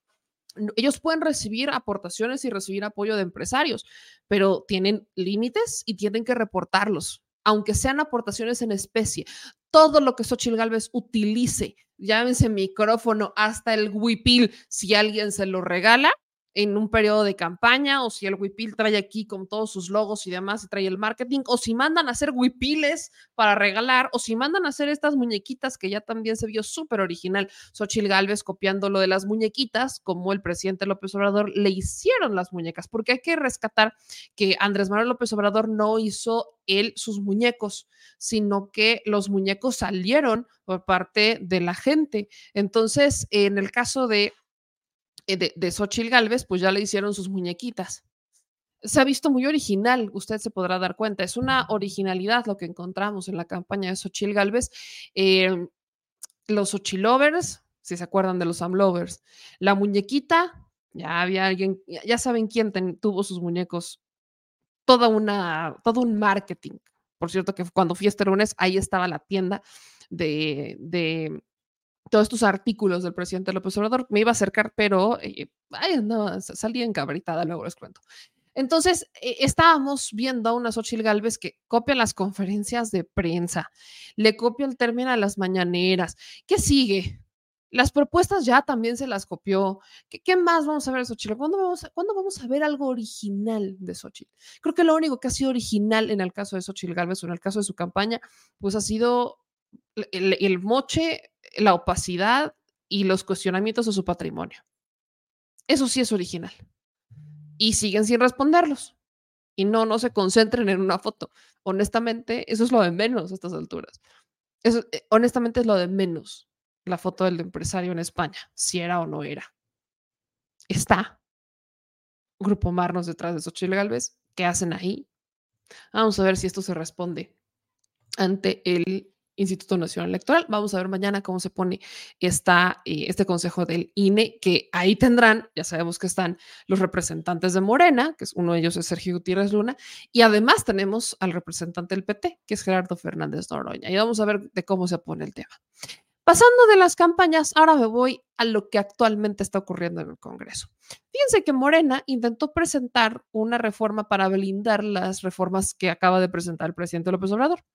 ellos pueden recibir aportaciones y recibir apoyo de empresarios, pero tienen límites y tienen que reportarlos, aunque sean aportaciones en especie. todo lo que Xochitl Galvez utilice, llámense micrófono, hasta el huipil, si alguien se lo regala, en un periodo de campaña o si el Wipil trae aquí con todos sus logos y demás y trae el marketing o si mandan a hacer Wipiles para regalar o si mandan a hacer estas muñequitas que ya también se vio súper original. Xochil Galvez copiando lo de las muñequitas como el presidente López Obrador le hicieron las muñecas porque hay que rescatar que Andrés Manuel López Obrador no hizo él sus muñecos, sino que los muñecos salieron por parte de la gente. Entonces, en el caso de de, de Xochitl Galvez, pues ya le hicieron sus muñequitas. Se ha visto muy original, usted se podrá dar cuenta. Es una originalidad lo que encontramos en la campaña de Xochitl Galvez. Eh, los Xochilovers, si se acuerdan de los Amlovers. La muñequita, ya había alguien, ya saben quién tuvo sus muñecos. Toda una, todo un marketing. Por cierto, que cuando fui este lunes, ahí estaba la tienda de, de todos estos artículos del presidente López Obrador. Me iba a acercar, pero eh, ay, no, salí encabritada, luego les cuento. Entonces, eh, estábamos viendo a una Xochitl Galvez que copia las conferencias de prensa, le copia el término a las mañaneras. ¿Qué sigue? Las propuestas ya también se las copió. ¿Qué, más vamos a ver de Xochitl? ¿Cuándo vamos, a, ¿Cuándo vamos a ver algo original de Xochitl? Creo que lo único que ha sido original en el caso de Xochitl Galvez o en el caso de su campaña, pues ha sido el moche la opacidad y los cuestionamientos de su patrimonio. Eso sí es original. Y siguen sin responderlos. Y no, no se concentren en una foto. Honestamente, eso es lo de menos a estas alturas. Eso, eh, honestamente, es lo de menos la foto del empresario en España, si era o no era. Está. Grupo Marnos detrás de Xochitl Galvez. ¿Qué hacen ahí? Vamos a ver si esto se responde ante el Instituto Nacional Electoral. Vamos a ver mañana cómo se pone esta, eh, este consejo del INE, que ahí tendrán, ya sabemos que están los representantes de Morena, que es uno de ellos es Sergio Gutiérrez Luna, y además tenemos al representante del PT, que es Gerardo Fernández Noroña. Y vamos a ver de cómo se pone el tema. Pasando de las campañas, ahora me voy a lo que actualmente está ocurriendo en el Congreso. Fíjense que Morena intentó presentar una reforma para blindar las reformas que acaba de presentar el presidente López Obrador.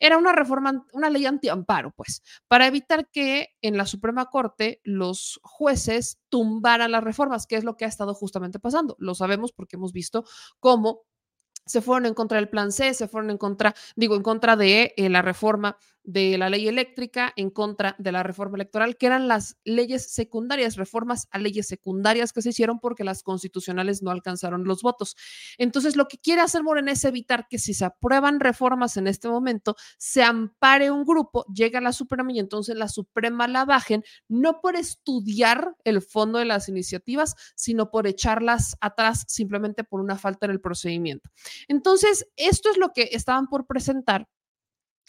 Era una reforma, una ley antiamparo, pues, para evitar que en la Suprema Corte los jueces tumbaran las reformas, que es lo que ha estado justamente pasando. Lo sabemos porque hemos visto cómo se fueron en contra del plan C, se fueron en contra, digo, en contra de eh, la reforma de la ley eléctrica, en contra de la reforma electoral, que eran las leyes secundarias, reformas a leyes secundarias que se hicieron porque las constitucionales no alcanzaron los votos. Entonces, lo que quiere hacer Morena es evitar que si se aprueban reformas en este momento, se ampare un grupo, llega a la Suprema y entonces la Suprema la bajen, no por estudiar el fondo de las iniciativas, sino por echarlas atrás simplemente por una falta en el procedimiento. Entonces, esto es lo que estaban por presentar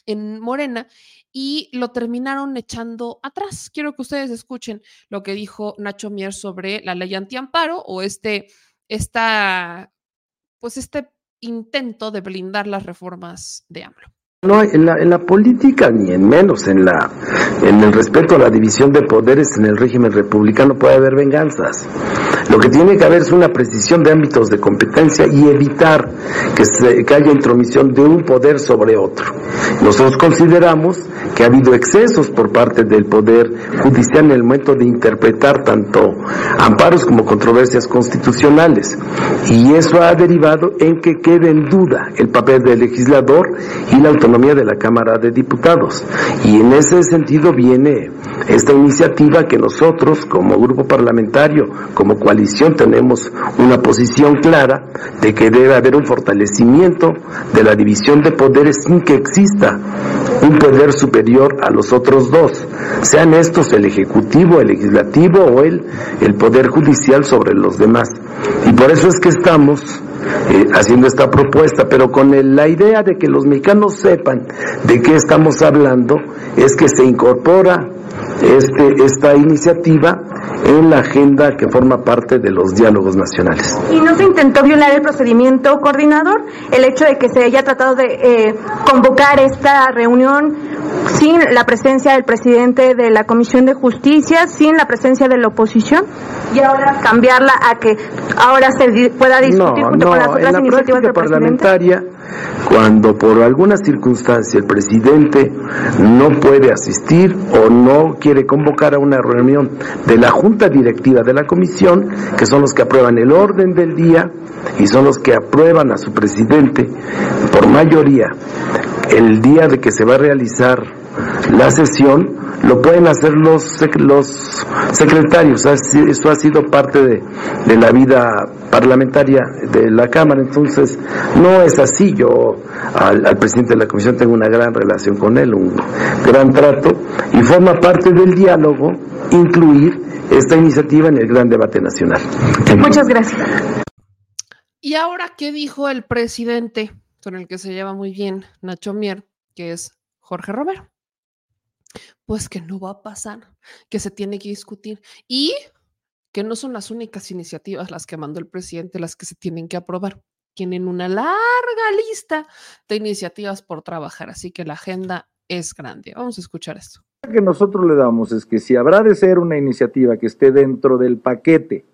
en Morena y lo terminaron echando atrás. Quiero que ustedes escuchen lo que dijo Nacho Mier sobre la ley antiamparo o este, esta, pues este intento de blindar las reformas de AMLO. No, en la, en la política ni en menos en el respeto a la división de poderes en el régimen republicano puede haber venganzas. Lo que tiene que haber es una precisión de ámbitos de competencia y evitar que, que haya intromisión de un poder sobre otro. Nosotros consideramos que ha habido excesos por parte del Poder Judicial en el momento de interpretar tanto amparos como controversias constitucionales. Y eso ha derivado en que quede en duda el papel del legislador y la autonomía de la Cámara de Diputados. Y en ese sentido viene esta iniciativa que nosotros como grupo parlamentario, como coalición, tenemos una posición clara de que debe haber un fortalecimiento de la división de poderes sin que exista un poder superior a los otros dos, sean estos el Ejecutivo, el Legislativo o el, el Poder Judicial sobre los demás. Y por eso es que estamos eh, haciendo esta propuesta, pero con el, la idea de que los mexicanos sepan de qué estamos hablando, es que se incorpora este, esta iniciativa en la agenda que forma parte de los diálogos nacionales. ¿Y no se intentó violar el procedimiento coordinador? El hecho de que se haya tratado de eh, convocar esta reunión sin la presencia del presidente de la Comisión de Justicia, sin la presencia de la oposición, y ahora cambiarla a que ahora se pueda discutir no, junto no, con las otras en la iniciativas del presidente. Cuando por alguna circunstancia el presidente no puede asistir o no quiere convocar a una reunión de la junta directiva de la comisión, que son los que aprueban el orden del día y son los que aprueban a su presidente por mayoría el día de que se va a realizar la sesión, lo pueden hacer los, los secretarios. Eso ha sido parte de, de, la vida parlamentaria de la Cámara. Entonces, no es así. Yo al, al, presidente de la Comisión tengo una gran relación con él, un gran trato, y forma parte del diálogo incluir esta iniciativa en el gran debate nacional. Muchas gracias. ¿Y ahora qué dijo el presidente, con el que se lleva muy bien Nacho Mier, que es Jorge Romero? Pues que no va a pasar, que se tiene que discutir y que no son las únicas iniciativas las que mandó el presidente las que se tienen que aprobar. Tienen una larga lista de iniciativas por trabajar, así que la agenda es grande. Vamos a escuchar esto. Que nosotros le damos es que si habrá de ser una iniciativa que esté dentro del paquete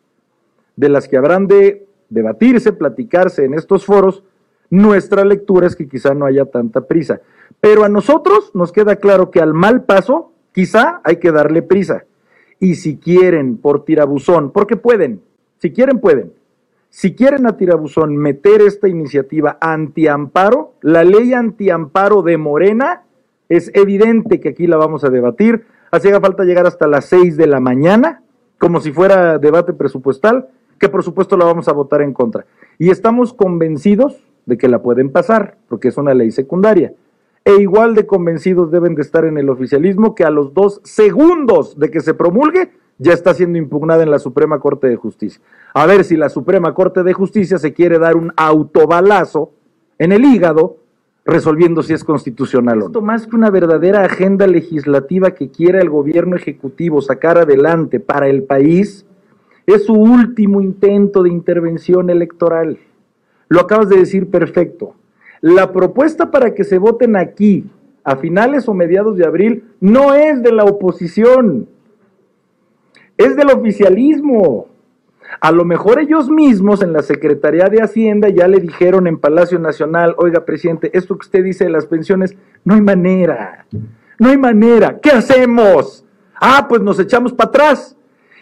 de las que habrán de debatirse, platicarse en estos foros, nuestra lectura es que quizá no haya tanta prisa. Pero a nosotros nos queda claro que al mal paso, quizá hay que darle prisa. Y si quieren por tirabuzón, porque pueden, si quieren pueden, si quieren a tirabuzón meter esta iniciativa antiamparo, la ley antiamparo de Morena, es evidente que aquí la vamos a debatir. Hacía falta llegar hasta las 6 de la mañana, como si fuera debate presupuestal, que por supuesto la vamos a votar en contra. Y estamos convencidos de que la pueden pasar, porque es una ley secundaria e igual de convencidos deben de estar en el oficialismo que a los dos segundos de que se promulgue ya está siendo impugnada en la Suprema Corte de Justicia. A ver si la Suprema Corte de Justicia se quiere dar un autobalazo en el hígado resolviendo si es constitucional o no. Esto más que una verdadera agenda legislativa que quiera el gobierno ejecutivo sacar adelante para el país, es su último intento de intervención electoral. Lo acabas de decir perfecto. La propuesta para que se voten aquí a finales o mediados de abril no es de la oposición, es del oficialismo. A lo mejor ellos mismos en la Secretaría de Hacienda ya le dijeron en Palacio Nacional, oiga, presidente, esto que usted dice de las pensiones, no hay manera, no hay manera, ¿qué hacemos? Ah, pues nos echamos para atrás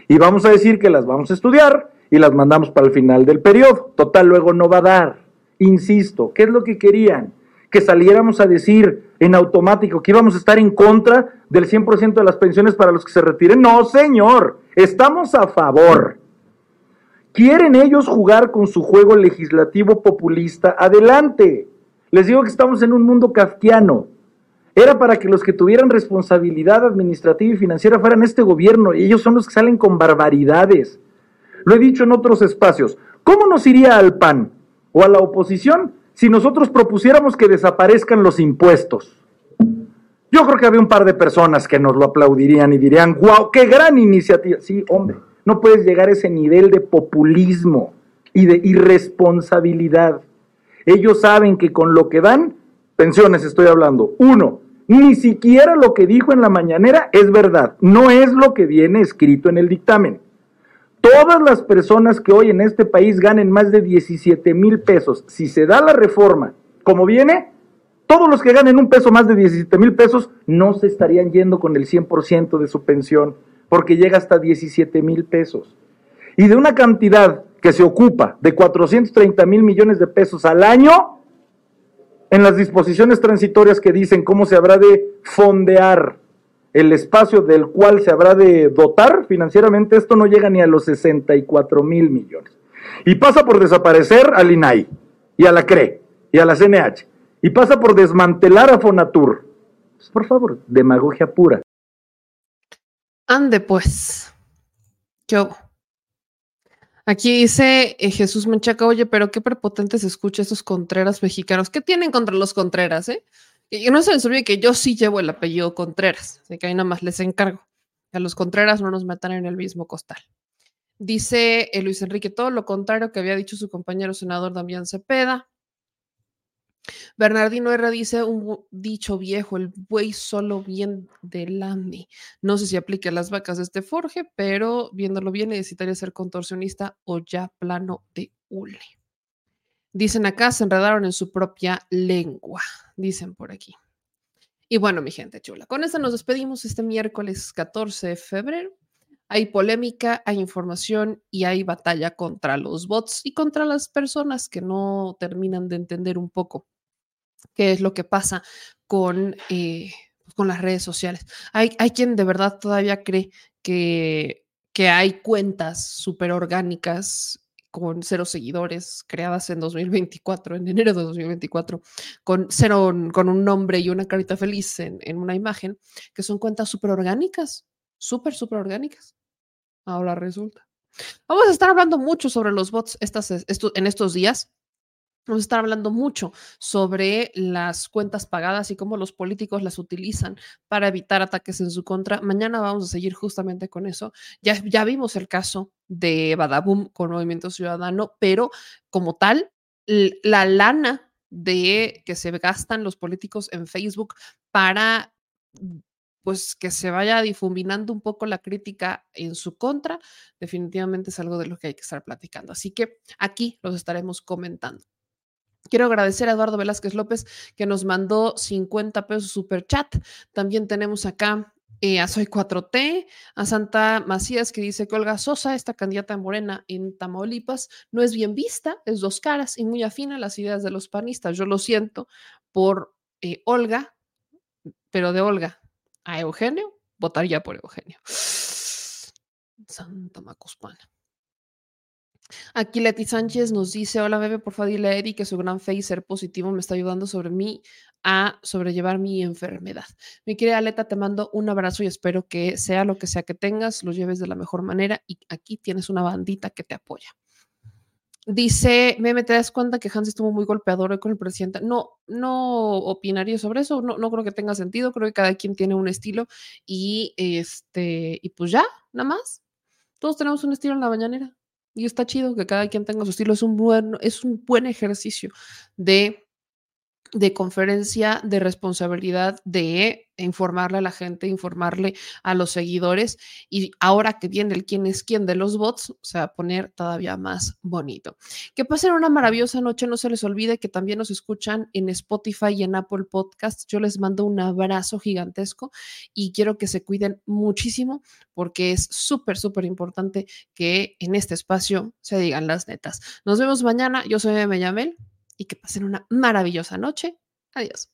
y vamos a decir que las vamos a estudiar y las mandamos para el final del periodo. Total, luego no va a dar. Insisto, ¿qué es lo que querían? Que saliéramos a decir en automático que íbamos a estar en contra del 100% de las pensiones para los que se retiren. No, señor, estamos a favor. ¿Quieren ellos jugar con su juego legislativo populista? Adelante. Les digo que estamos en un mundo kafkiano. Era para que los que tuvieran responsabilidad administrativa y financiera fueran este gobierno y ellos son los que salen con barbaridades. Lo he dicho en otros espacios. ¿Cómo nos iría al PAN? O a la oposición si nosotros propusiéramos que desaparezcan los impuestos. Yo creo que había un par de personas que nos lo aplaudirían y dirían, wow, qué gran iniciativa. Sí, hombre, no puedes llegar a ese nivel de populismo y de irresponsabilidad. Ellos saben que con lo que dan, pensiones estoy hablando, uno, ni siquiera lo que dijo en la mañanera es verdad, no es lo que viene escrito en el dictamen. Todas las personas que hoy en este país ganen más de 17 mil pesos, si se da la reforma como viene, todos los que ganen un peso más de 17 mil pesos no se estarían yendo con el 100% de su pensión, porque llega hasta 17 mil pesos. Y de una cantidad que se ocupa de 430 mil millones de pesos al año, en las disposiciones transitorias que dicen cómo se habrá de fondear el espacio del cual se habrá de dotar financieramente, esto no llega ni a los 64 mil millones. Y pasa por desaparecer al INAI, y a la CRE, y a la CNH, y pasa por desmantelar a Fonatur. Pues, por favor, demagogia pura. Ande pues. Yo. Aquí dice eh, Jesús Menchaca, oye, pero qué prepotente se escucha esos Contreras mexicanos. ¿Qué tienen contra los Contreras, eh? Y no se les olvide que yo sí llevo el apellido Contreras, así que ahí nada más les encargo. A los Contreras no nos metan en el mismo costal. Dice eh, Luis Enrique, todo lo contrario que había dicho su compañero senador Damián Cepeda. Bernardino R dice un dicho viejo, el buey solo bien de Lamy. No sé si aplique a las vacas de este Forge, pero viéndolo bien necesitaría ser contorsionista o ya plano de hule. Dicen acá, se enredaron en su propia lengua, dicen por aquí. Y bueno, mi gente chula, con esto nos despedimos este miércoles 14 de febrero. Hay polémica, hay información y hay batalla contra los bots y contra las personas que no terminan de entender un poco qué es lo que pasa con, eh, con las redes sociales. Hay, hay quien de verdad todavía cree que, que hay cuentas súper orgánicas con cero seguidores, creadas en 2024, en enero de 2024, con cero, con un nombre y una carita feliz en, en una imagen, que son cuentas súper orgánicas, súper, súper orgánicas. Ahora resulta. Vamos a estar hablando mucho sobre los bots estas, esto, en estos días. Vamos a estar hablando mucho sobre las cuentas pagadas y cómo los políticos las utilizan para evitar ataques en su contra. Mañana vamos a seguir justamente con eso. Ya, ya vimos el caso de Badaboom con Movimiento Ciudadano, pero como tal, la lana de que se gastan los políticos en Facebook para pues que se vaya difuminando un poco la crítica en su contra, definitivamente es algo de lo que hay que estar platicando. Así que aquí los estaremos comentando. Quiero agradecer a Eduardo Velázquez López que nos mandó 50 pesos super chat. También tenemos acá eh, a Soy 4T, a Santa Macías que dice que Olga Sosa, esta candidata morena en Tamaulipas, no es bien vista, es dos caras y muy afina a las ideas de los panistas. Yo lo siento por eh, Olga, pero de Olga a Eugenio, votaría por Eugenio. Santa Macuspana. Aquí Leti Sánchez nos dice, hola bebé, por favor dile a que su gran fe y ser positivo me está ayudando sobre mí a sobrellevar mi enfermedad. Mi querida Leta, te mando un abrazo y espero que sea lo que sea que tengas, lo lleves de la mejor manera y aquí tienes una bandita que te apoya. Dice, Meme, ¿te das cuenta que Hans estuvo muy golpeador hoy con el presidente? No, no opinaría sobre eso, no, no creo que tenga sentido, creo que cada quien tiene un estilo y este, y pues ya, nada más. Todos tenemos un estilo en la mañanera y está chido que cada quien tenga su estilo, es un buen, es un buen ejercicio de de conferencia, de responsabilidad, de informarle a la gente, informarle a los seguidores y ahora que viene el quién es quién de los bots, se va a poner todavía más bonito. Que pasen una maravillosa noche, no se les olvide que también nos escuchan en Spotify y en Apple Podcast. Yo les mando un abrazo gigantesco y quiero que se cuiden muchísimo porque es súper, súper importante que en este espacio se digan las netas. Nos vemos mañana, yo soy Meme Yamel y que pasen una maravillosa noche. Adiós.